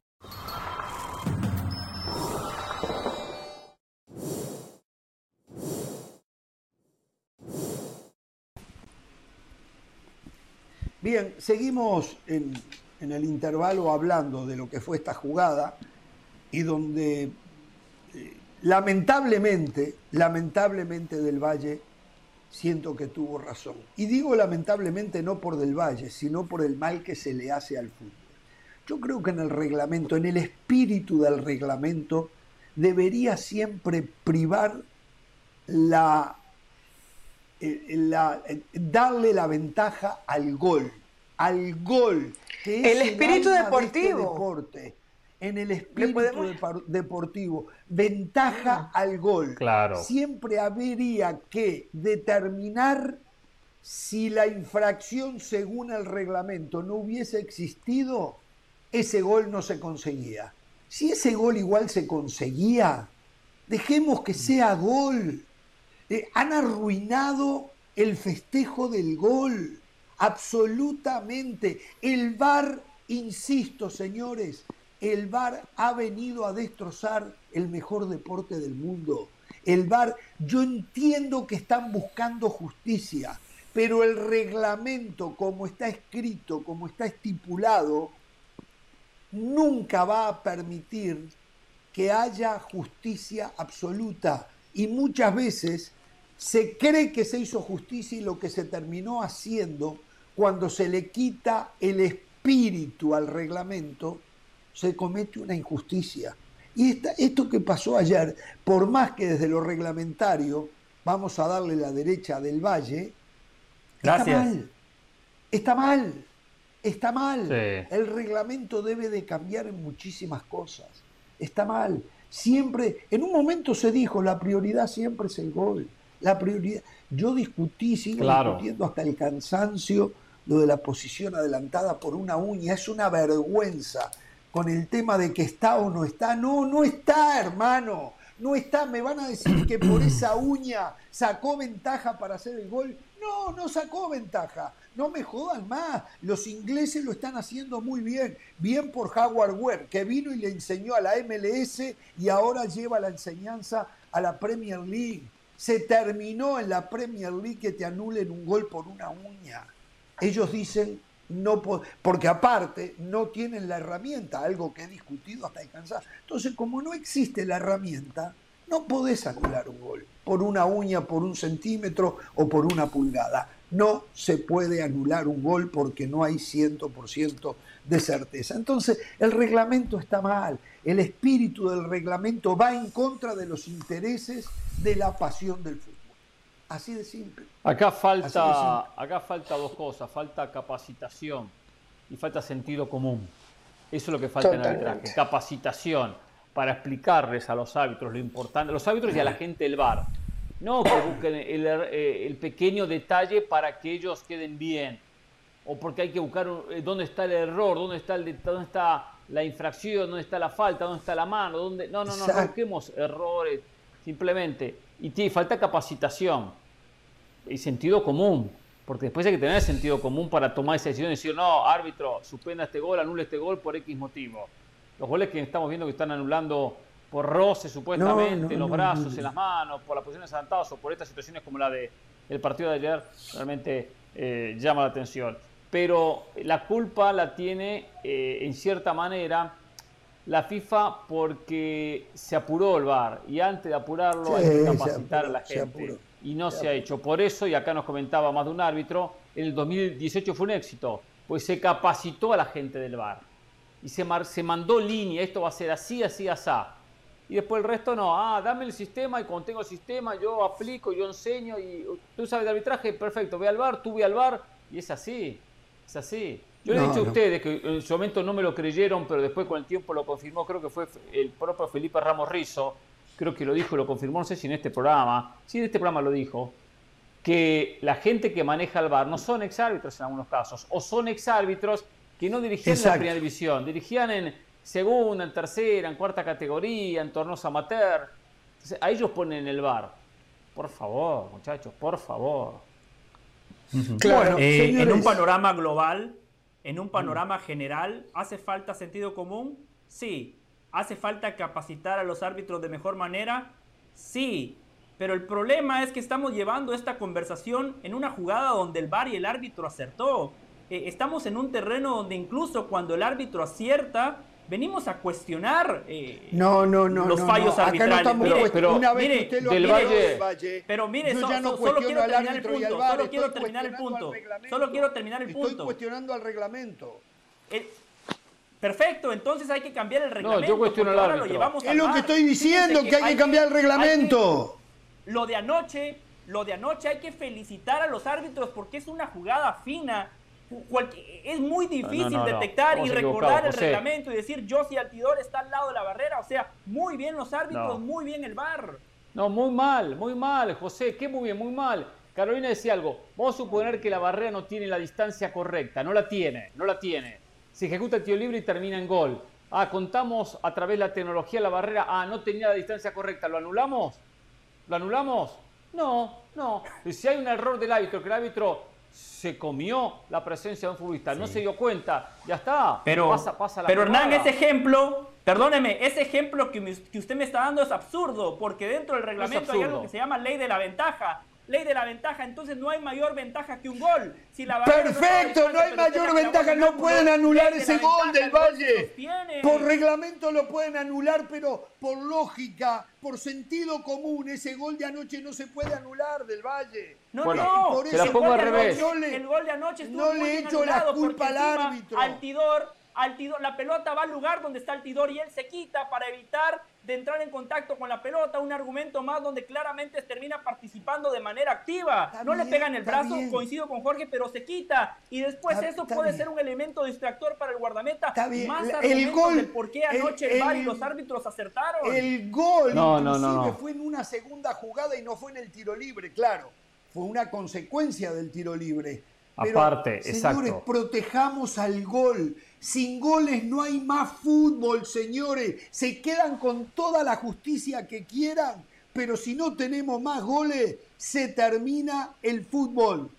[SPEAKER 1] Bien, seguimos en, el intervalo hablando de lo que fue esta jugada y donde eh, lamentablemente, lamentablemente del Valle siento que tuvo razón. Y digo lamentablemente no por del Valle, sino por el mal que se le hace al fútbol. Yo creo que en el reglamento, en el espíritu del reglamento, debería siempre privar la eh, darle la ventaja al gol, al gol.
[SPEAKER 3] Que el espíritu
[SPEAKER 1] de
[SPEAKER 3] este deportivo.
[SPEAKER 1] deporte, en el espíritu deportivo, ventaja al gol.
[SPEAKER 4] Claro.
[SPEAKER 1] Siempre habría que determinar si la infracción según el reglamento no hubiese existido, ese gol no se conseguía. Si ese gol igual se conseguía, dejemos que sea gol. Han arruinado el festejo del gol. Absolutamente. El VAR, insisto, señores, el VAR ha venido a destrozar el mejor deporte del mundo. El VAR, yo entiendo que están buscando justicia, pero el reglamento, como está escrito, como está estipulado, nunca va a permitir que haya justicia absoluta. Y muchas veces se cree que se hizo justicia y lo que se terminó haciendo cuando se le quita el espíritu al reglamento, se comete una injusticia. Y esto que pasó ayer, por más que desde lo reglamentario vamos a darle la derecha del valle, está mal. Está mal. Está mal. El reglamento debe de cambiar en muchísimas cosas. Está mal. Siempre, en un momento se dijo, la prioridad siempre es el gol. La prioridad. Yo discutí, sigo discutiendo hasta el cansancio lo de la posición adelantada por una uña. Es una vergüenza con el tema de que está o no está. No, no está, hermano. No está, me van a decir que por esa uña sacó ventaja para hacer el gol. No, no sacó ventaja. No me jodan más. Los ingleses lo están haciendo muy bien. Bien por Howard Ware, que vino y le enseñó a la MLS y ahora lleva la enseñanza a la Premier League. Se terminó en la Premier League que te anulen un gol por una uña. Ellos dicen no porque aparte no tienen la herramienta, algo que he discutido hasta alcanzar. Entonces, como no existe la herramienta, no podés anular un gol por una uña, por un centímetro o por una pulgada. No se puede anular un gol porque no hay 100% de certeza. Entonces, el reglamento está mal. El espíritu del reglamento va en contra de los intereses de la pasión del fútbol. Así de simple.
[SPEAKER 4] Acá falta, acá falta dos cosas, falta capacitación y falta sentido común. Eso es lo que falta en el arbitraje, capacitación para explicarles a los árbitros lo importante, a los árbitros y a la gente del bar. No que busquen el, eh, el pequeño detalle para que ellos queden bien, o porque hay que buscar eh, dónde está el error, dónde está, el, dónde está la infracción, dónde está la falta, dónde está la mano, dónde... No, no, no, no busquemos errores, simplemente. Y tiene, falta capacitación y sentido común, porque después hay que tener sentido común para tomar esa decisión y decir, no, árbitro, suspenda este gol, anule este gol por X motivo. Los goles que estamos viendo que están anulando por roce supuestamente, en los brazos, en las manos, por las posiciones adelantadas o por estas situaciones como la de el partido de ayer, realmente eh, llama la atención. Pero la culpa la tiene eh, en cierta manera la FIFA porque se apuró el VAR y antes de apurarlo hay que capacitar a la gente y no se ha hecho. Por eso, y acá nos comentaba más de un árbitro, en el 2018 fue un éxito, pues se capacitó a la gente del bar y se, se mandó línea, esto va a ser así, así, así. Y después el resto no, ah, dame el sistema y cuando tengo el sistema yo aplico, yo enseño y tú sabes de arbitraje, perfecto, ve al bar, tú ve al bar y es así, es así. Yo le he dicho a ustedes que en su momento no me lo creyeron, pero después con el tiempo lo confirmó, creo que fue el propio Felipe Ramos Rizo, creo que lo dijo y lo confirmó, no sé si en este programa, sí en este programa lo dijo, que la gente que maneja el bar no son exárbitros en algunos casos, o son exárbitros que no dirigían en la primera división, dirigían en segunda, en tercera, en cuarta categoría, en torneos amateur. Entonces, a ellos ponen el bar. Por favor, muchachos, por favor.
[SPEAKER 2] Claro, eh, en un panorama global, en un panorama general, ¿hace falta sentido común? Sí. ¿Hace falta capacitar a los árbitros de mejor manera? Sí, pero el problema es que estamos llevando esta conversación en una jugada donde el VAR y el árbitro acertó. Eh, estamos en un terreno donde incluso cuando el árbitro acierta, venimos a cuestionar eh,
[SPEAKER 1] no, no, no,
[SPEAKER 2] los fallos arbitrales.
[SPEAKER 1] pero, una vez que usted lo
[SPEAKER 2] del Valle, pero mire, solo quiero terminar el punto, solo quiero terminar el punto, solo quiero terminar el punto.
[SPEAKER 1] Estoy cuestionando al reglamento.
[SPEAKER 2] El, Perfecto, entonces hay que cambiar el reglamento.
[SPEAKER 4] No, yo cuestiono el árbitro.
[SPEAKER 1] es lo que estoy diciendo, que, hay que cambiar el reglamento.
[SPEAKER 2] lo de anoche, lo de anoche hay que felicitar a los árbitros porque es una jugada fina. Es muy difícil detectar y recordar el reglamento y decir yo si Altidor está al lado de la barrera. O sea, muy bien los árbitros, muy bien el bar.
[SPEAKER 4] No, muy mal, muy mal, José, qué muy bien, muy mal. Carolina decía algo, vamos a suponer que la barrera no tiene la distancia correcta, no la tiene, no la tiene se ejecuta el tiro libre y termina en gol. Ah, contamos a través de la tecnología la barrera. Ah, no tenía la distancia correcta. ¿Lo anulamos? ¿Lo anulamos? No, no. Si hay un error del árbitro, que el árbitro se comió la presencia de un futbolista, no se dio cuenta, ya está.
[SPEAKER 2] Pero,
[SPEAKER 4] pasa, pasa
[SPEAKER 2] la pero Hernán, ese ejemplo, perdóneme, ese ejemplo que, que, usted me está dando es absurdo, porque dentro del reglamento hay algo que se llama ley de la ventaja ley de la ventaja, entonces no hay mayor ventaja que un gol.
[SPEAKER 1] Si la Perfecto, no, hay mayor ventaja, no pueden anular ese gol del Valle. Por reglamento lo pueden anular, pero por lógica, por sentido común, ese gol de anoche no se puede anular del Valle.
[SPEAKER 2] No, no,
[SPEAKER 4] por eso, el, gol
[SPEAKER 2] el gol de anoche estuvo
[SPEAKER 1] no le echo la culpa al árbitro.
[SPEAKER 2] Altidor Altidor, la pelota va al lugar donde está Altidor y él se quita para evitar de entrar en contacto con la pelota, un argumento más donde claramente termina participando de manera activa. no le pega en el brazo, coincido con Jorge, pero se quita. Y después eso puede ser un elemento distractor para el guardameta. Más el gol, de por qué anoche el, VAR y los árbitros acertaron.
[SPEAKER 1] El gol no, inclusive fue en una segunda jugada y no fue en el tiro libre, claro. Fue una consecuencia del tiro libre.
[SPEAKER 4] Aparte,
[SPEAKER 1] señores, protejamos al gol Sin goles no hay más fútbol, señores. Se quedan con toda la justicia que quieran, pero si no tenemos más goles, se termina el fútbol.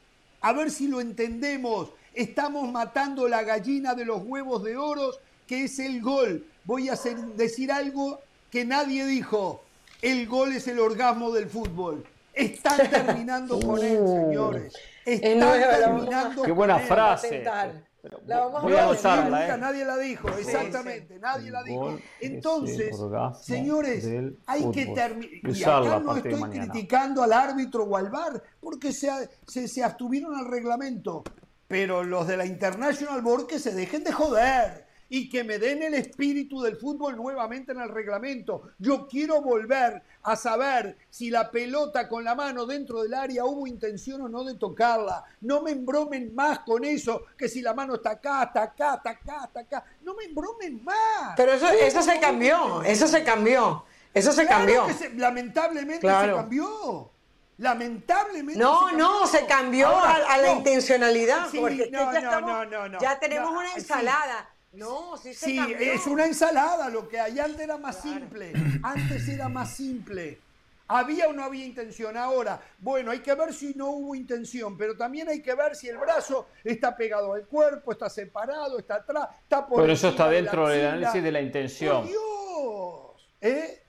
[SPEAKER 1] A ver si lo entendemos. Estamos matando la gallina de los huevos de oro, que es el gol. Voy a decir algo que nadie dijo. El gol es el orgasmo del fútbol. Están terminando con él, señores. Están terminando
[SPEAKER 4] Qué buena frase.
[SPEAKER 1] La vamos voy a usarla, ¿eh? Nadie la dijo, exactamente, nadie la dijo. Entonces, señores, hay que terminar. Y acá no estoy criticando al árbitro o al VAR, porque se, se, se abstuvieron al reglamento. Pero los de la International Board que se dejen de joder y que me den el espíritu del fútbol nuevamente en el reglamento. Yo quiero volver a saber si la pelota con la mano dentro del área hubo intención o no de tocarla. No me embromen más con eso, que si la mano está acá, está acá, está acá, está acá. No me embromen más.
[SPEAKER 3] Pero eso, eso se cambió, eso se cambió. Eso se cambió.
[SPEAKER 1] lamentablemente se cambió. Lamentablemente.
[SPEAKER 3] No, no, se cambió a, la intencionalidad. porque ya, no, ya tenemos una ensalada. No, sí
[SPEAKER 1] Sí, es una ensalada lo que hay. Antes era más simple. Antes era más simple. ¿Había o no había intención? Ahora, bueno, hay que ver si no hubo intención, pero también hay que ver si el brazo está pegado al cuerpo, está separado, está atrás, está por
[SPEAKER 4] Pero eso está dentro del análisis de la intención.
[SPEAKER 1] Dios! ¿Eh?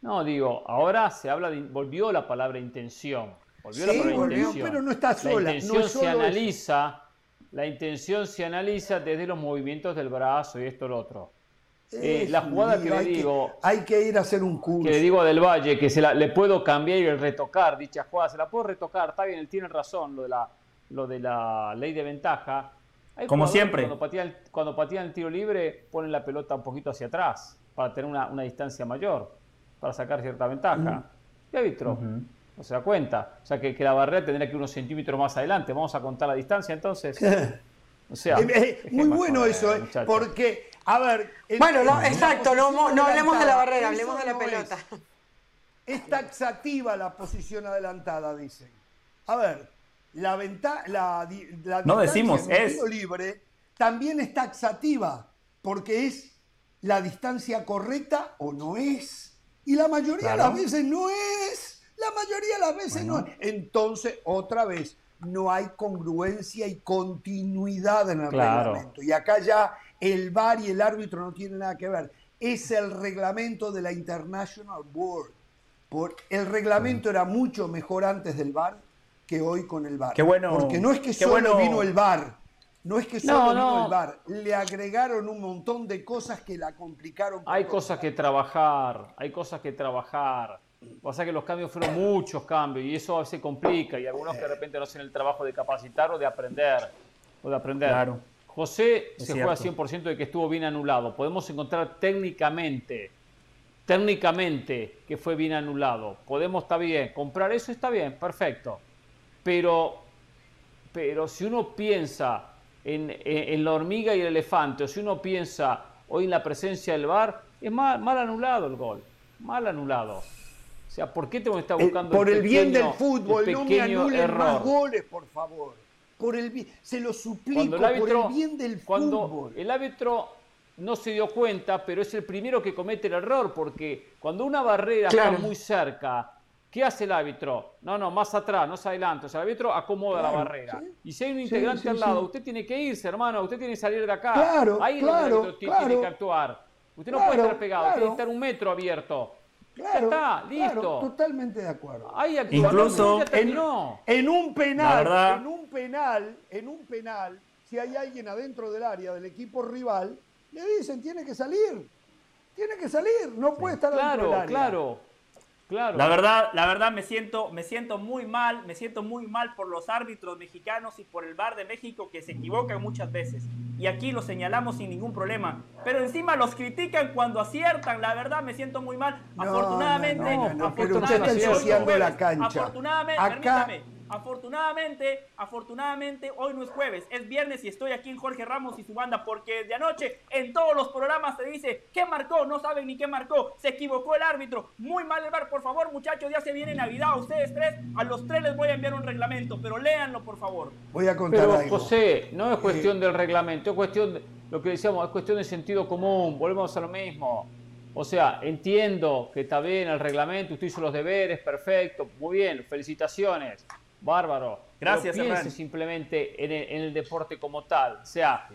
[SPEAKER 4] No, digo, ahora se habla de. Volvió la palabra intención. Volvió la palabra intención.
[SPEAKER 1] pero no está sola.
[SPEAKER 4] La intención se analiza la intención se analiza desde los movimientos del brazo y esto lo otro. Eh, la jugada que le digo.
[SPEAKER 1] hay que ir a hacer un curso.
[SPEAKER 4] Que le digo a Del Valle que se la, le puedo cambiar y retocar dicha jugada. Se la puedo retocar, está bien, él tiene razón, lo de la, lo de la ley de ventaja.
[SPEAKER 2] Como siempre.
[SPEAKER 4] Cuando patean, cuando patean el tiro libre, ponen la pelota un poquito hacia atrás para tener una, distancia mayor, para sacar cierta ventaja. ¿Qué árbitro? No se da cuenta. O sea, que, la barrera tendría que ir unos centímetros más adelante. Vamos a contar la distancia entonces.
[SPEAKER 1] O sea, muy bueno eso, ¿eh? porque, a ver...
[SPEAKER 3] bueno, exacto, no, no hablemos de la barrera, hablemos de la pelota.
[SPEAKER 1] Es, taxativa la posición adelantada, dicen. A ver, la, venta, la, la
[SPEAKER 2] no decimos, es
[SPEAKER 1] libre también es taxativa, porque es la distancia correcta o no es. Y la mayoría de las veces no es. La mayoría de las veces no. Entonces, otra vez, no hay congruencia y continuidad en el reglamento. Y acá ya el VAR y el árbitro no tienen nada que ver. Es el reglamento de la International Board. Por, el reglamento era mucho mejor antes del VAR que hoy con el VAR.
[SPEAKER 2] Qué bueno,
[SPEAKER 1] Porque no es que solo vino el VAR. No es que solo vino el VAR. Le agregaron un montón de cosas que la complicaron.
[SPEAKER 4] Hay cosas que trabajar. Hay cosas que trabajar Pasa que los cambios fueron muchos cambios y eso a veces complica y algunos que de repente no hacen el trabajo de capacitar o de aprender. O de aprender.
[SPEAKER 2] Claro.
[SPEAKER 4] José se fue a 100% de que estuvo bien anulado. Podemos encontrar técnicamente, técnicamente que fue bien anulado. Podemos, está bien, comprar eso está bien, perfecto. Pero, pero si uno piensa en, en, la hormiga y el elefante, o si uno piensa hoy en la presencia del VAR, es mal, mal anulado el gol. Mal anulado. O sea, ¿por qué tengo que estar buscando
[SPEAKER 1] Por el, bien del fútbol, no me anulen más goles, por favor. Por el bien, se lo suplico, por el bien del
[SPEAKER 4] cuando
[SPEAKER 1] fútbol.
[SPEAKER 4] El árbitro no se dio cuenta, pero es el primero que comete el error, porque cuando una barrera está muy cerca, ¿qué hace el árbitro? No, no, más atrás, no se adelanta. O sea, el árbitro acomoda la barrera. Y si hay un integrante al lado, usted tiene que irse, hermano, usted tiene que salir de acá.
[SPEAKER 1] Claro,
[SPEAKER 4] Ahí
[SPEAKER 1] claro,
[SPEAKER 4] tiene que actuar. Usted no puede estar pegado, tiene que estar un metro abierto. Claro, está, listo.
[SPEAKER 1] totalmente de acuerdo.
[SPEAKER 2] Incluso
[SPEAKER 1] en, un penal, en un penal, en un penal, si hay alguien adentro del área del equipo rival, le dicen tiene que salir, tiene que salir, no puede estar
[SPEAKER 4] claro,
[SPEAKER 1] del área.
[SPEAKER 4] Claro,
[SPEAKER 2] la verdad, la verdad me siento, me siento muy mal, me siento muy mal por los árbitros mexicanos y por el VAR de México que se equivocan muchas veces. Y aquí lo señalamos sin ningún problema. Pero encima los critican cuando aciertan. La verdad me siento muy mal. afortunadamente,
[SPEAKER 1] no, pero usted está ensuciando la cancha.
[SPEAKER 2] Afortunadamente, permítame, Afortunadamente, afortunadamente, hoy no es jueves, es viernes y estoy aquí en Jorge Ramos y su banda porque de anoche en todos los programas se dice ¿qué marcó? No saben ni qué marcó, se equivocó el árbitro, muy mal el bar, por favor muchachos, ya se viene Navidad, a ustedes tres, a los tres les voy a enviar un reglamento, pero léanlo por favor.
[SPEAKER 1] Voy a contar
[SPEAKER 4] Pero
[SPEAKER 1] algo.
[SPEAKER 4] José, no es cuestión del reglamento, es cuestión de lo que decíamos, es cuestión de sentido común, volvemos a lo mismo. O sea, entiendo que está bien el reglamento, usted hizo los deberes, perfecto, muy bien, felicitaciones, bárbaro.
[SPEAKER 2] Gracias,
[SPEAKER 4] Pero piense
[SPEAKER 2] Hernán.
[SPEAKER 4] simplemente en el, en el deporte como tal. O sea,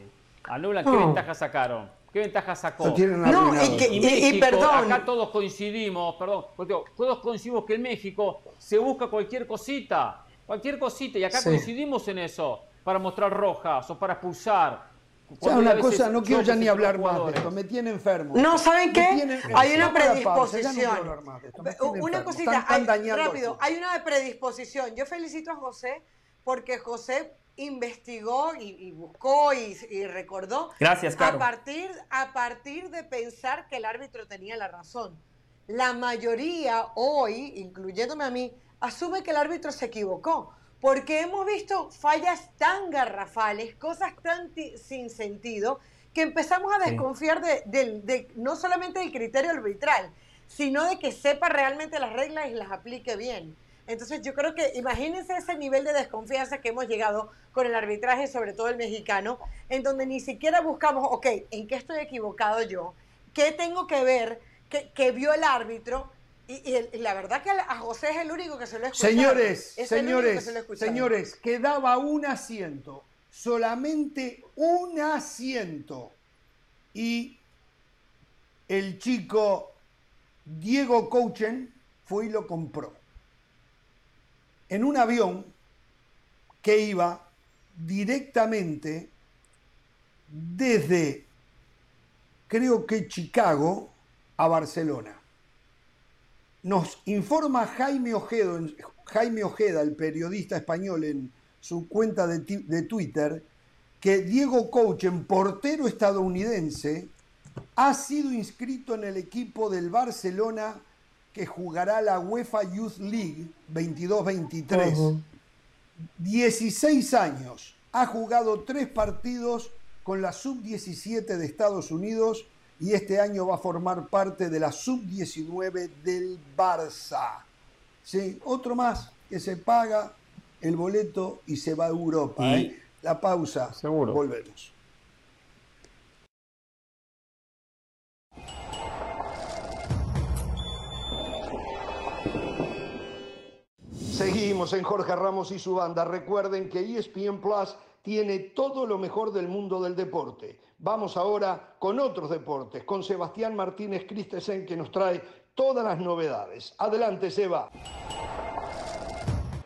[SPEAKER 4] anulan, ¿qué
[SPEAKER 3] No.
[SPEAKER 4] ventaja sacaron? ¿Qué ventaja sacó?
[SPEAKER 3] No, y que-
[SPEAKER 4] Y
[SPEAKER 3] y
[SPEAKER 4] México,
[SPEAKER 3] perdón.
[SPEAKER 4] acá todos coincidimos, perdón, porque digo, todos coincidimos que en México se busca cualquier cosita, cualquier cosita, y acá
[SPEAKER 3] Sí.
[SPEAKER 4] coincidimos en eso, para mostrar rojas o para expulsar.
[SPEAKER 1] O sea,
[SPEAKER 4] Cuando
[SPEAKER 1] una cosa, no quiero ya ni hablar más de esto, me tiene enfermo.
[SPEAKER 3] No, ¿saben qué?
[SPEAKER 1] tiene-
[SPEAKER 3] Hay una
[SPEAKER 1] pausa, ya no
[SPEAKER 3] predisposición.
[SPEAKER 1] esto,
[SPEAKER 3] Una
[SPEAKER 1] enfermo.
[SPEAKER 3] cosita,
[SPEAKER 1] Están- están
[SPEAKER 3] hay- rápido,
[SPEAKER 1] esto.
[SPEAKER 3] hay una predisposición. Yo felicito a José porque José investigó y, y buscó y, y recordó
[SPEAKER 2] Gracias,
[SPEAKER 3] a partir, a partir de pensar que el árbitro tenía la razón. La mayoría hoy, incluyéndome a mí, asume que el árbitro se equivocó. Porque hemos visto fallas tan garrafales, cosas tan sin sentido, que empezamos a desconfiar de- no solamente del criterio arbitral, sino de que sepa realmente las reglas y las aplique bien. Entonces yo creo que imagínense ese nivel de desconfianza que hemos llegado con el arbitraje, sobre todo el mexicano, en donde ni siquiera buscamos, ok, ¿en qué estoy equivocado yo? ¿Qué tengo que ver que, que vio el árbitro? Y, y el- y la verdad que a José es el único que se lo ha escuchado.
[SPEAKER 1] Señores,
[SPEAKER 3] Es el único que
[SPEAKER 1] señores,
[SPEAKER 3] se
[SPEAKER 1] señores, quedaba un asiento, solamente un asiento. Y el chico Diego Cochen fue y lo compró. En un avión que iba directamente desde, creo que Chicago, a Barcelona. Nos informa Jaime Ojeda, Jaime Ojeda, el periodista español, en su cuenta de, Twitter, que Diego Cochen, portero estadounidense, ha sido inscrito en el equipo del Barcelona que jugará la UEFA Youth League 22-23.
[SPEAKER 3] Ujú.
[SPEAKER 1] 16 años. Ha jugado tres partidos con la sub-17 de Estados Unidos y este año va a formar parte de la sub-19 del Barça. Sí, otro más que se paga el boleto y se va a Europa.
[SPEAKER 2] Y-
[SPEAKER 1] ¿eh? La pausa.
[SPEAKER 4] Seguro.
[SPEAKER 1] Volvemos. Seguimos en Jorge Ramos y su banda. Recuerden que ESPN Plus tiene todo lo mejor del mundo del deporte. Vamos ahora con otros deportes, con Sebastián Martínez Christensen que nos trae todas las novedades. Adelante, Seba.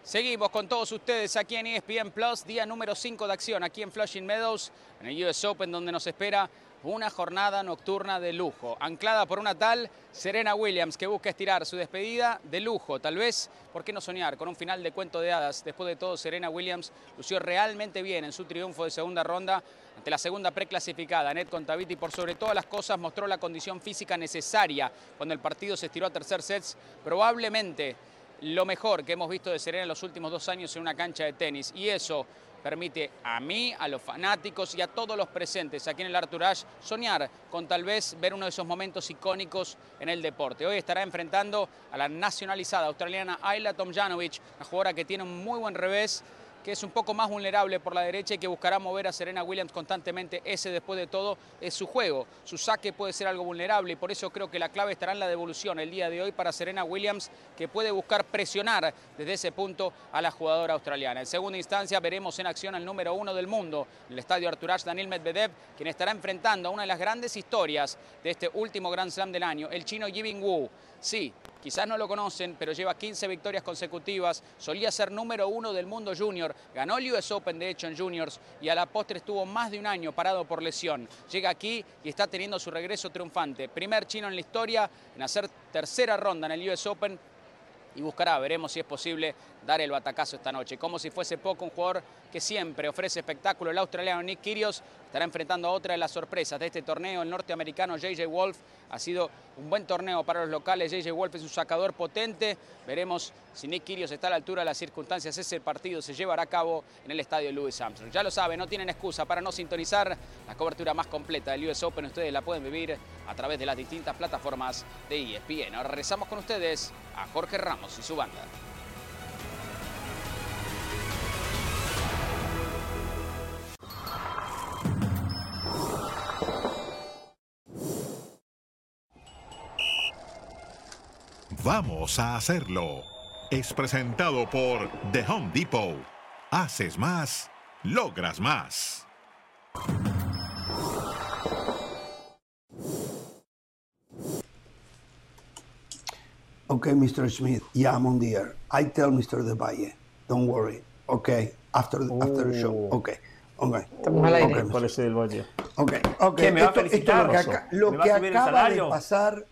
[SPEAKER 5] Seguimos con todos ustedes aquí en ESPN Plus, día número 5 de acción aquí en Flushing Meadows, en el US Open, donde nos espera una jornada nocturna de lujo, anclada por una tal Serena Williams que busca estirar su despedida de lujo. Tal vez, ¿por qué no soñar con un final de cuento de hadas? Después de todo, Serena Williams lució realmente bien en su triunfo de segunda ronda ante la segunda preclasificada, Net Contaviti, por sobre todas las cosas mostró la condición física necesaria cuando el partido se estiró a tercer sets, probablemente lo mejor que hemos visto de Serena en los últimos dos años en una cancha de tenis. Y eso permite a mí, a los fanáticos y a todos los presentes aquí en el Arthur Ashe soñar con tal vez ver uno de esos momentos icónicos en el deporte. Hoy estará enfrentando a la nacionalizada australiana Ayla Tomjanovic, una jugadora que tiene un muy buen revés que es un poco más vulnerable por la derecha y que buscará mover a Serena Williams constantemente. Ese, después de todo, es su juego. Su saque puede ser algo vulnerable y por eso creo que la clave estará en la devolución el día de hoy para Serena Williams, que puede buscar presionar desde ese punto a la jugadora australiana. En segunda instancia, veremos en acción al número uno del mundo, el estadio Artur Ashe, Daniel Medvedev, quien estará enfrentando a una de las grandes historias de este último Grand Slam del año, el chino Yibing Wu. Sí, quizás no lo conocen, pero lleva 15 victorias consecutivas, solía ser número uno del mundo junior, ganó el US Open de hecho en juniors y a la postre estuvo más de un año parado por lesión. Llega aquí y está teniendo su regreso triunfante. Primer chino en la historia en hacer tercera ronda en el US Open y buscará, veremos si es posible, dar el batacazo esta noche. Como si fuese poco, un jugador que siempre ofrece espectáculo, el australiano Nick Kyrgios, estará enfrentando a otra de las sorpresas de este torneo, el norteamericano JJ Wolf. Ha sido un buen torneo para los locales. JJ Wolf es un sacador potente. Veremos si Nick Kyrgios está a la altura de las circunstancias. Ese partido se llevará a cabo en el estadio Louis Armstrong. Ya lo saben, no tienen excusa para no sintonizar la cobertura más completa del US Open. Ustedes la pueden vivir a través de las distintas plataformas de ESPN. Ahora regresamos con ustedes a Jorge Ramos y su banda.
[SPEAKER 6] Vamos a hacerlo. Es presentado por The Home Depot. Haces más, logras más.
[SPEAKER 1] Okay, Mr. Smith. Yeah, I'm on the air. I tell Mr. De Valle, don't worry. Okay, after the, after the show.
[SPEAKER 4] Oh.
[SPEAKER 1] Okay, okay.
[SPEAKER 3] Estamos al aire.
[SPEAKER 1] Okay, Mr.
[SPEAKER 4] Parece del Valle.
[SPEAKER 1] Ok, ok.
[SPEAKER 2] ¿Qué, me va a
[SPEAKER 1] Esto, esto
[SPEAKER 2] felicitar,
[SPEAKER 1] lo que, aca- lo
[SPEAKER 2] ¿Me va
[SPEAKER 1] que
[SPEAKER 2] a
[SPEAKER 1] acaba de pasar,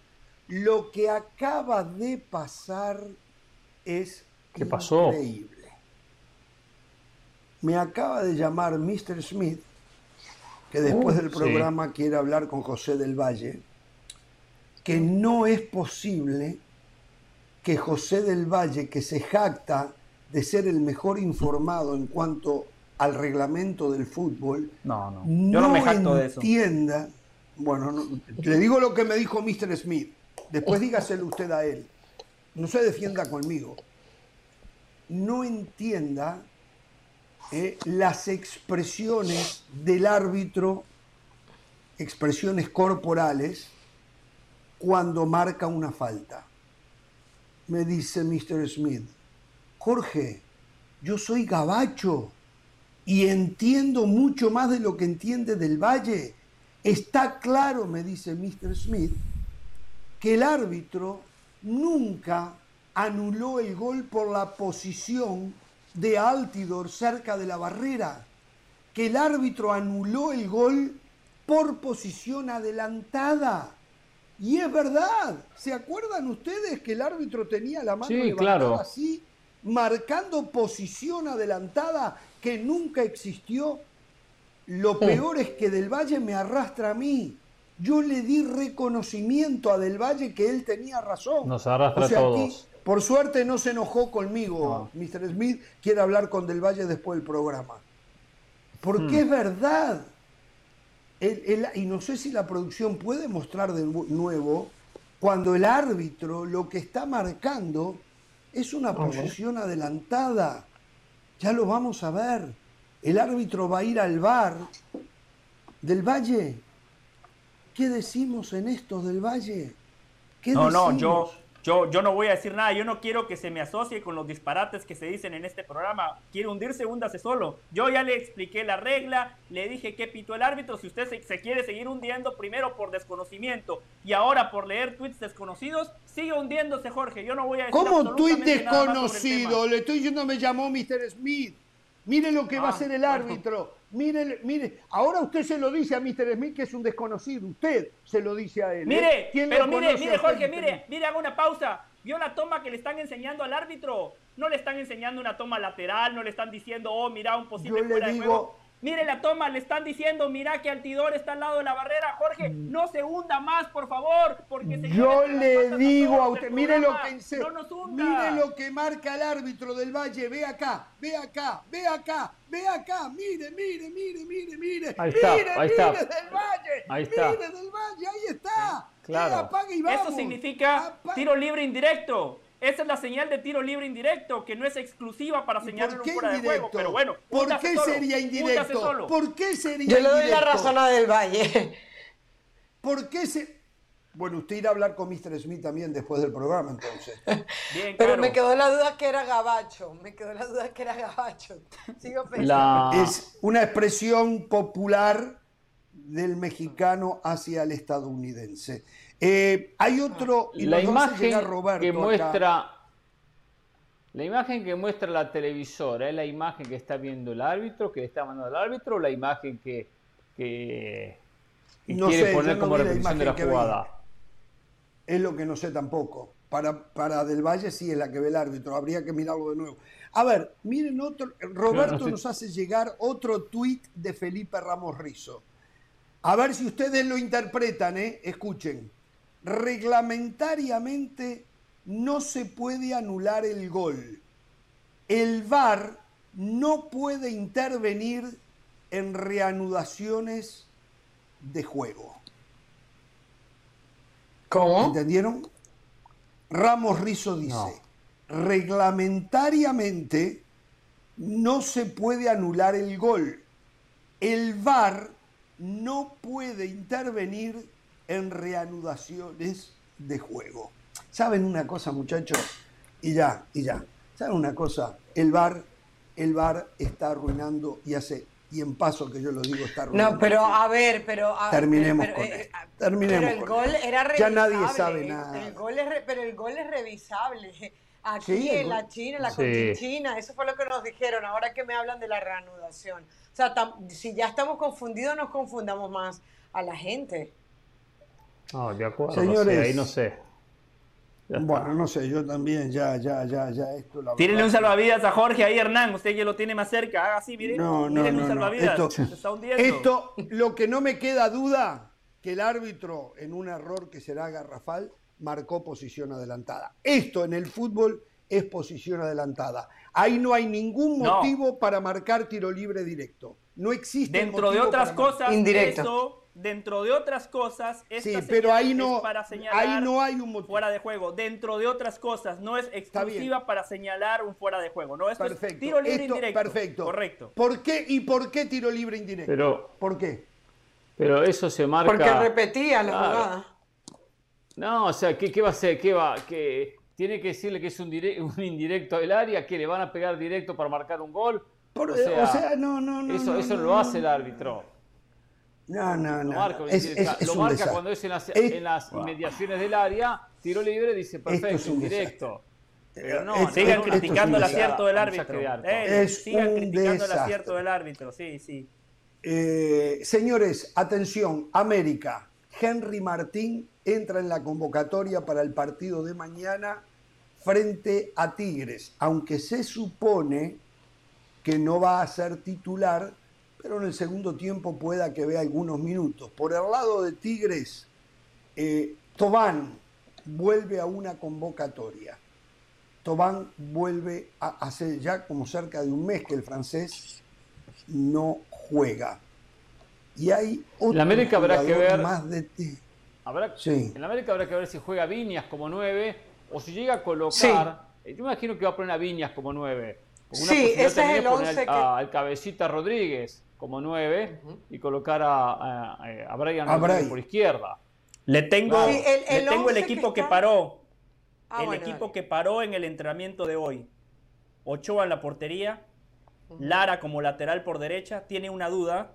[SPEAKER 1] lo que acaba de pasar es
[SPEAKER 4] ¿Qué pasó?
[SPEAKER 1] increíble. Me acaba de llamar Mr. Smith, que después
[SPEAKER 4] Uh,
[SPEAKER 1] del
[SPEAKER 4] sí.
[SPEAKER 1] programa quiere hablar con José del Valle, que no es posible que José del Valle, que se jacta de ser el mejor informado en cuanto al reglamento del fútbol,
[SPEAKER 2] No, no. Yo no me jacto de eso.
[SPEAKER 1] entienda. Bueno, no- le digo lo que me dijo Mr. Smith. Después dígaselo usted a él. No se defienda conmigo. No entienda eh, las expresiones del árbitro, expresiones corporales, cuando marca una falta. Me dice Mr. Smith, Jorge, yo soy gabacho y entiendo mucho más de lo que entiende del Valle. Está claro, me dice Mr. Smith, que el árbitro nunca anuló el gol por la posición de Altidor cerca de la barrera, que el árbitro anuló el gol por posición adelantada. Y es verdad, ¿se acuerdan ustedes que el árbitro tenía la mano
[SPEAKER 4] Sí,
[SPEAKER 1] levantada
[SPEAKER 4] claro.
[SPEAKER 1] así, marcando posición adelantada que nunca existió? Lo peor es que Del Valle me arrastra a mí. Yo le di reconocimiento a Del Valle que él tenía razón.
[SPEAKER 4] Nos arrastra
[SPEAKER 1] O sea,
[SPEAKER 4] a
[SPEAKER 1] aquí,
[SPEAKER 4] todos.
[SPEAKER 1] por suerte no se enojó conmigo, Mr. Smith. Quiere hablar con Del Valle después del programa. Porque es verdad. El- el- y no sé si la producción puede mostrar de nu- nuevo cuando el árbitro lo que está marcando es una posición adelantada. Ya lo vamos a ver. El árbitro va a ir al bar del Valle. ¿Qué decimos en esto del Valle? ¿Qué
[SPEAKER 2] No, no, yo, yo, yo no voy a decir nada. Yo no quiero que se me asocie con los disparates que se dicen en este programa. Quiere hundirse, húndase solo. Yo ya le expliqué la regla, le dije qué pitó el árbitro. Si usted se, se quiere seguir hundiendo, primero por desconocimiento y ahora por leer tweets desconocidos, sigue hundiéndose, Jorge. Yo no voy a decir
[SPEAKER 1] ¿Cómo
[SPEAKER 2] nada sobre el
[SPEAKER 1] desconocido? Le estoy diciendo, me llamó Mr. Smith. Mire lo que va a
[SPEAKER 2] Ah,
[SPEAKER 1] hacer el
[SPEAKER 2] bueno.
[SPEAKER 1] árbitro. Mire, mire. Ahora usted se lo dice a Mr. Smith que es un desconocido. Usted se lo dice a él. ¿eh?
[SPEAKER 2] Mire,
[SPEAKER 1] ¿Quién
[SPEAKER 2] pero mire, mire, Jorge, mire, mire, haga una pausa. ¿Vio la toma que le están enseñando al árbitro? No le están enseñando una toma lateral, no le están diciendo, oh, mira, un posible
[SPEAKER 1] Yo le
[SPEAKER 2] fuera de
[SPEAKER 1] digo-
[SPEAKER 2] juego. Mire la toma, le están diciendo, mira que Altidor está al lado de la barrera. Jorge, no se hunda más, por favor, porque se
[SPEAKER 1] Mm. Yo le digo a usted, mire lo que ense-
[SPEAKER 2] No nos hunda.
[SPEAKER 1] mire lo que marca el árbitro del Valle, ve acá, ve acá, ve acá, ve acá, mire, mire, mire, mire, mire,
[SPEAKER 4] Ahí está,
[SPEAKER 1] mire,
[SPEAKER 4] ahí
[SPEAKER 1] mire
[SPEAKER 4] está.
[SPEAKER 1] del Valle,
[SPEAKER 4] Ahí está.
[SPEAKER 1] mire del Valle, ahí está,
[SPEAKER 4] claro.
[SPEAKER 1] Apaga y vamos.
[SPEAKER 2] Eso significa tiro libre indirecto. Esa es la señal de tiro libre indirecto, que no es exclusiva para
[SPEAKER 1] ¿Y
[SPEAKER 2] señalar
[SPEAKER 1] ¿Por
[SPEAKER 2] un fuera de juego. Pero bueno,
[SPEAKER 1] ¿por qué
[SPEAKER 2] solo,
[SPEAKER 1] sería indirecto?
[SPEAKER 2] solo.
[SPEAKER 1] ¿Por qué sería
[SPEAKER 3] Yo le doy la razón a Del Valle.
[SPEAKER 1] ¿Por qué se...? Bueno, usted irá a hablar con Mr. Smith también después del programa, entonces.
[SPEAKER 2] Bien,
[SPEAKER 3] Pero
[SPEAKER 2] claro.
[SPEAKER 3] me quedó la duda que era gabacho. Me quedó la duda que era gabacho. Sigo pensando.
[SPEAKER 4] La,
[SPEAKER 1] Es una expresión popular del mexicano hacia el estadounidense. Eh, hay otro... y
[SPEAKER 4] la
[SPEAKER 1] a
[SPEAKER 4] imagen
[SPEAKER 1] Roberto
[SPEAKER 4] que
[SPEAKER 1] acá.
[SPEAKER 4] muestra la imagen que muestra la televisora es la imagen que está viendo el árbitro, que le está mandando el árbitro, o la imagen que, que, que
[SPEAKER 1] No
[SPEAKER 4] quiere
[SPEAKER 1] sé,
[SPEAKER 4] poner
[SPEAKER 1] no
[SPEAKER 4] como repetición de la jugada.
[SPEAKER 1] Es lo que no sé tampoco. Para, para Del Valle sí es la que ve el árbitro. Habría que mirarlo de nuevo. A ver, miren otro. Roberto
[SPEAKER 4] no sé.
[SPEAKER 1] nos hace llegar otro tuit de Felipe Ramos Rizo. A ver si ustedes lo interpretan, ¿eh? Escuchen. Reglamentariamente no se puede anular el gol. El VAR no puede intervenir en reanudaciones de juego.
[SPEAKER 3] ¿Cómo?
[SPEAKER 1] ¿Entendieron? Ramos Rizo dice, reglamentariamente no se puede anular el gol. El VAR no puede intervenir en reanudaciones de juego. ¿Saben una cosa, muchachos? Y ya, y ya. ¿Saben una cosa? El VAR, el VAR está arruinando y hace y en paso que yo lo digo está arruinando.
[SPEAKER 3] No, pero a ver, pero a-
[SPEAKER 1] Terminemos
[SPEAKER 3] pero,
[SPEAKER 1] con
[SPEAKER 3] eh,
[SPEAKER 1] esto. Terminemos
[SPEAKER 3] pero el
[SPEAKER 1] con
[SPEAKER 3] gol
[SPEAKER 1] esto.
[SPEAKER 3] era
[SPEAKER 1] Ya
[SPEAKER 3] revisable.
[SPEAKER 1] nadie sabe nada.
[SPEAKER 3] El gol es re- pero el gol es revisable. Aquí
[SPEAKER 1] Sí,
[SPEAKER 3] en la China, en la
[SPEAKER 4] Sí.
[SPEAKER 3] Conchinchina, eso fue lo que nos dijeron. Ahora que me hablan de la reanudación. O sea, tam- si ya estamos confundidos, nos confundamos más a la gente.
[SPEAKER 4] No, de acuerdo.
[SPEAKER 1] Señores.
[SPEAKER 4] ahí no sé.
[SPEAKER 1] Bueno, no sé, yo también, ya, ya, ya, ya, esto la
[SPEAKER 2] Tírenle un salvavidas a Jorge ahí, Hernán. Usted que lo tiene más cerca. Haga así, miren.
[SPEAKER 1] No, no,
[SPEAKER 2] Tírenle
[SPEAKER 1] no,
[SPEAKER 2] un
[SPEAKER 1] no.
[SPEAKER 2] salvavidas.
[SPEAKER 1] Esto,
[SPEAKER 2] Se está hundiendo.
[SPEAKER 1] esto, lo que no me queda duda, que el árbitro, en un error que será garrafal, marcó posición adelantada. Esto en el fútbol es posición adelantada. Ahí no hay ningún
[SPEAKER 2] No.
[SPEAKER 1] motivo para marcar tiro libre directo. No existe
[SPEAKER 2] Dentro de otras cosas,
[SPEAKER 3] Indirecto.
[SPEAKER 2] eso, dentro de otras cosas, esta
[SPEAKER 1] Sí, pero ahí
[SPEAKER 2] es
[SPEAKER 1] no,
[SPEAKER 2] para señalar
[SPEAKER 1] ahí no hay un motivo.
[SPEAKER 2] fuera de juego. Dentro de otras cosas, no es exclusiva para señalar un fuera de juego. No, esto
[SPEAKER 1] Perfecto.
[SPEAKER 2] es tiro libre
[SPEAKER 1] Esto-
[SPEAKER 2] indirecto.
[SPEAKER 1] Perfecto.
[SPEAKER 2] Correcto.
[SPEAKER 1] ¿Por qué y por qué tiro libre indirecto?
[SPEAKER 4] Pero,
[SPEAKER 1] ¿Por qué?
[SPEAKER 4] pero eso se marca.
[SPEAKER 3] Porque repetía la
[SPEAKER 4] Claro.
[SPEAKER 3] jugada.
[SPEAKER 4] No, o sea, ¿qué, qué va a hacer? ¿Qué va? que ¿Tiene que decirle que es un, dire- un indirecto del área? ¿Que le van a pegar directo para marcar un gol?
[SPEAKER 1] Por-
[SPEAKER 4] o, sea,
[SPEAKER 1] o sea, no, no, no.
[SPEAKER 4] Eso,
[SPEAKER 1] no,
[SPEAKER 4] eso
[SPEAKER 1] no,
[SPEAKER 4] lo
[SPEAKER 1] no,
[SPEAKER 4] hace el árbitro.
[SPEAKER 1] No, no,
[SPEAKER 4] Lo
[SPEAKER 1] no.
[SPEAKER 4] marca,
[SPEAKER 1] Es, es- es
[SPEAKER 4] Lo marca cuando es en las,
[SPEAKER 1] Es-
[SPEAKER 4] en las inmediaciones del área, tiro libre, dice perfecto,
[SPEAKER 1] es un
[SPEAKER 4] indirecto. Pero no,
[SPEAKER 2] Sigan
[SPEAKER 1] es
[SPEAKER 2] criticando el acierto del árbitro. Eh, sigan
[SPEAKER 1] un
[SPEAKER 2] criticando el acierto del árbitro. Sí, sí.
[SPEAKER 1] Eh, señores, atención, América. Henry Martín entra en la convocatoria para el partido de mañana frente a Tigres, aunque se supone que no va a ser titular, pero en el segundo tiempo pueda que vea algunos minutos. Por el lado de Tigres, eh, Tobán vuelve a una convocatoria. Tobán vuelve a hace ya como cerca de un mes que el francés no juega. Y hay otro
[SPEAKER 4] En América habrá que ver-
[SPEAKER 1] más de ti.
[SPEAKER 4] Habrá,
[SPEAKER 1] Sí.
[SPEAKER 4] En América habrá que ver si juega Viñas como 9 o si llega a colocar. eh, Yo me imagino que va a poner a Viñas como 9.
[SPEAKER 3] Sí, ese es el
[SPEAKER 4] poner
[SPEAKER 3] once
[SPEAKER 4] al,
[SPEAKER 3] que-
[SPEAKER 4] a- al cabecita Rodríguez como 9 y colocar a, a, a Brian
[SPEAKER 1] A
[SPEAKER 4] Rodríguez
[SPEAKER 1] Brian.
[SPEAKER 4] por izquierda.
[SPEAKER 2] Le tengo,
[SPEAKER 3] el- el
[SPEAKER 2] le tengo el equipo
[SPEAKER 3] que
[SPEAKER 2] paró.
[SPEAKER 3] Ah,
[SPEAKER 2] el
[SPEAKER 3] bueno,
[SPEAKER 2] equipo
[SPEAKER 3] dale.
[SPEAKER 2] que paró en el entrenamiento de hoy. Ochoa en la portería. Lara como lateral por derecha. Tiene una duda.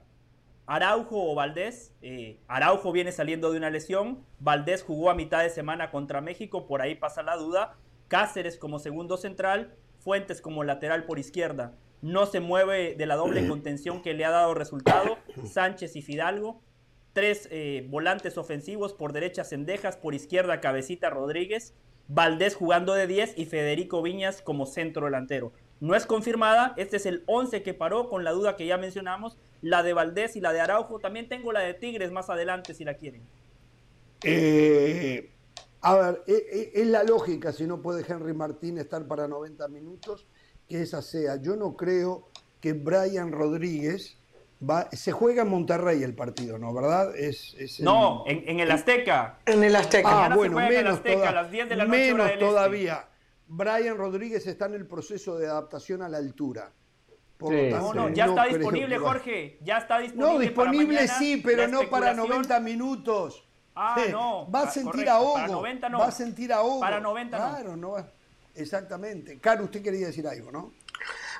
[SPEAKER 2] Araujo o Valdés. Eh, Araujo viene saliendo de una lesión. Valdés jugó a mitad de semana contra México. Por ahí pasa la duda. Cáceres como segundo central. Fuentes como lateral por izquierda. No se mueve de la doble contención que le ha dado resultado. Sánchez y Fidalgo. Tres eh, volantes ofensivos, por derecha Cendejas, por izquierda Cabecita Rodríguez, Valdés jugando de 10 y Federico Viñas como centro delantero. No es confirmada, este es el 11 que paró con la duda que ya mencionamos, la de Valdés y la de Araujo. También tengo la de Tigres más adelante si la quieren.
[SPEAKER 1] Eh, a ver, eh, eh, es la lógica, si no puede Henry Martín estar para 90 minutos, que esa sea. Yo no creo que Brian Rodríguez va. Se juega en Monterrey el partido, ¿no? ¿Verdad? Es, es el-
[SPEAKER 2] No, en, en el Azteca.
[SPEAKER 3] En el Azteca.
[SPEAKER 1] Ah,
[SPEAKER 2] Mañana
[SPEAKER 1] bueno,
[SPEAKER 2] juega en el
[SPEAKER 1] menos,
[SPEAKER 2] Azteca,
[SPEAKER 1] toda-
[SPEAKER 2] a las 10 de la noche, hora
[SPEAKER 1] menos
[SPEAKER 2] del este.
[SPEAKER 1] todavía. Brian Rodríguez está en el proceso de adaptación a la altura. Por
[SPEAKER 4] Sí,
[SPEAKER 1] lo tanto,
[SPEAKER 2] No, no, ya está disponible,
[SPEAKER 1] que va-
[SPEAKER 2] Jorge. Ya está disponible.
[SPEAKER 1] No, disponible
[SPEAKER 2] para mañana.
[SPEAKER 1] sí, pero no para
[SPEAKER 2] especulación-
[SPEAKER 1] 90 minutos.
[SPEAKER 2] Ah,
[SPEAKER 1] Sí,
[SPEAKER 2] no.
[SPEAKER 1] Va a
[SPEAKER 2] Ah,
[SPEAKER 1] sentir
[SPEAKER 2] correcto,
[SPEAKER 1] ahogo.
[SPEAKER 2] para 90 no.
[SPEAKER 1] Va a sentir ahogo.
[SPEAKER 2] Para 90 no.
[SPEAKER 1] claro, no. Exactamente. Caro, usted quería decir algo, ¿no?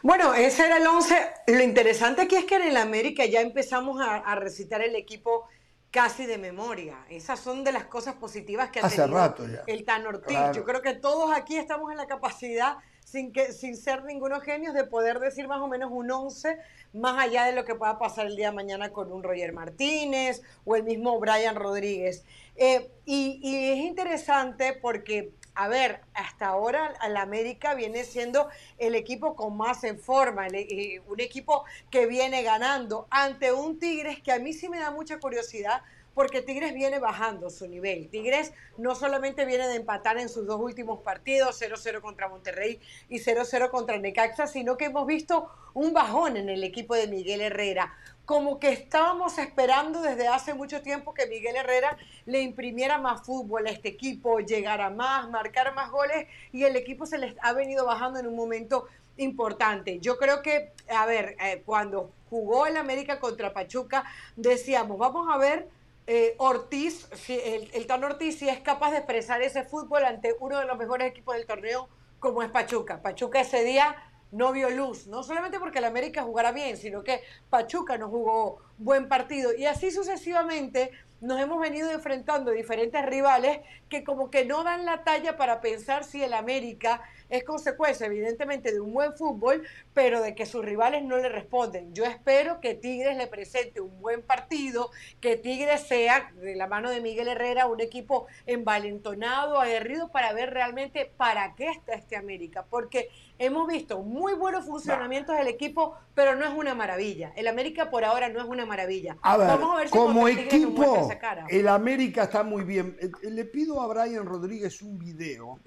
[SPEAKER 3] Bueno, ese era el 11. Lo interesante aquí es que en el América ya empezamos a, a recitar el equipo casi de memoria. Esas son de las cosas positivas que ha
[SPEAKER 1] Hace
[SPEAKER 3] tenido
[SPEAKER 1] rato ya.
[SPEAKER 3] el Tan Ortiz.
[SPEAKER 1] Claro.
[SPEAKER 3] Yo creo que todos aquí estamos en la capacidad, sin, que, sin ser ningunos genios, de poder decir más o menos un 11, más allá de lo que pueda pasar el día de mañana con un Roger Martínez o el mismo Brian Rodríguez. Eh, y, y es interesante porque a ver, hasta ahora el América viene siendo el equipo con más en forma, eh, un equipo que viene ganando ante un Tigres que a mí sí me da mucha curiosidad porque Tigres viene bajando su nivel. Tigres no solamente viene de empatar en sus dos últimos partidos, 0-0 contra Monterrey y 0-0 contra Necaxa, sino que hemos visto un bajón en el equipo de Miguel Herrera. Como que estábamos esperando desde hace mucho tiempo que Miguel Herrera le imprimiera más fútbol a este equipo, llegara más, marcar más goles y el equipo se les ha venido bajando en un momento importante. Yo creo que, a ver, eh, cuando jugó el América contra Pachuca, decíamos, vamos a ver eh, Ortiz, si el, el Tan Ortiz si es capaz de expresar ese fútbol ante uno de los mejores equipos del torneo como es Pachuca. Pachuca ese día no vio luz, no solamente porque el América jugara bien, sino que Pachuca no jugó buen partido y así sucesivamente nos hemos venido enfrentando diferentes rivales que como que no dan la talla para pensar si el América es consecuencia evidentemente de un buen fútbol, pero de que sus rivales no le responden. Yo espero que Tigres le presente un buen partido, que Tigres sea, de la mano de Miguel Herrera, un equipo envalentonado, aguerrido, para ver realmente para qué está este América, porque hemos visto muy buenos funcionamientos del equipo, pero no es una maravilla. El América por ahora no es una maravilla.
[SPEAKER 1] A ver, Vamos a ver si como equipo, el América está muy bien. Eh, le pido a Brian Rodríguez un video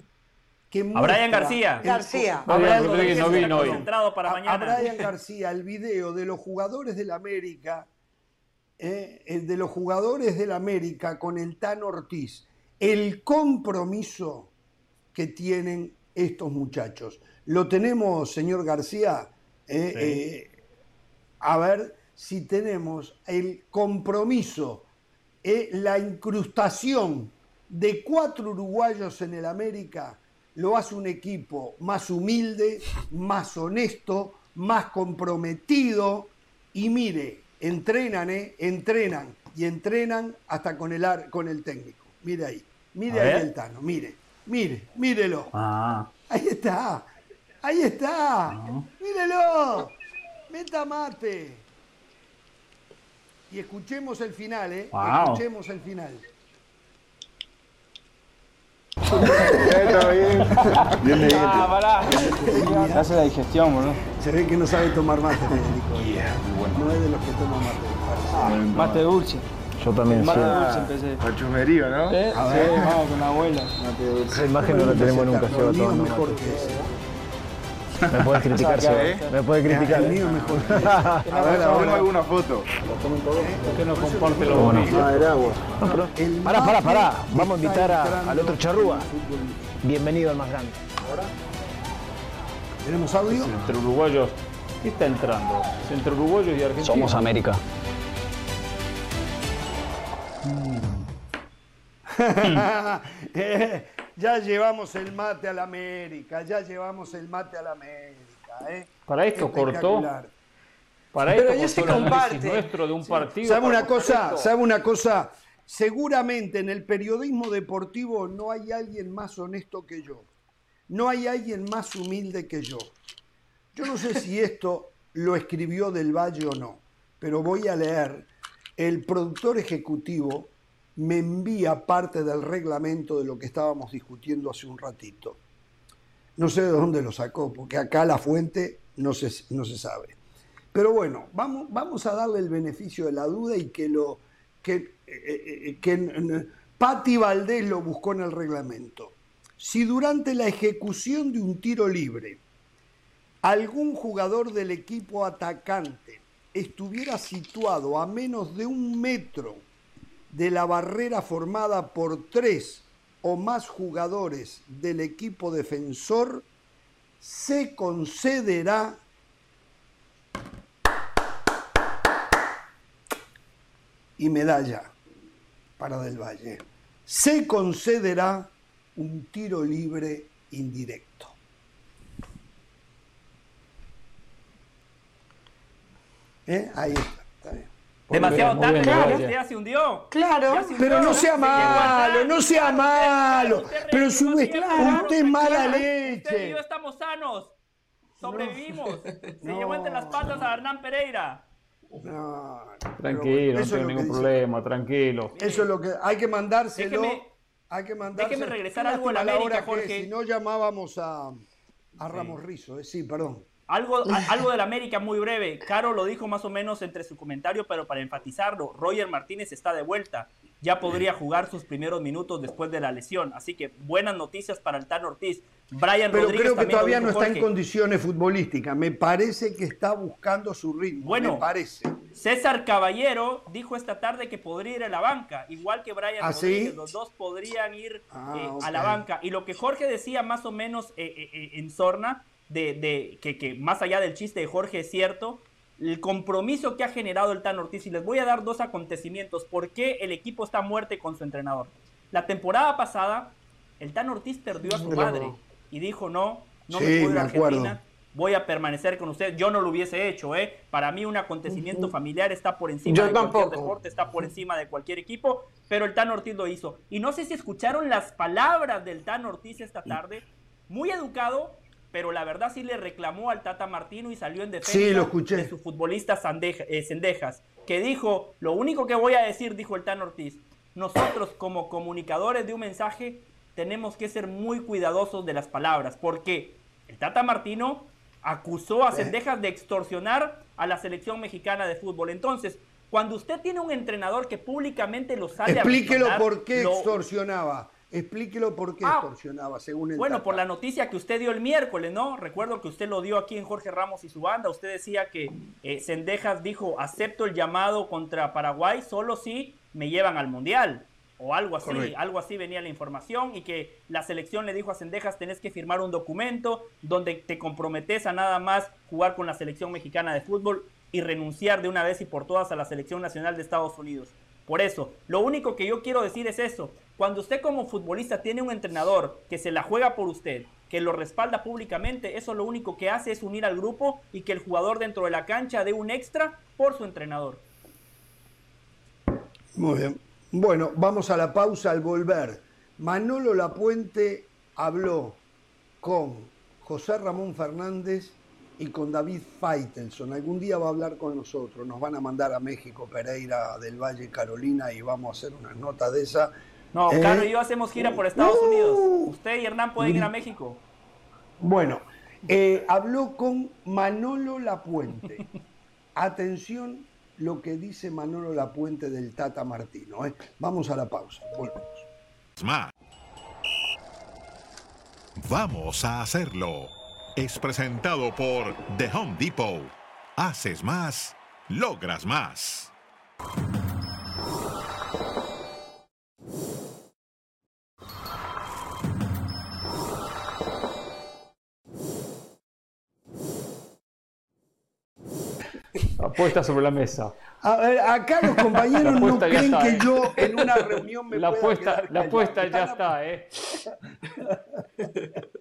[SPEAKER 2] a Brian García.
[SPEAKER 3] García.
[SPEAKER 1] A, Brian Rodríguez no vino hoy. Para mañana. a Brian García, el video de los jugadores del América, eh, el de los jugadores del América con el Tan Ortiz, el compromiso que tienen estos muchachos. Lo tenemos, señor García. Eh, eh, a ver si tenemos el compromiso, la incrustación de cuatro uruguayos en el América lo hace un equipo más humilde, más honesto, más comprometido. Y mire, entrenan, ¿eh? Entrenan y entrenan hasta con el, con el técnico. Mire ahí, mire ahí el Tano, mire, mire, mírelo. Ah. Ahí está, ahí está, ah. mírelo. Meta mate. Y escuchemos el final, ¿eh? Escuchemos el final.
[SPEAKER 7] Está bien. Bien, bien. Ah, pará. Hace la digestión, boludo.
[SPEAKER 1] Se ve que no sabe tomar mate, Federico. Yeah, muy bueno. No es de los que toman mate.
[SPEAKER 7] Ah, mate dulce.
[SPEAKER 8] Yo también,
[SPEAKER 7] mate sí. dulce empecé.
[SPEAKER 8] Pachumerío, ¿no?
[SPEAKER 7] ¿Eh? A ver. Sí, vamos con la abuela.
[SPEAKER 8] Mate dulce. Esa imagen no la tenemos nunca, Seba, todo mejor que ese. Me puedes criticar, ¿eh? Me puedes criticar.
[SPEAKER 1] El mío mejor.
[SPEAKER 8] a ver, ahora alguna foto.
[SPEAKER 7] ¿Por qué no comparte lo
[SPEAKER 8] bonito? Ah. No, pero... Pará, pará, pará. Vamos a invitar al otro charrúa. Bienvenido al más grande. ¿Ahora?
[SPEAKER 1] ¿Tenemos audio?
[SPEAKER 4] Entre uruguayos. ¿Qué está entrando? Entre uruguayos y argentinos.
[SPEAKER 8] Somos América.
[SPEAKER 1] Eh, ya llevamos el mate a la América, ya llevamos el mate a la América. ¿eh?
[SPEAKER 4] Para esto cortó. Para esto cortó el análisis nuestro de un partido.
[SPEAKER 1] ¿Sabe una cosa? ¿Sabe una cosa? Seguramente en el periodismo deportivo no hay alguien más honesto que yo. No hay alguien más humilde que yo. Yo no sé si esto lo escribió Del Valle o no, pero voy a leer. El productor ejecutivo me envía parte del reglamento de lo que estábamos discutiendo hace un ratito. No sé de dónde lo sacó, porque acá la fuente no se, no se sabe. Pero bueno, vamos, vamos a darle el beneficio de la duda y que lo que, eh, eh, eh, que Patti Valdés lo buscó en el reglamento. Si durante la ejecución de un tiro libre algún jugador del equipo atacante estuviera situado a menos de un metro de la barrera formada por tres o más jugadores del equipo defensor, se concederá y medalla para Del Valle. Se concederá un tiro libre indirecto. ¿Eh? Ahí está.
[SPEAKER 2] Demasiado tarde, claro. ya se hundió.
[SPEAKER 3] Claro.
[SPEAKER 1] Pero no sea malo, no sea malo. Pero sube, usted es mala leche.
[SPEAKER 2] Usted y yo estamos sanos. Sobrevivimos. Se llevó entre las patas a Hernán Pereira.
[SPEAKER 4] No, tranquilo, no tengo ningún problema, tranquilo.
[SPEAKER 1] Eso es lo que hay que mandárselo Hay que mandar.
[SPEAKER 2] Déjeme regresar algo a la América, Jorge.
[SPEAKER 1] si no llamábamos a, a Ramos Rizo, eh. sí, perdón.
[SPEAKER 2] Algo, algo del América muy breve. Caro lo dijo más o menos entre su comentario, pero para enfatizarlo, Roger Martínez está de vuelta. Ya podría jugar sus primeros minutos después de la lesión. Así que buenas noticias para el Tan Ortiz. Brian
[SPEAKER 1] pero
[SPEAKER 2] Rodríguez
[SPEAKER 1] creo que todavía no está en condiciones futbolísticas. Me parece que está buscando su ritmo. Bueno, me parece.
[SPEAKER 2] César Caballero dijo esta tarde que podría ir a la banca, igual que Brian ¿Ah, Rodríguez. Los dos podrían ir ah, eh, a la banca. Y lo que Jorge decía más o menos eh, eh, en Sorna de, que, más allá del chiste de Jorge es cierto, el compromiso que ha generado el Tan Ortiz. Y les voy a dar dos acontecimientos. ¿Por qué el equipo está muerte con su entrenador? La temporada pasada, el Tan Ortiz perdió a su madre y dijo: No, no me puedo ir a Argentina. Voy a permanecer con usted. Yo no lo hubiese hecho, ¿eh? Para mí, un acontecimiento familiar está por encima de cualquier deporte, está por encima de cualquier equipo. Pero el Tan Ortiz lo hizo. Y no sé si escucharon las palabras del Tan Ortiz esta tarde. Muy educado, pero la verdad sí le reclamó al Tata Martino y salió en defensa de su futbolista eh, Sendejas, que dijo, lo único que voy a decir, dijo el Tan Ortiz, nosotros como comunicadores de un mensaje tenemos que ser muy cuidadosos de las palabras, porque el Tata Martino acusó a Sendejas de extorsionar a la selección mexicana de fútbol. Entonces, cuando usted tiene un entrenador que públicamente lo sale
[SPEAKER 1] Explíquelo por qué extorsionaba. Explíquelo por qué ah, según el
[SPEAKER 2] Bueno, por la noticia que usted dio el miércoles, ¿no? Recuerdo que usted lo dio aquí en Jorge Ramos y su banda. Usted decía que eh, Sendejas dijo, acepto el llamado contra Paraguay solo si me llevan al Mundial. O algo así, algo así venía la información y que la selección le dijo a Sendejas, tenés que firmar un documento donde te comprometes a nada más jugar con la selección mexicana de fútbol y renunciar de una vez y por todas a la selección nacional de Estados Unidos. Por eso, lo único que yo quiero decir es eso. Cuando usted como futbolista tiene un entrenador que se la juega por usted, que lo respalda públicamente, eso lo único que hace es unir al grupo y que el jugador dentro de la cancha dé un extra por su entrenador.
[SPEAKER 1] Muy bien. Bueno, vamos a la pausa al volver. Manolo Lapuente habló con José Ramón Fernández y con David Feitelson. Algún día va a hablar con nosotros. Nos van a mandar a México, Pereira del Valle, Carolina, y vamos a hacer unas notas de esa.
[SPEAKER 2] No, eh, Carlos y yo hacemos gira por Estados uh, Unidos. Usted y Hernán pueden ir a México.
[SPEAKER 1] Bueno, eh, habló con Manolo Lapuente. Atención lo que dice Manolo Lapuente del Tata Martino. ¿eh? Vamos a la pausa. Volvemos.
[SPEAKER 6] Vamos a hacerlo es presentado por The Home Depot. Haces más, logras más.
[SPEAKER 4] Apuesta sobre la mesa.
[SPEAKER 1] A ver, acá los compañeros no creen que ¿eh? yo en una reunión me
[SPEAKER 4] la
[SPEAKER 1] pueda
[SPEAKER 4] apuesta, La apuesta ya está, ¿eh?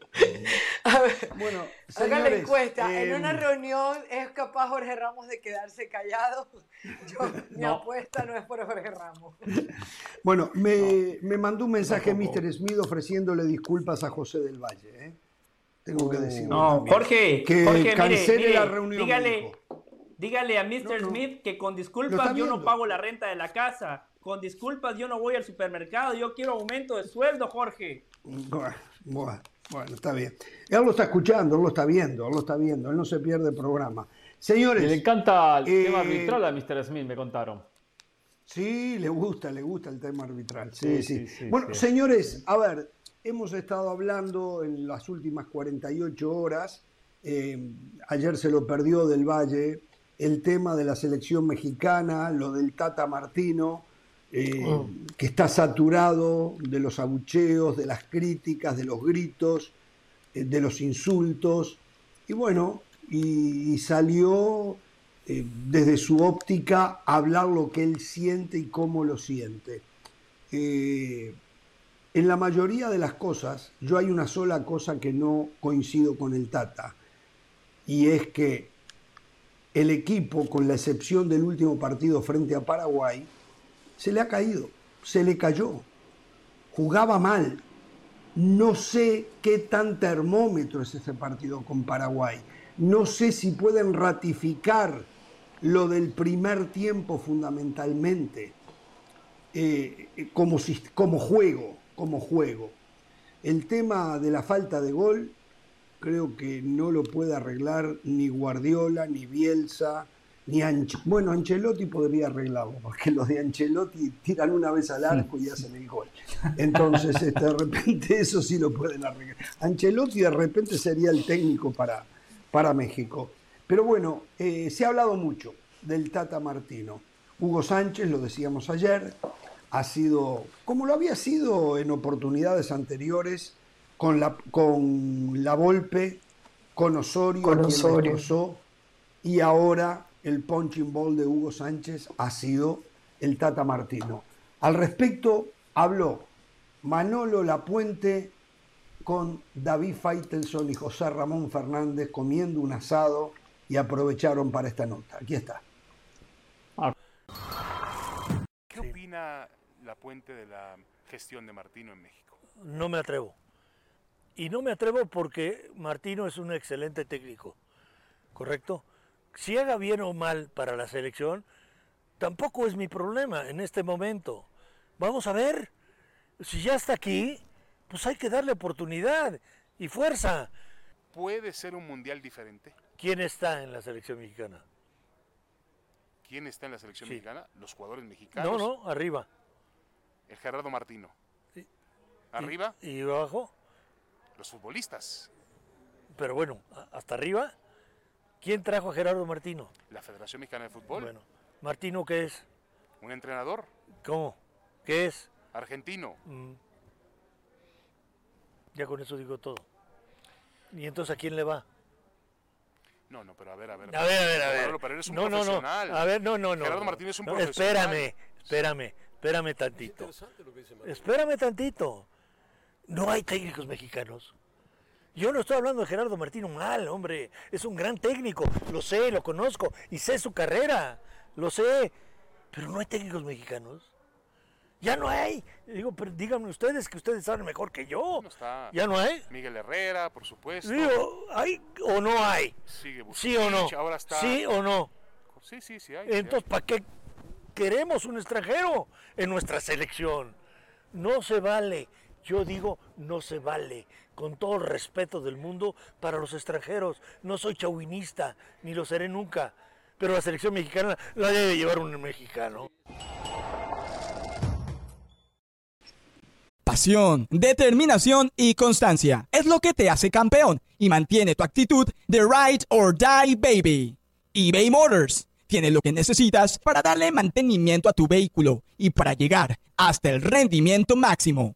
[SPEAKER 3] Bueno, haga la encuesta. en una em, reunión es capaz Jorge Ramos de quedarse callado. Yo, mi apuesta no es por Jorge Ramos.
[SPEAKER 1] Bueno, me, me mandó un mensaje Mr. Smith ofreciéndole disculpas a José del Valle. ¿eh? Tengo que decir.
[SPEAKER 2] No, Jorge, que cancele la reunión. Dígale, dígale a Mr. Smith que con disculpas yo no pago la renta de la casa. Con disculpas yo no voy al supermercado. Yo quiero aumento de sueldo, Jorge.
[SPEAKER 1] Bueno, bueno, está bien. Él lo está escuchando, él lo está viendo, él lo está viendo, él no se pierde el programa. Señores.
[SPEAKER 4] le encanta el tema eh, arbitral a Mr. Smith, me contaron.
[SPEAKER 1] Sí, le gusta, le gusta el tema arbitral. Sí, sí. bueno, señores, a ver, hemos estado hablando en las últimas 48 horas. Eh, ayer se lo perdió del Valle el tema de la selección mexicana, lo del Tata Martino. Eh, oh. que está saturado de los abucheos, de las críticas, de los gritos, eh, de los insultos, y bueno, y, salió eh, desde su óptica a hablar lo que él siente y cómo lo siente. en la mayoría de las cosas, yo hay una sola cosa que no coincido con el Tata, y es que el equipo, con la excepción del último partido frente a Paraguay, se le ha caído, se le cayó, jugaba mal. No sé qué tan termómetro es ese partido con Paraguay. No sé si pueden ratificar lo del primer tiempo fundamentalmente eh, como, como juego, como juego. El tema de la falta de gol creo que no lo puede arreglar ni Guardiola, ni Bielsa, ni. Bueno, Ancelotti podría arreglarlo, porque los de Ancelotti tiran una vez al arco y hacen el gol. Entonces, este, de repente eso sí lo pueden arreglar. Ancelotti de repente sería el técnico para, para México. Pero bueno, eh, se ha hablado mucho del Tata Martino. Hugo Sánchez, lo decíamos ayer, ha sido, como lo había sido en oportunidades anteriores, con la, con la Volpe, con Osorio, con Osorio. y ahora el punching ball de Hugo Sánchez ha sido el Tata Martino. Al respecto habló Manolo Lapuente con David Faitelson y José Ramón Fernández comiendo un asado y aprovecharon para esta nota. Aquí está.
[SPEAKER 9] ¿Qué opina Lapuente de la gestión de Martino en México?
[SPEAKER 10] No me atrevo. Y no me atrevo porque Martino es un excelente técnico, ¿correcto? Si haga bien o mal para la selección, tampoco es mi problema en este momento. Vamos a ver, si ya está aquí, pues hay que darle oportunidad y fuerza.
[SPEAKER 9] ¿Puede ser un mundial diferente?
[SPEAKER 10] ¿Quién está en la selección mexicana?
[SPEAKER 9] ¿Quién está en la selección mexicana? Los jugadores mexicanos.
[SPEAKER 10] No, no, arriba.
[SPEAKER 9] El Gerardo Martino. ¿Arriba?
[SPEAKER 10] ¿Y, ¿Y abajo?
[SPEAKER 9] Los futbolistas.
[SPEAKER 10] Pero bueno, hasta arriba. ¿Quién trajo a Gerardo Martino?
[SPEAKER 9] La Federación Mexicana de Fútbol.
[SPEAKER 10] Bueno, ¿Martino qué es?
[SPEAKER 9] Un entrenador.
[SPEAKER 10] ¿Cómo? ¿Qué es?
[SPEAKER 9] Argentino.
[SPEAKER 10] Mm. Ya con eso digo todo. ¿Y entonces a quién le va?
[SPEAKER 9] No, no, pero a ver, a ver.
[SPEAKER 10] A ver, a ver, a ver.
[SPEAKER 9] Pero eres un
[SPEAKER 10] no,
[SPEAKER 9] profesional.
[SPEAKER 10] No, no. A ver, no, no, no.
[SPEAKER 9] Gerardo Martínez es un
[SPEAKER 10] no,
[SPEAKER 9] profesional.
[SPEAKER 10] Espérame, espérame, espérame tantito. Espérame tantito. No hay técnicos mexicanos. Yo no estoy hablando de Gerardo Martino mal, hombre. Es un gran técnico. Lo sé, lo conozco y sé su carrera. Lo sé. Pero no hay técnicos mexicanos. Ya no hay. Digo, pero díganme ustedes que ustedes saben mejor que yo.
[SPEAKER 9] No está
[SPEAKER 10] ya no hay.
[SPEAKER 9] Miguel Herrera, por supuesto.
[SPEAKER 10] Digo, ¿hay o no hay?
[SPEAKER 9] Sigue
[SPEAKER 10] ¿Sí o no?
[SPEAKER 9] Ahora está...
[SPEAKER 10] ¿Sí o no?
[SPEAKER 9] Sí, sí, sí hay.
[SPEAKER 10] Entonces, ¿para qué queremos un extranjero en nuestra selección? No se vale. Yo digo, no se vale con todo el respeto del mundo para los extranjeros. No soy chauvinista, ni lo seré nunca, pero la selección mexicana la debe llevar un mexicano.
[SPEAKER 11] Pasión, determinación y constancia es lo que te hace campeón y mantiene tu actitud de ride or die baby. eBay Motors tiene lo que necesitas para darle mantenimiento a tu vehículo y para llegar hasta el rendimiento máximo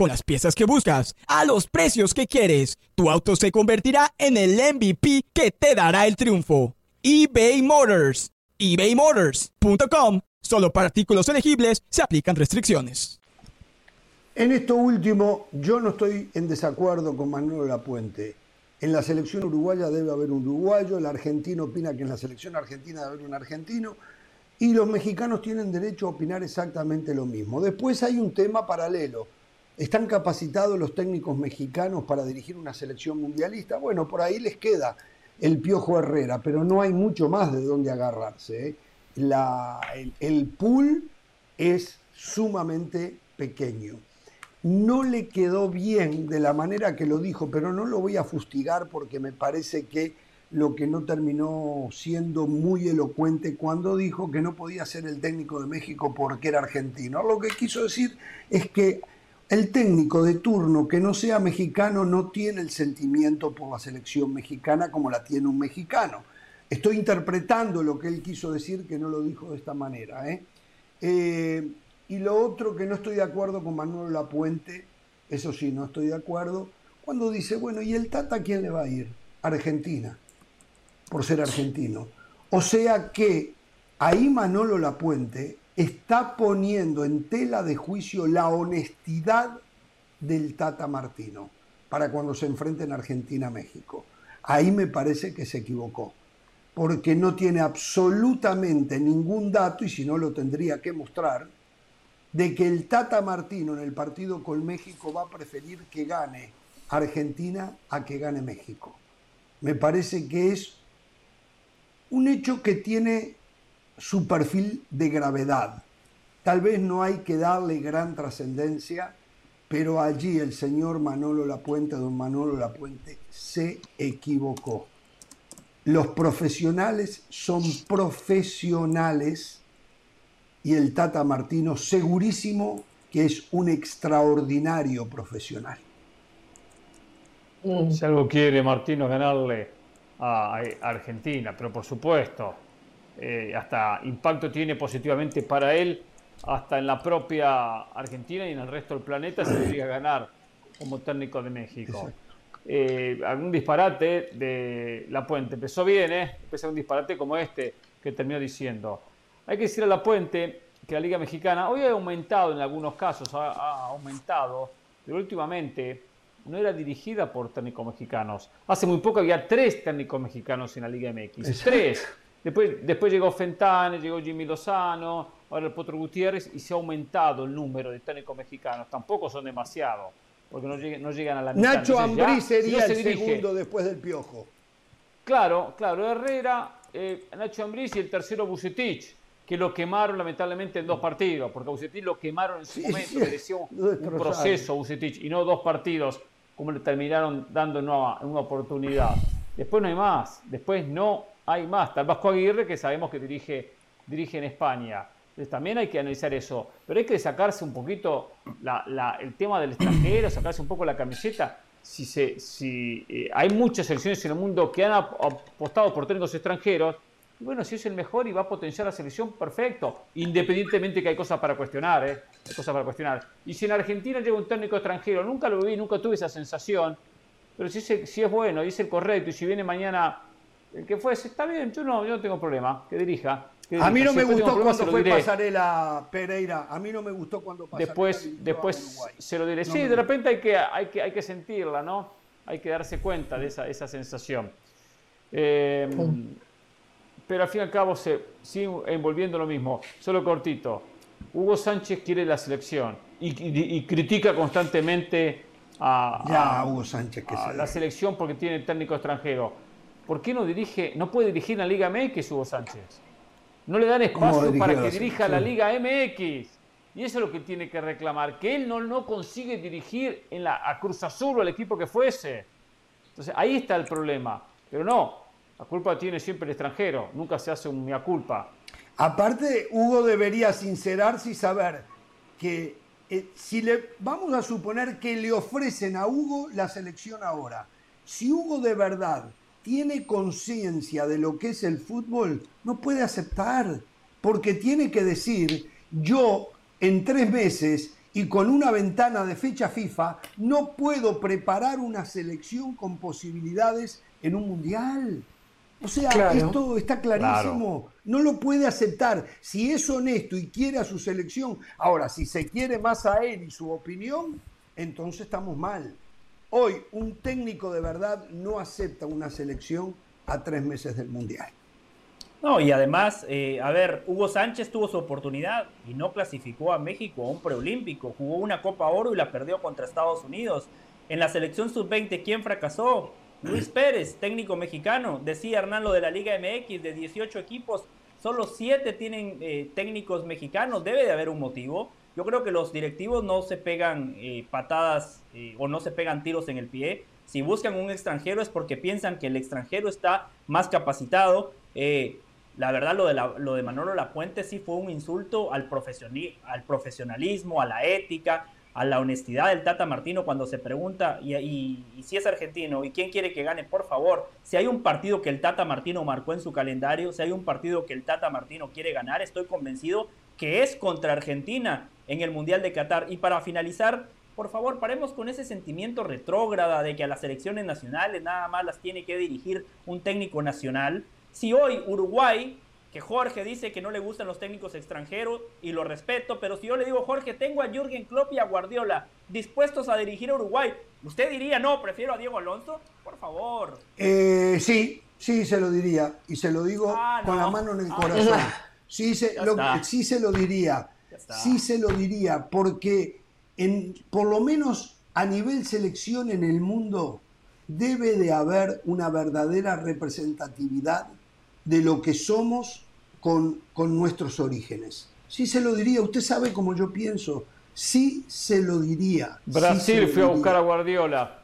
[SPEAKER 11] con las piezas que buscas, a los precios que quieres. Tu auto se convertirá en el MVP que te dará el triunfo. eBay Motors. ebaymotors.com. Solo para artículos elegibles se aplican restricciones.
[SPEAKER 1] En esto último, yo no estoy en desacuerdo con Manuel Lapuente. En la selección uruguaya debe haber un uruguayo, el argentino opina que en la selección argentina debe haber un argentino, y los mexicanos tienen derecho a opinar exactamente lo mismo. Después hay un tema paralelo ¿Están capacitados los técnicos mexicanos para dirigir una selección mundialista? Bueno, por ahí les queda el Piojo Herrera, pero no hay mucho más de dónde agarrarse. ¿eh? el, el pool es sumamente pequeño. No le quedó bien de la manera que lo dijo, pero no lo voy a fustigar porque me parece que lo que no terminó siendo muy elocuente cuando dijo que no podía ser el técnico de México porque era argentino. Lo que quiso decir es que el técnico de turno que no sea mexicano no tiene el sentimiento por la selección mexicana como la tiene un mexicano. Estoy interpretando lo que él quiso decir, que no lo dijo de esta manera. ¿eh? Eh, y lo otro que no estoy de acuerdo con Manuel Lapuente, eso sí, no estoy de acuerdo, cuando dice, bueno, ¿y el Tata a quién le va a ir? Argentina, por ser argentino. O sea que ahí Manolo Lapuente está poniendo en tela de juicio la honestidad del Tata Martino. para cuando se enfrenten Argentina-México. Ahí me parece que se equivocó, porque no tiene absolutamente ningún dato, y si no lo tendría que mostrar, de que el Tata Martino en el partido con México va a preferir que gane Argentina a que gane México. Me parece que es un hecho que tiene su perfil de gravedad. Tal vez no hay que darle gran trascendencia, pero allí el señor Manolo Lapuente, don Manolo Lapuente, se equivocó. Los profesionales son profesionales y el Tata Martino segurísimo que es un extraordinario profesional.
[SPEAKER 4] Si algo quiere Martino ganarle a Argentina, pero por supuesto, eh, hasta impacto tiene positivamente para él, hasta en la propia Argentina y en el resto del planeta se debería ganar como técnico de México. Eh, algún disparate de La Puente. Empezó bien, ¿eh? Empezó un disparate como este que terminó diciendo. Hay que decir a La Puente que la Liga Mexicana hoy ha aumentado en algunos casos, ha, aumentado, pero últimamente no era dirigida por técnicos mexicanos. Hace muy poco había tres técnicos mexicanos en la Liga MX. Tres. Después, después llegó Fentane, llegó Jimmy Lozano, ahora el Potro Gutiérrez y se ha aumentado el número de técnicos mexicanos. Tampoco son demasiados, porque no llegan, no llegan a la
[SPEAKER 1] mitad. Nacho Ambrí sería el segundo después del Piojo.
[SPEAKER 4] Claro, claro, Herrera, eh, Nacho Ambriz y el tercero Bucetich, que lo quemaron lamentablemente en dos partidos, porque a Bucetich lo quemaron en su momento, mereció un, proceso Bucetich y no dos partidos, como le terminaron dando una, una oportunidad. Después no hay más, después no hay más. El Vasco Aguirre, que sabemos que dirige, dirige en España. Entonces, también hay que analizar eso. Pero hay que sacarse un poquito el tema del extranjero, sacarse un poco la camiseta. Si, se, si eh, hay muchas selecciones en el mundo que han apostado por técnicos extranjeros, bueno, si es el mejor y va a potenciar la selección, perfecto. Independientemente que hay cosas para cuestionar, ¿eh? Cosas para cuestionar. Y si en Argentina llega un técnico extranjero, nunca lo vi, nunca tuve esa sensación, pero si si es bueno y es el correcto, y si viene mañana el que fuese, está bien, yo no, yo no tengo problema, que dirija.
[SPEAKER 1] A mí no me gustó cuando fue Pasarela Pereira, a mí no me gustó cuando
[SPEAKER 4] Pasarela Después, después se lo diré. Sí, de repente hay que, hay, que, hay que sentirla, ¿no? Hay que darse cuenta de esa, esa sensación. Eh, pero al fin y al cabo se sigue envolviendo lo mismo. Solo cortito. Hugo Sánchez quiere la selección y, critica constantemente a,
[SPEAKER 1] Hugo Sánchez que
[SPEAKER 4] a la selección porque tiene técnico extranjero ¿por qué no dirige, no puede dirigir la Liga MX Hugo Sánchez? No le dan espacio para que dirija la Liga MX. Y eso es lo que tiene que reclamar, que él no, no consigue dirigir en la, a Cruz Azul o al equipo que fuese. Entonces ahí está el problema. Pero no, la culpa tiene siempre el extranjero, nunca se hace un mea culpa.
[SPEAKER 1] Aparte, Hugo debería sincerarse y saber que eh, si le vamos a suponer que le ofrecen a Hugo la selección ahora, si Hugo de verdad tiene conciencia de lo que es el fútbol, no puede aceptar, porque tiene que decir, yo en tres meses y con una ventana de fecha FIFA, no puedo preparar una selección con posibilidades en un mundial. O sea, esto está clarísimo. No lo puede aceptar. Si es honesto y quiere a su selección, ahora, si se quiere más a él y su opinión, entonces estamos mal. Hoy un técnico de verdad no acepta una selección a tres meses del Mundial.
[SPEAKER 2] No, y además, eh, a ver, Hugo Sánchez tuvo su oportunidad y no clasificó a México a un preolímpico. Jugó una Copa Oro y la perdió contra Estados Unidos. En la selección sub-20, ¿quién fracasó? Luis Pérez, técnico mexicano. Decía Hernando de la Liga MX, de 18 equipos, solo 7 tienen eh, técnicos mexicanos. Debe de haber un motivo. Yo creo que los directivos no se pegan eh, patadas eh, o no se pegan tiros en el pie. Si buscan un extranjero es porque piensan que el extranjero está más capacitado. Eh, la verdad, lo de, lo de Manolo Lapuente sí fue un insulto al, al profesionalismo, a la ética, a la honestidad del Tata Martino cuando se pregunta, y, si es argentino, ¿y quién quiere que gane? Por favor, si hay un partido que el Tata Martino marcó en su calendario, si hay un partido que el Tata Martino quiere ganar, estoy convencido que es contra Argentina en el Mundial de Qatar. Y para finalizar, por favor, paremos con ese sentimiento retrógrada de que a las selecciones nacionales nada más las tiene que dirigir un técnico nacional. Si hoy Uruguay que Jorge dice que no le gustan los técnicos extranjeros y lo respeto, pero si yo le digo, Jorge, tengo a Jürgen Klopp y a Guardiola dispuestos a dirigir a Uruguay, ¿usted diría, no, prefiero a Diego Alonso? Por favor.
[SPEAKER 1] Eh, sí, sí, se lo diría. Y se lo digo
[SPEAKER 2] Ah,
[SPEAKER 1] con
[SPEAKER 2] no.
[SPEAKER 1] la mano en el
[SPEAKER 2] Ah,
[SPEAKER 1] corazón. Sí se, lo, sí se lo diría.
[SPEAKER 2] Está.
[SPEAKER 1] Sí se lo diría, porque en, por lo menos a nivel selección en el mundo debe de haber una verdadera representatividad de lo que somos con, con nuestros orígenes. Sí se lo diría, usted sabe cómo yo pienso. Sí se lo diría. sí
[SPEAKER 4] Brasil
[SPEAKER 1] lo
[SPEAKER 4] fue a buscar a Guardiola.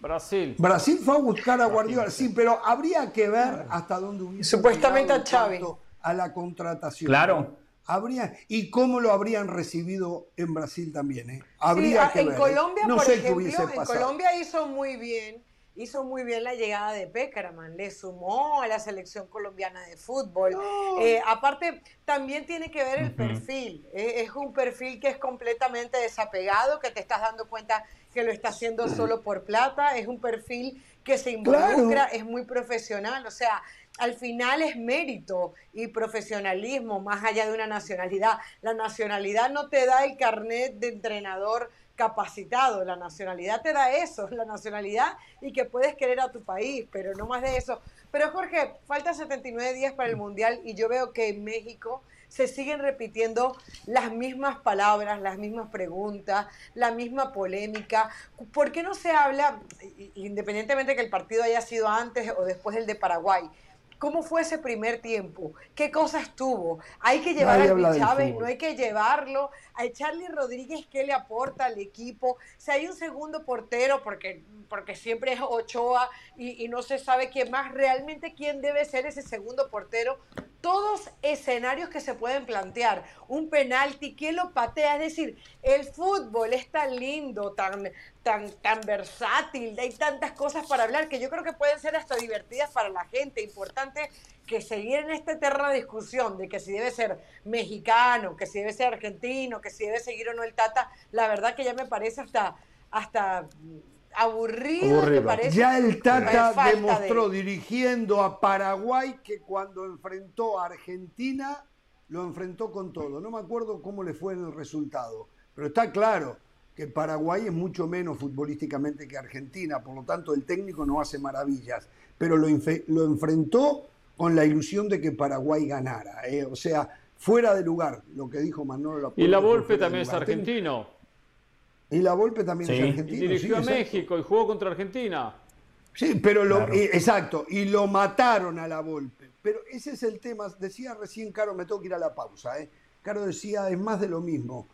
[SPEAKER 4] Brasil.
[SPEAKER 1] Brasil fue a buscar a Guardiola, sí, pero habría que ver hasta dónde hubiese
[SPEAKER 3] Supuestamente
[SPEAKER 1] llegado
[SPEAKER 3] a
[SPEAKER 1] cuanto a la contratación.
[SPEAKER 2] Claro.
[SPEAKER 1] Habría, y cómo lo habrían recibido en Brasil también, ¿eh? Habría
[SPEAKER 3] Sí, ah,
[SPEAKER 1] que
[SPEAKER 3] en
[SPEAKER 1] ver. ¿eh?
[SPEAKER 3] Colombia,
[SPEAKER 1] no
[SPEAKER 3] por
[SPEAKER 1] sé qué
[SPEAKER 3] ejemplo,
[SPEAKER 1] hubiese
[SPEAKER 3] en
[SPEAKER 1] pasado.
[SPEAKER 3] Colombia hizo muy bien, hizo muy bien la llegada de Peckerman, le sumó a la selección colombiana de fútbol. Eh, aparte, también tiene que ver el perfil, eh, es un perfil que es completamente desapegado, que te estás dando cuenta que lo está haciendo solo por plata, es un perfil que se involucra, es muy profesional, o sea, al final es mérito y profesionalismo más allá de una nacionalidad. La nacionalidad no te da el carnet de entrenador capacitado, la nacionalidad te da eso, la nacionalidad y que puedes querer a tu país, pero no más de eso. Pero Jorge, falta 79 días para el Mundial y yo veo que en México se siguen repitiendo las mismas palabras, las mismas preguntas, la misma polémica. ¿Por qué no se habla, independientemente que el partido haya sido antes o después del de Paraguay? ¿Cómo fue ese primer tiempo? ¿Qué cosas tuvo? Hay que llevar
[SPEAKER 1] Nadie
[SPEAKER 3] a Luis Chávez, no hay que llevarlo. A Charlie Rodríguez, ¿qué le aporta al equipo? Si hay un segundo portero, porque, porque siempre es Ochoa y, y no se sabe quién más, realmente quién debe ser ese segundo portero. Todos escenarios que se pueden plantear. Un penalti, ¿quién lo patea? Es decir, el fútbol es tan lindo, tan, tan, tan versátil, hay tantas cosas para hablar que yo creo que pueden ser hasta divertidas para la gente. Importante que seguir en esta eterna discusión de que si debe ser mexicano, que si debe ser argentino, que si debe seguir o no el Tata, la verdad que ya me parece hasta, hasta aburrido, me parece.
[SPEAKER 1] Ya el Tata
[SPEAKER 3] de-
[SPEAKER 1] demostró dirigiendo a Paraguay que cuando enfrentó a Argentina lo enfrentó con todo. No me acuerdo cómo le fue en el resultado, pero está claro que Paraguay es mucho menos futbolísticamente que Argentina, por lo tanto el técnico no hace maravillas, pero lo enfrentó con la ilusión de que Paraguay ganara. ¿eh? O sea, fuera de lugar, lo que dijo Manolo Lapuente
[SPEAKER 4] Y la Volpe también es argentino.
[SPEAKER 1] Y la Volpe también es
[SPEAKER 4] Y
[SPEAKER 1] argentino. sí,
[SPEAKER 4] dirigió a
[SPEAKER 1] exacto.
[SPEAKER 4] México y jugó contra Argentina.
[SPEAKER 1] Sí, pero lo,
[SPEAKER 4] Claro.
[SPEAKER 1] eh, exacto, y lo mataron a la Volpe. Pero ese es el tema. Decía recién Caro, me tengo que ir a la pausa. ¿eh? Caro decía, es más de lo mismo.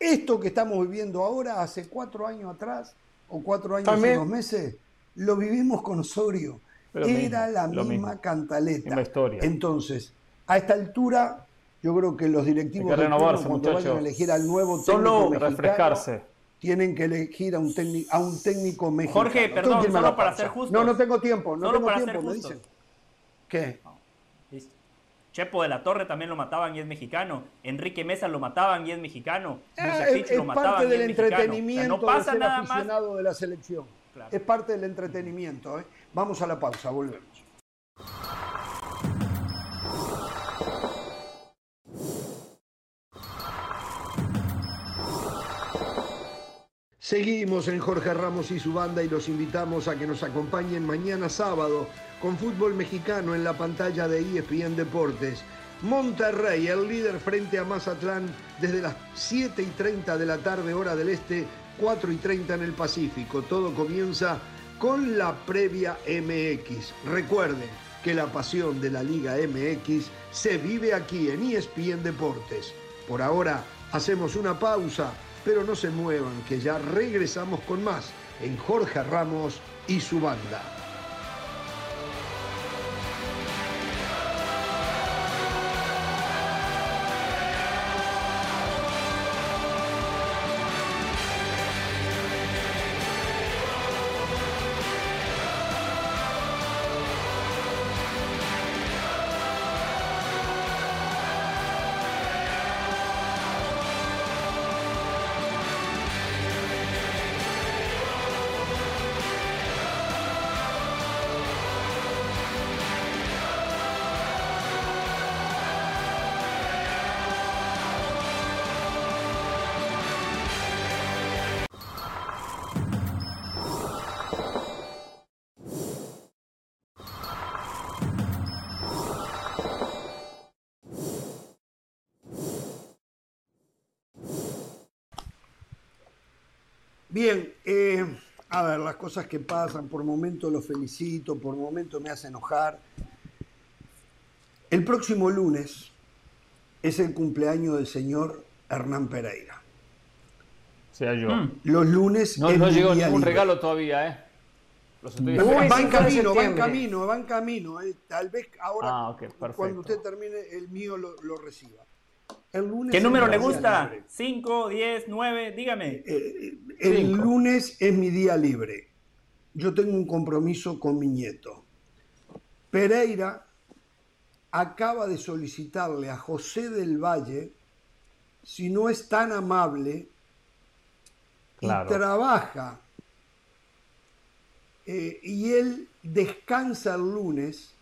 [SPEAKER 1] Esto que estamos viviendo ahora, hace cuatro años atrás, o cuatro años y dos meses, lo vivimos con Osorio. Era
[SPEAKER 4] mismo,
[SPEAKER 1] la misma
[SPEAKER 4] mismo.
[SPEAKER 1] cantaleta.
[SPEAKER 4] Misma historia.
[SPEAKER 1] Entonces, a esta altura, yo creo que los directivos
[SPEAKER 4] que renovarse,
[SPEAKER 1] club, cuando vayan a elegir al nuevo
[SPEAKER 2] Solo
[SPEAKER 1] técnico mexicano,
[SPEAKER 4] refrescarse.
[SPEAKER 1] tienen que elegir a un, técnico a un técnico mexicano.
[SPEAKER 2] Jorge, perdón, solo para
[SPEAKER 1] pausa.
[SPEAKER 2] ser justos.
[SPEAKER 1] No, no tengo tiempo, no
[SPEAKER 2] Solo
[SPEAKER 1] tengo
[SPEAKER 2] para
[SPEAKER 1] tiempo,
[SPEAKER 2] ser
[SPEAKER 1] me dicen. ¿Qué?
[SPEAKER 2] Listo. Chepo de la Torre también lo mataban y es mexicano. Enrique Mesa lo mataban y es mexicano.
[SPEAKER 1] Ah, es, es
[SPEAKER 2] lo mataban
[SPEAKER 1] parte
[SPEAKER 2] y es
[SPEAKER 1] del
[SPEAKER 2] mexicano. O sea,
[SPEAKER 1] entretenimiento
[SPEAKER 2] no pasa
[SPEAKER 1] de ser
[SPEAKER 2] nada más.
[SPEAKER 1] aficionado de la selección.
[SPEAKER 2] Claro.
[SPEAKER 1] Es parte del entretenimiento. ¿eh? Vamos a la pausa, volvemos. Seguimos en Jorge Ramos y su banda y los invitamos a que nos acompañen mañana sábado con fútbol mexicano en la pantalla de ESPN Deportes. Monterrey, el líder frente a Mazatlán desde las 7 y 30 de la tarde hora del este, 4 y 30 en el Pacífico. Todo comienza con la previa MX. Recuerden que la pasión de la Liga MX se vive aquí en ESPN Deportes. Por ahora hacemos una pausa, pero no se muevan, que ya regresamos con más en Jorge Ramos y su banda. Bien, eh, a ver, las cosas que pasan, por momentos lo felicito, por momentos me hace enojar. El próximo lunes es el cumpleaños del señor Hernán Pereira.
[SPEAKER 4] Sea yo.
[SPEAKER 1] Los lunes
[SPEAKER 4] No, no llegó ningún
[SPEAKER 1] libre.
[SPEAKER 4] regalo todavía, ¿eh? Los estoy
[SPEAKER 1] Va
[SPEAKER 4] esperando.
[SPEAKER 1] en camino, va en camino, va en camino. eh. Tal vez ahora,
[SPEAKER 4] Ah,
[SPEAKER 1] cuando usted termine, el mío lo, lo reciba. El lunes
[SPEAKER 2] ¿Qué número le gusta?
[SPEAKER 1] libre.
[SPEAKER 2] ¿5, 10, 9? Dígame.
[SPEAKER 1] Eh, el
[SPEAKER 4] Cinco.
[SPEAKER 1] lunes es mi día libre. Yo tengo un compromiso con mi nieto. Pereira acaba de solicitarle a José del Valle, si no es tan amable,
[SPEAKER 4] Claro.
[SPEAKER 1] y trabaja, eh, y él descansa el lunes,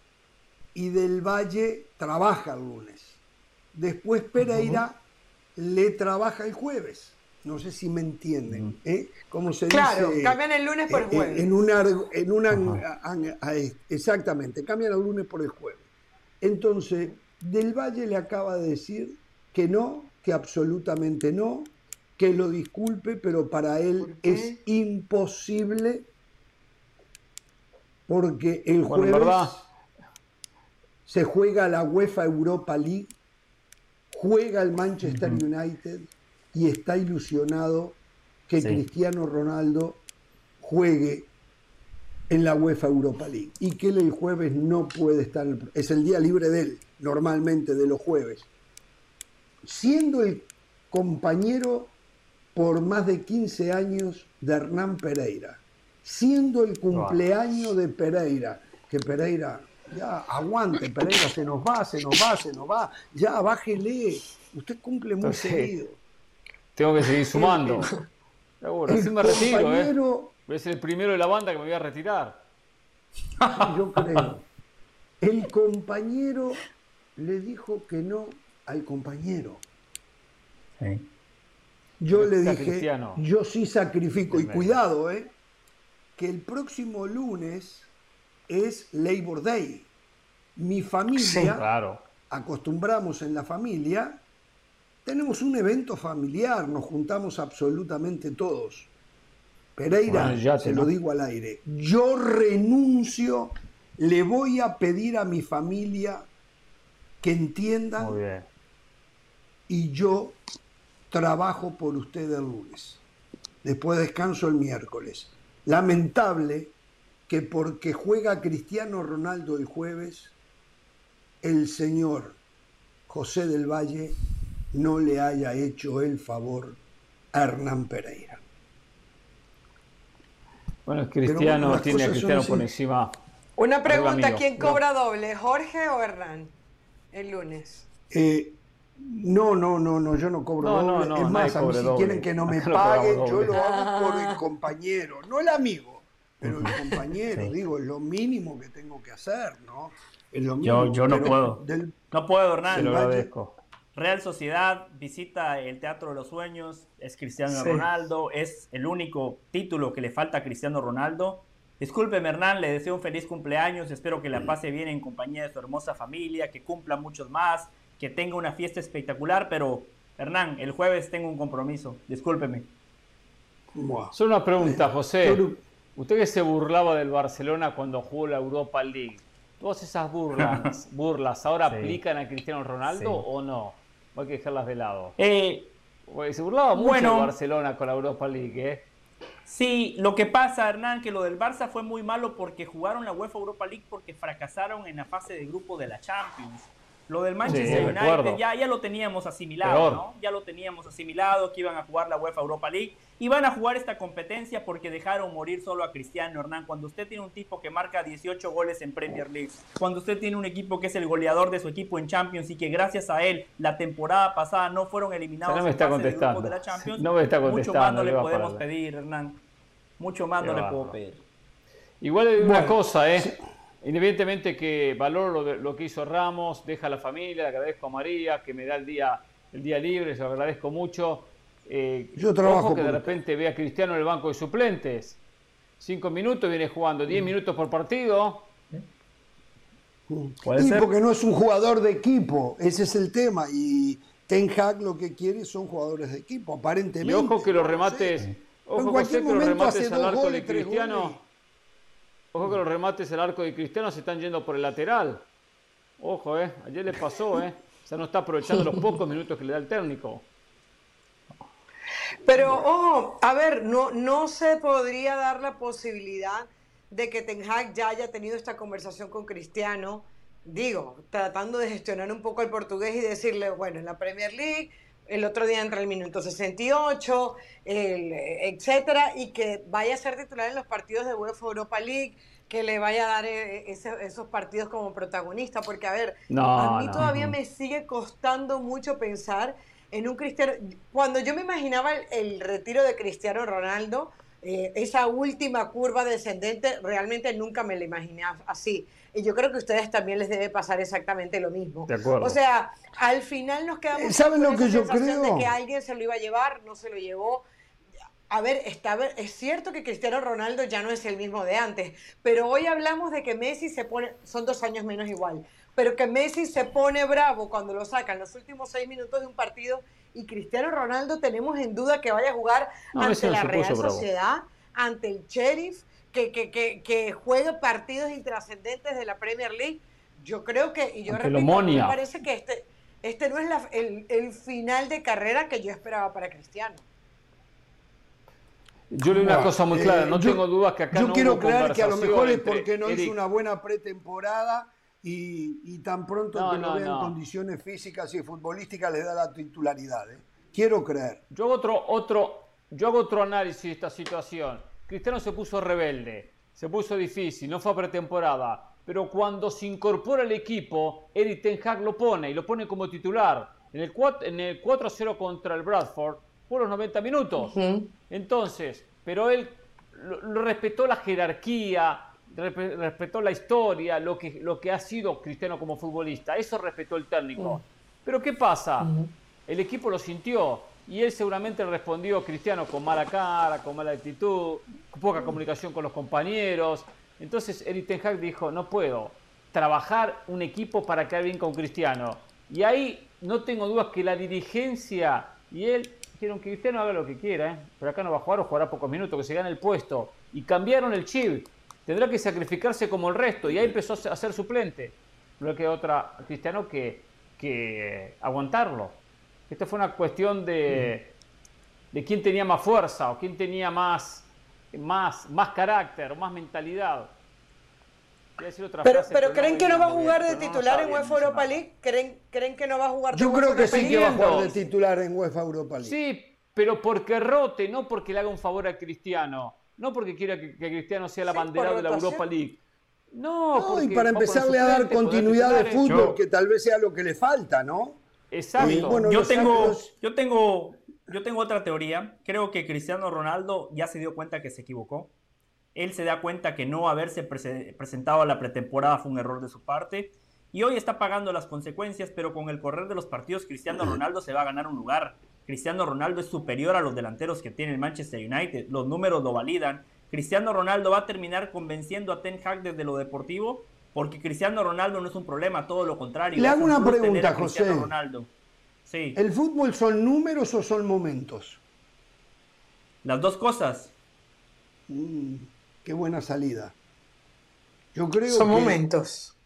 [SPEAKER 1] y del Valle trabaja el lunes. Después Pereira le trabaja el jueves. No sé si me entienden. ¿eh? Como se
[SPEAKER 3] Claro,
[SPEAKER 1] dice.
[SPEAKER 3] cambian el lunes por
[SPEAKER 1] eh,
[SPEAKER 3] jueves.
[SPEAKER 1] En una, en una a- exactamente, cambian el lunes por el jueves. Entonces, Del Valle le acaba de decir que no, que absolutamente no, que lo disculpe, pero para él es imposible porque el
[SPEAKER 4] Bueno,
[SPEAKER 1] jueves
[SPEAKER 4] verdad,
[SPEAKER 1] se juega la UEFA Europa League, juega el Manchester United y está ilusionado que
[SPEAKER 2] Sí.
[SPEAKER 1] Cristiano Ronaldo juegue en la UEFA Europa League y que él el jueves no puede estar, es el día libre de él, normalmente de los jueves. Siendo el compañero por más de 15 años de Hernán Pereira, siendo el cumpleaños de Pereira, que Pereira, ya aguante, Pereira, se nos va, se nos va, se nos va, ya bájele, usted cumple muy
[SPEAKER 4] Entonces,
[SPEAKER 1] seguido.
[SPEAKER 4] tengo que seguir sumando. Seguro, así
[SPEAKER 1] El
[SPEAKER 4] me retiro, ¿eh?
[SPEAKER 1] compañero-
[SPEAKER 4] Voy a ser el primero de la banda que me voy a retirar.
[SPEAKER 1] Yo creo. El compañero le dijo que no al compañero. Yo le dije,
[SPEAKER 4] Cristiano.
[SPEAKER 1] yo sí sacrifico, y cuidado, ¿eh? que el próximo lunes es Labor Day. Mi familia,
[SPEAKER 4] Claro.
[SPEAKER 1] acostumbramos en la familia, tenemos un evento familiar, nos juntamos absolutamente todos. Pereira,
[SPEAKER 4] Bueno, ya te
[SPEAKER 1] se
[SPEAKER 4] lo-
[SPEAKER 1] lo digo al aire, yo renuncio, le voy a pedir a mi familia que entiendan
[SPEAKER 4] Muy bien.
[SPEAKER 1] y yo trabajo por usted el lunes. Después descanso el miércoles. Lamentable que porque juega Cristiano Ronaldo el jueves, el señor José del Valle no le haya hecho el favor a Hernán Pereira.
[SPEAKER 4] Bueno, Cristiano tiene a Cristiano por encima.
[SPEAKER 3] Una pregunta. ¿quién
[SPEAKER 4] No.
[SPEAKER 3] cobra doble, Jorge o Hernán? El lunes.
[SPEAKER 1] Eh, no, no, no, no, yo no cobro
[SPEAKER 4] No,
[SPEAKER 1] doble.
[SPEAKER 4] no,
[SPEAKER 1] es más, a mí si
[SPEAKER 4] doble.
[SPEAKER 1] quieren que no me
[SPEAKER 4] Acá
[SPEAKER 1] paguen, yo lo hago por el compañero, no el amigo, pero el compañero, digo, es lo mínimo que tengo que hacer, ¿no? Es lo
[SPEAKER 2] Yo,
[SPEAKER 1] mínimo,
[SPEAKER 2] yo no
[SPEAKER 1] pero
[SPEAKER 2] puedo.
[SPEAKER 1] del-
[SPEAKER 2] No puedo, Hernán.
[SPEAKER 4] lo agradezco.
[SPEAKER 2] Real Sociedad visita el Teatro de los Sueños, es Cristiano
[SPEAKER 3] Sí.
[SPEAKER 2] Ronaldo, es el único título que le falta a Cristiano Ronaldo. Discúlpeme Hernán, le deseo un feliz cumpleaños, espero que la pase bien en compañía de su hermosa familia, que cumpla muchos más, que tenga una fiesta espectacular, pero Hernán, el jueves tengo un compromiso, discúlpeme.
[SPEAKER 4] Solo una pregunta, José. Usted que se burlaba del Barcelona cuando jugó la Europa League, ¿todas esas burlas, burlas ahora
[SPEAKER 2] Sí.
[SPEAKER 4] aplican a Cristiano Ronaldo
[SPEAKER 2] Sí.
[SPEAKER 4] o no? Hay que dejarlas de lado.
[SPEAKER 2] Eh,
[SPEAKER 4] se burlaba mucho
[SPEAKER 2] Bueno.
[SPEAKER 4] el Barcelona con la Europa League, ¿eh?
[SPEAKER 2] Sí, lo que pasa, Hernán, que lo del Barça fue muy malo porque jugaron la UEFA Europa League porque fracasaron en la fase de grupo de la Champions. Lo del Manchester
[SPEAKER 4] Sí,
[SPEAKER 2] United
[SPEAKER 4] recuerdo.
[SPEAKER 2] ya, ya lo teníamos asimilado,
[SPEAKER 4] Peor.
[SPEAKER 2] ¿no? Ya lo teníamos asimilado que iban a jugar la UEFA Europa League. Y van a jugar esta competencia porque dejaron morir solo a Cristiano Hernán. Cuando usted tiene un tipo que marca 18 goles en Premier League, cuando usted tiene un equipo que es el goleador de su equipo en Champions y que gracias a él la temporada pasada no fueron eliminados
[SPEAKER 4] No me
[SPEAKER 2] en
[SPEAKER 4] está
[SPEAKER 2] de
[SPEAKER 4] contestando.
[SPEAKER 2] la Champions,
[SPEAKER 4] No me está
[SPEAKER 2] mucho más
[SPEAKER 4] contestando,
[SPEAKER 2] no le podemos pedir, Hernán. Mucho más no le puedo pedir.
[SPEAKER 4] Igual hay una
[SPEAKER 1] Bueno,
[SPEAKER 4] cosa, ¿eh? Independientemente que valoro lo, de- lo que hizo Ramos, deja a la familia, le agradezco a María, que me da el día, el día libre, se lo agradezco mucho. Eh,
[SPEAKER 1] Yo trabajo
[SPEAKER 4] ojo que de repente ve a Cristiano en el banco de suplentes. Cinco minutos viene jugando, diez minutos por partido.
[SPEAKER 2] Puede
[SPEAKER 1] y
[SPEAKER 2] ser.
[SPEAKER 1] porque no es un jugador de equipo, ese es el tema. Y Ten Hag lo que quiere son jugadores de equipo,
[SPEAKER 4] Y
[SPEAKER 1] aparentemente.
[SPEAKER 4] ojo que los remates, Ojo,
[SPEAKER 1] en cualquier
[SPEAKER 4] José, que los
[SPEAKER 1] momento
[SPEAKER 4] remates
[SPEAKER 1] hace
[SPEAKER 4] al
[SPEAKER 1] dos
[SPEAKER 4] arco
[SPEAKER 1] goles,
[SPEAKER 4] de Cristiano. Ojo que los remates al arco de Cristiano se están yendo por el lateral. Ojo, eh. Ayer le pasó, eh. O sea, no está aprovechando los pocos minutos que le da el técnico.
[SPEAKER 3] Pero, ojo, a ver, no, no se podría dar la posibilidad de que Ten Hag ya haya tenido esta conversación con Cristiano, digo, tratando de gestionar un poco el portugués y decirle, bueno, en la Premier League, el otro día entra el minuto 68, el, etcétera, y que vaya a ser titular en los partidos de UEFA Europa League, que le vaya a dar eh, ese- esos partidos como protagonista, porque a ver,
[SPEAKER 4] No,
[SPEAKER 3] a mí
[SPEAKER 4] no,
[SPEAKER 3] todavía
[SPEAKER 4] no.
[SPEAKER 3] me sigue costando mucho pensar en un Cristiano. Cuando yo me imaginaba el, el retiro de Cristiano Ronaldo, eh, esa última curva descendente, realmente nunca me la imaginé así. Y yo creo que a ustedes también les debe pasar exactamente lo mismo.
[SPEAKER 4] De acuerdo.
[SPEAKER 3] O sea, al final nos quedamos
[SPEAKER 1] Eh, ¿saben
[SPEAKER 3] con
[SPEAKER 1] lo que
[SPEAKER 3] esa
[SPEAKER 1] yo creo?
[SPEAKER 3] de que alguien se lo iba a llevar, no se lo llevó. A ver, está, es cierto que Cristiano Ronaldo ya no es el mismo de antes, pero hoy hablamos de que Messi se pone, son dos años menos igual, pero que Messi se pone bravo cuando lo sacan los últimos seis minutos de un partido y Cristiano Ronaldo tenemos en duda que vaya a jugar
[SPEAKER 4] No,
[SPEAKER 3] ante la
[SPEAKER 4] puso
[SPEAKER 3] Real
[SPEAKER 4] bravo.
[SPEAKER 3] Sociedad, ante el Sheriff, que, que, que, que juegue partidos intrascendentes de la Premier League. Yo creo que, y yo
[SPEAKER 4] Ante
[SPEAKER 3] repito, me parece que este, este no es la- el, el final de carrera que yo esperaba para Cristiano.
[SPEAKER 4] Yo le digo una cosa muy
[SPEAKER 1] eh,
[SPEAKER 4] clara, no
[SPEAKER 1] yo-
[SPEAKER 4] tengo dudas que acá
[SPEAKER 1] Yo
[SPEAKER 4] no
[SPEAKER 1] quiero
[SPEAKER 4] hubo
[SPEAKER 1] creer que a lo mejor es porque no hizo una buena pretemporada y, y tan pronto
[SPEAKER 4] No,
[SPEAKER 1] que lo
[SPEAKER 4] no,
[SPEAKER 1] vean
[SPEAKER 4] no.
[SPEAKER 1] condiciones físicas y futbolísticas le da la titularidad. ¿eh? Quiero creer.
[SPEAKER 4] Yo hago otro, otro, yo hago otro análisis de esta situación. Cristiano se puso rebelde, se puso difícil, no fue a pretemporada, pero cuando se incorpora al equipo, Eric Ten Hag lo pone y lo pone como titular. En el 4, en el 4-0 contra el Bradford, fue los 90 minutos. Entonces, pero él lo, lo respetó la jerarquía, respetó la historia, lo que, lo que ha sido Cristiano como futbolista. Eso respetó el técnico. Pero ¿qué pasa? El equipo lo sintió y él seguramente respondió Cristiano con mala cara, con mala actitud, con poca comunicación con los compañeros. Entonces Eric Ten Hag dijo, no puedo trabajar un equipo para quedar bien con Cristiano. Y ahí no tengo dudas que la dirigencia y él dijeron que Cristiano haga lo que quiera, ¿eh? pero acá no va a jugar o jugará pocos minutos, que se gane el puesto. Y cambiaron el chip. Tendrá que sacrificarse como el resto. Y ahí empezó a ser- suplente. No le queda otra Cristiano que, que aguantarlo. Esta fue una cuestión de, de quién tenía más fuerza o quién tenía más, más, más carácter o más mentalidad. Voy a decir otra
[SPEAKER 3] Pero,
[SPEAKER 4] frase,
[SPEAKER 3] pero
[SPEAKER 4] no
[SPEAKER 3] ¿creen que no va a jugar de
[SPEAKER 4] pero no
[SPEAKER 3] titular en UEFA Europa. League? ¿Creen, ¿Creen que no va a jugar de
[SPEAKER 1] Yo creo que sí que va a jugar de titular en UEFA Europa League.
[SPEAKER 4] Sí, pero porque rote, no porque le haga un favor a Cristiano. No porque quiera que, que Cristiano sea la
[SPEAKER 3] Sí,
[SPEAKER 4] bandera de la. Europa League. No,
[SPEAKER 1] No,
[SPEAKER 4] porque
[SPEAKER 1] y para empezarle a dar continuidad de fútbol,
[SPEAKER 2] Yo-
[SPEAKER 1] que tal vez sea lo que le falta, ¿no?
[SPEAKER 4] Exacto.
[SPEAKER 1] Y bueno,
[SPEAKER 2] yo tengo, yo tengo, yo tengo otra teoría. Creo que Cristiano Ronaldo ya se dio cuenta que se equivocó. Él se da cuenta que no haberse prese- presentado a la pretemporada fue un error de su parte. Y hoy está pagando las consecuencias, pero con el correr de los partidos, Cristiano Ronaldo se va a ganar un lugar. Cristiano Ronaldo es superior a los delanteros que tiene el Manchester United. Los números lo validan. Cristiano Ronaldo va a terminar convenciendo a Ten Hag desde lo deportivo, porque Cristiano Ronaldo no es un problema, todo lo contrario.
[SPEAKER 1] Le hago
[SPEAKER 2] un
[SPEAKER 1] una pregunta, José.
[SPEAKER 2] Ronaldo. Sí.
[SPEAKER 1] ¿El fútbol son números o son momentos?
[SPEAKER 2] Las dos cosas.
[SPEAKER 1] Mm, qué buena salida. Yo creo
[SPEAKER 3] Son
[SPEAKER 1] que
[SPEAKER 3] momentos.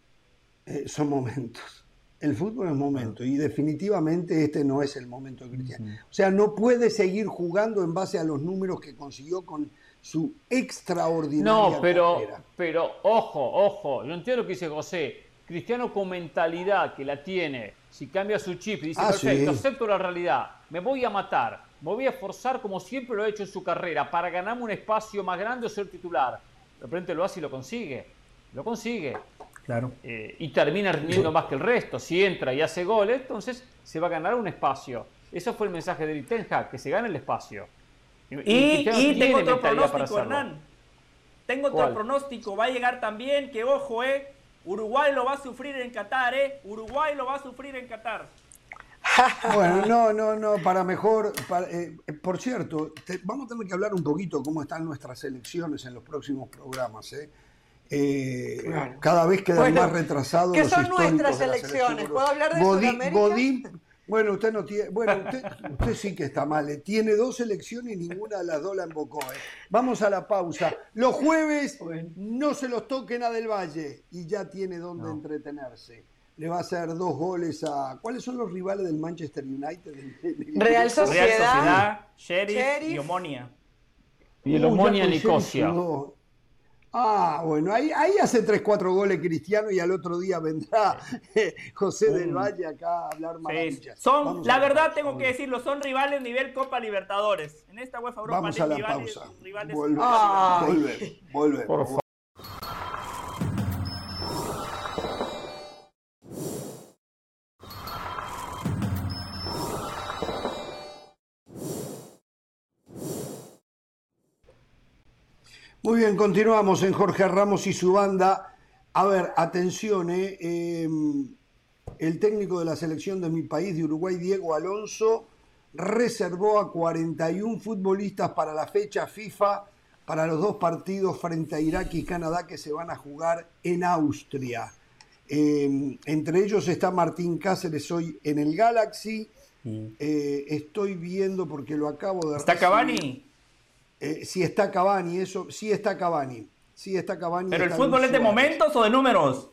[SPEAKER 1] eh, son momentos. El fútbol es momento y definitivamente este no es el momento de Cristiano. O sea, no puede seguir jugando en base a los números que consiguió con su extraordinaria
[SPEAKER 4] No, pero,
[SPEAKER 1] carrera.
[SPEAKER 4] pero ojo, ojo, yo entiendo lo que dice José. Cristiano con mentalidad que la tiene, si cambia su chip y dice,
[SPEAKER 1] Ah,
[SPEAKER 4] perfecto,
[SPEAKER 1] sí.
[SPEAKER 4] acepto la realidad, me voy a matar, me voy a esforzar como siempre lo ha hecho en su carrera para ganarme un espacio más grande o ser titular. De repente lo hace y lo consigue, lo consigue.
[SPEAKER 2] Claro.
[SPEAKER 4] Eh, y termina rindiendo más que el resto. Si entra y hace goles, entonces se va a ganar un espacio. Eso fue el mensaje de Eric Ten Hag, que se gane el espacio.
[SPEAKER 2] Y, y tengo otro pronóstico. Hernán. Tengo otro
[SPEAKER 4] ¿Cuál?
[SPEAKER 2] pronóstico. Va a llegar también, que ojo, eh. Uruguay lo va a sufrir en Qatar, eh. Uruguay lo va a sufrir en Qatar.
[SPEAKER 1] Bueno, no, no, no, para mejor. para- eh, eh, por cierto, te- vamos a tener que hablar un poquito cómo están nuestras elecciones en los próximos programas. ¿eh? Eh,
[SPEAKER 3] Claro.
[SPEAKER 1] Cada vez quedan
[SPEAKER 3] Bueno,
[SPEAKER 1] más retrasados
[SPEAKER 3] ¿qué
[SPEAKER 1] los
[SPEAKER 3] son nuestras elecciones? ¿Puedo hablar de
[SPEAKER 1] Godín-
[SPEAKER 3] Sudamérica?
[SPEAKER 1] Godín, Bueno, usted no tiene. Bueno, usted, usted sí que está mal. ¿eh? Tiene dos elecciones y ninguna de las dos la embocó. ¿eh? Vamos a la pausa. Los jueves no se los toquen a Del Valle y ya tiene donde entretenerse. Le va a hacer dos goles a. ¿Cuáles son los rivales del Manchester United?
[SPEAKER 3] Real Sociedad,
[SPEAKER 2] Real Sociedad Sheriff,
[SPEAKER 3] Sheriff.
[SPEAKER 2] y Omonia.
[SPEAKER 4] Y el Omonia Nicosia.
[SPEAKER 1] Ah, bueno, ahí, ahí hace 3-4 goles Cristiano y al otro día vendrá eh, José del Valle acá a hablar
[SPEAKER 2] Sí,
[SPEAKER 1] maravillas.
[SPEAKER 2] son,
[SPEAKER 1] Vamos
[SPEAKER 2] la verdad tengo que decirlo, son rivales nivel Copa Libertadores. En esta UEFA Europa
[SPEAKER 1] Vamos a la
[SPEAKER 2] rivales,
[SPEAKER 1] pausa.
[SPEAKER 2] rivales
[SPEAKER 1] volvemos.
[SPEAKER 4] Por favor.
[SPEAKER 1] Muy bien, continuamos en Jorge Ramos y su banda. A ver, atención, eh, eh, el técnico de la selección de mi país, de Uruguay, Diego Alonso, reservó a 41 futbolistas para la fecha FIFA para los dos partidos frente a Irak y Canadá que se van a jugar en Austria. Eh, entre ellos está Martín Cáceres hoy en el Galaxy. Eh, estoy viendo porque lo acabo de
[SPEAKER 2] ¿Está
[SPEAKER 1] recibir.
[SPEAKER 2] Cavani?
[SPEAKER 1] Eh, si está Cavani, eso, sí está Cavani. Sí está Cavani.
[SPEAKER 2] ¿Pero el fútbol es de momentos o de números?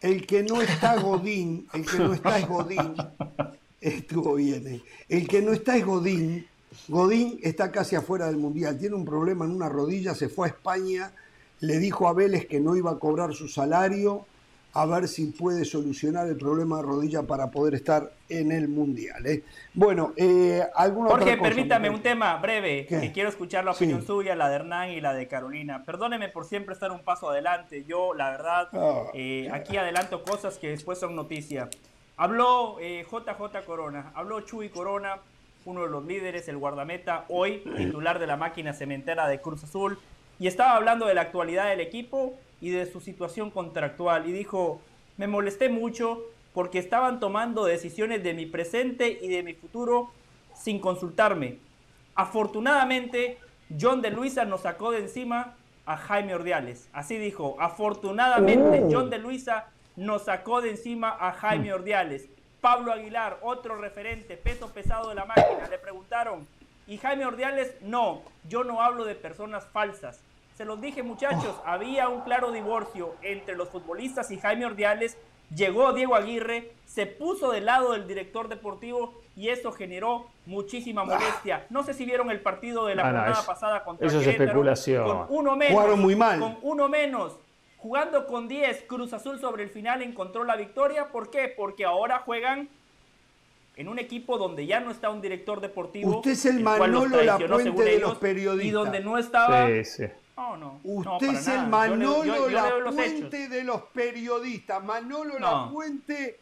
[SPEAKER 1] El que no está Godín, el que no está es Godín. Estuvo bien. eh. El que no está es Godín. Godín está casi afuera del Mundial. Tiene un problema en una rodilla, se fue a España, le dijo a Vélez que no iba a cobrar su salario, a ver si puede solucionar el problema de rodilla para poder estar en el Mundial. eh. Bueno, eh, ¿alguna
[SPEAKER 2] Jorge,
[SPEAKER 1] otra cosa?
[SPEAKER 2] permítame un tema breve,
[SPEAKER 1] ¿Qué?
[SPEAKER 2] que quiero escuchar la
[SPEAKER 1] Sí.
[SPEAKER 2] opinión suya, la de Hernán y la de Carolina. Perdóneme por siempre estar un paso adelante. Yo, la verdad,
[SPEAKER 1] Ah.
[SPEAKER 2] eh, aquí adelanto cosas que después son noticia. Habló eh, JJ Corona, habló Chuy Corona, uno de los líderes, el guardameta, hoy titular de la máquina cementera de Cruz Azul, y estaba hablando de la actualidad del equipo y de su situación contractual. Y dijo, me molesté mucho porque estaban tomando decisiones de mi presente y de mi futuro sin consultarme. Afortunadamente, John de Luisa nos sacó de encima a Jaime Ordiales. Así dijo, afortunadamente,
[SPEAKER 12] Oh.
[SPEAKER 2] John de Luisa nos sacó de encima a Jaime Ordiales. Pablo Aguilar, otro referente, peso pesado de la máquina, le preguntaron, ¿y Jaime Ordiales? No, yo no hablo de personas falsas. Se los dije muchachos, había un claro divorcio entre los futbolistas y Jaime Ordiales. Llegó Diego Aguirre, se puso del lado del director deportivo y eso generó muchísima molestia. No sé si vieron el partido de la
[SPEAKER 4] Ah, no,
[SPEAKER 2] jornada
[SPEAKER 4] eso-
[SPEAKER 2] pasada contra
[SPEAKER 4] eso es especulación.
[SPEAKER 2] Con uno menos.
[SPEAKER 1] Jugaron muy mal.
[SPEAKER 2] Con uno menos. Jugando con 10, Cruz Azul sobre el final encontró la victoria. ¿Por qué? Porque ahora juegan en un equipo donde ya no está un director deportivo.
[SPEAKER 1] Usted es el
[SPEAKER 2] los
[SPEAKER 1] Manolo Lapuente
[SPEAKER 2] según
[SPEAKER 1] de
[SPEAKER 2] ellos,
[SPEAKER 1] los periodistas.
[SPEAKER 2] Y donde no estaba.
[SPEAKER 4] Sí, sí.
[SPEAKER 2] No, no. no,
[SPEAKER 1] Usted es
[SPEAKER 2] nada.
[SPEAKER 1] el
[SPEAKER 2] Yo
[SPEAKER 1] Manolo
[SPEAKER 2] leo- yo- los.
[SPEAKER 1] Lapuente de los periodistas. Manolo
[SPEAKER 2] No.
[SPEAKER 1] Lapuente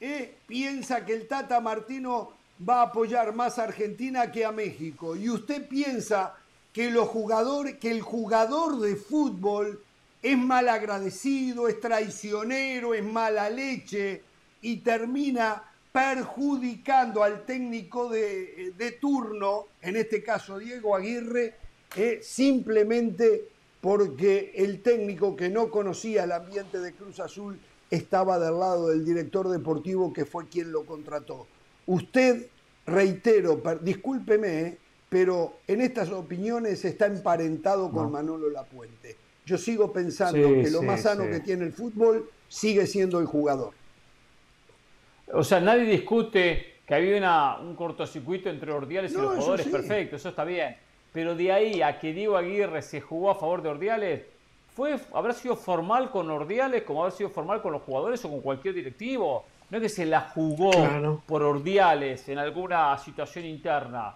[SPEAKER 1] eh, piensa que el Tata Martino va a apoyar más a Argentina que a México. Y usted piensa que, los jugadores, que el jugador de fútbol es mal agradecido, es traicionero, es mala leche y termina perjudicando al técnico de, de turno, en este caso Diego Aguirre, eh, simplemente porque el técnico que no conocía el ambiente de Cruz Azul estaba del lado del director deportivo que fue quien lo contrató. Usted, reitero, discúlpeme, eh, pero en estas opiniones está emparentado con Manolo Lapuente. Yo sigo pensando
[SPEAKER 4] Sí,
[SPEAKER 1] que lo
[SPEAKER 4] sí,
[SPEAKER 1] más sano
[SPEAKER 4] sí.
[SPEAKER 1] que tiene el fútbol sigue siendo el jugador.
[SPEAKER 4] O sea, nadie discute que había una- un cortocircuito entre Ordiales y los jugadores, perfecto, eso está bien. Pero de ahí a que Diego Aguirre se jugó a favor de Ordiales, fue, ¿habrá sido formal con Ordiales como habrá sido formal con los jugadores o con cualquier directivo? No es que se la jugó
[SPEAKER 10] Claro.
[SPEAKER 4] por Ordiales en alguna situación interna.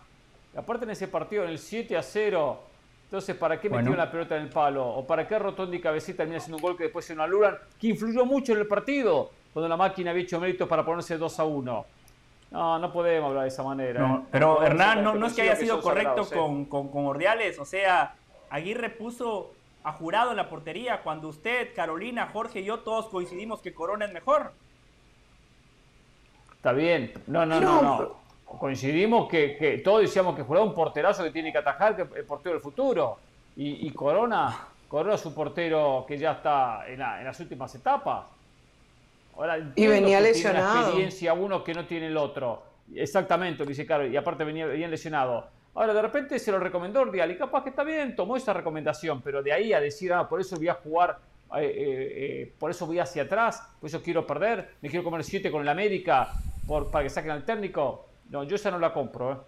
[SPEAKER 4] Aparte en ese partido, en el 7 a 0, entonces ¿para qué
[SPEAKER 2] Bueno.
[SPEAKER 4] metió la pelota en el palo? ¿O para qué Rotondi y Cabecita termina haciendo un gol que después se anulan? Que influyó mucho en el partido, cuando la máquina había hecho méritos para ponerse 2 a 1. No, no podemos hablar de esa manera.
[SPEAKER 2] No,
[SPEAKER 4] ¿eh?
[SPEAKER 2] pero Hernán, no, no es que haya sido correcto
[SPEAKER 4] sagrados, ¿eh?
[SPEAKER 2] con, con, con Ordiales. O sea, Aguirre puso a jurado en la portería cuando usted, Carolina, Jorge y yo todos coincidimos que Corona es mejor.
[SPEAKER 4] Está bien. No, no, no, no. Coincidimos que, que todos decíamos que juraba un porterazo que tiene que atajar, que el portero del futuro. Y, y Corona, Corona es un portero que ya está en, la- en las últimas etapas. Ahora, entiendo
[SPEAKER 3] venía lesionado.
[SPEAKER 4] una experiencia uno que no tiene el otro. Exactamente, dice Caro, y aparte venía bien lesionado. Ahora, de repente se lo recomendó Ordial y capaz que está bien, tomó esa recomendación, pero de ahí a decir, ah, por eso voy a jugar, eh, eh, eh, por eso voy hacia atrás, por eso quiero perder, me quiero comer siete con el América por, para que saquen al técnico. No, yo esa no la compro.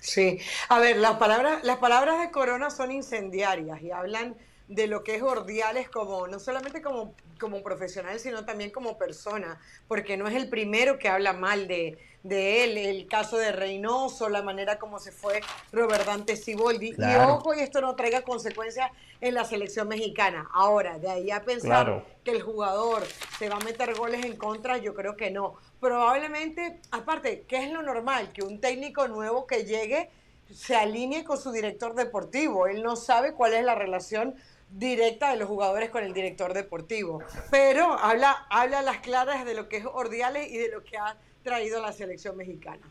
[SPEAKER 3] Sí, a ver, las palabras, las palabras de Corona son incendiarias y hablan de lo que es Ordiales como, no solamente como, como profesional, sino también como persona, porque no es el primero que habla mal de, de él, el caso de Reynoso, la manera como se fue Robert Dante Siboldi. Y ojo, y esto no traiga consecuencias en la selección mexicana. Ahora, de ahí a pensar que el jugador se va a meter goles en contra, yo creo que no. Probablemente, aparte, ¿qué es lo normal? Que un técnico nuevo que llegue se alinee con su director deportivo. Él no sabe cuál es la relación directa de los jugadores con el director deportivo. Pero habla, habla las claras de lo que es Ordiales y de lo que ha traído la selección mexicana.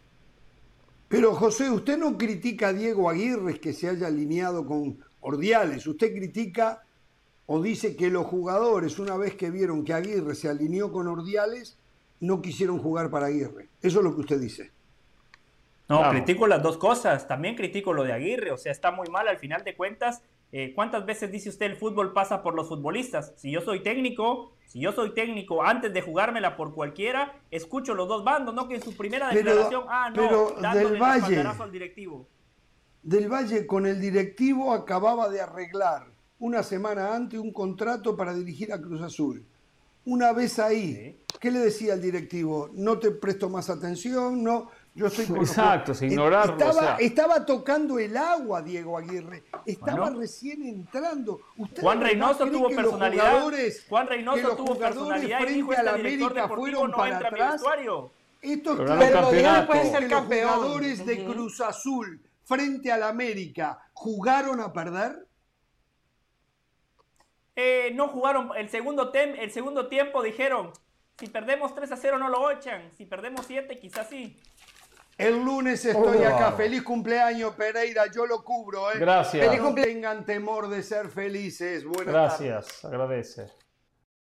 [SPEAKER 1] Pero José, usted no critica a Diego Aguirre que se haya alineado con Ordiales, usted critica o dice que los jugadores, una vez que vieron que Aguirre se alineó con Ordiales, no quisieron jugar para Aguirre. Eso es lo que usted dice.
[SPEAKER 2] No, critico las dos cosas. También critico lo de Aguirre. O sea, está muy mal al final de cuentas. Eh, ¿Cuántas veces dice usted el fútbol pasa por los futbolistas? Si yo soy técnico, si yo soy técnico, antes de jugármela por cualquiera, escucho los dos bandos, no que en su primera declaración, ah, no,
[SPEAKER 1] pero del Valle,
[SPEAKER 2] al directivo.
[SPEAKER 1] Del Valle con el directivo acababa de arreglar una semana antes un contrato para dirigir a Cruz Azul. Una vez ahí, ¿qué le decía al directivo? No te presto más atención, no, yo estoy
[SPEAKER 4] Exacto, sin ignorarlo.
[SPEAKER 1] Estaba, estaba, tocando el agua Diego Aguirre. Estaba recién entrando.
[SPEAKER 2] Juan Reynoso tuvo personalidad. Juan Reynoso tuvo personalidad
[SPEAKER 1] frente
[SPEAKER 2] y dijo,
[SPEAKER 1] a
[SPEAKER 2] este
[SPEAKER 1] la América fueron
[SPEAKER 2] no
[SPEAKER 1] para atrás.
[SPEAKER 2] Esto
[SPEAKER 1] es claro. Pero los jugadores de Cruz Azul frente al América jugaron a perder.
[SPEAKER 2] Eh, no jugaron el segundo, tem el segundo tiempo dijeron si perdemos 3 a 0 no lo echan si perdemos 7 quizás sí
[SPEAKER 1] el lunes estoy acá. Feliz cumpleaños, Pereira. Yo lo cubro. ¿eh?
[SPEAKER 4] Gracias.
[SPEAKER 1] No tengan temor de ser felices. Buenas
[SPEAKER 4] Gracias. Agradece.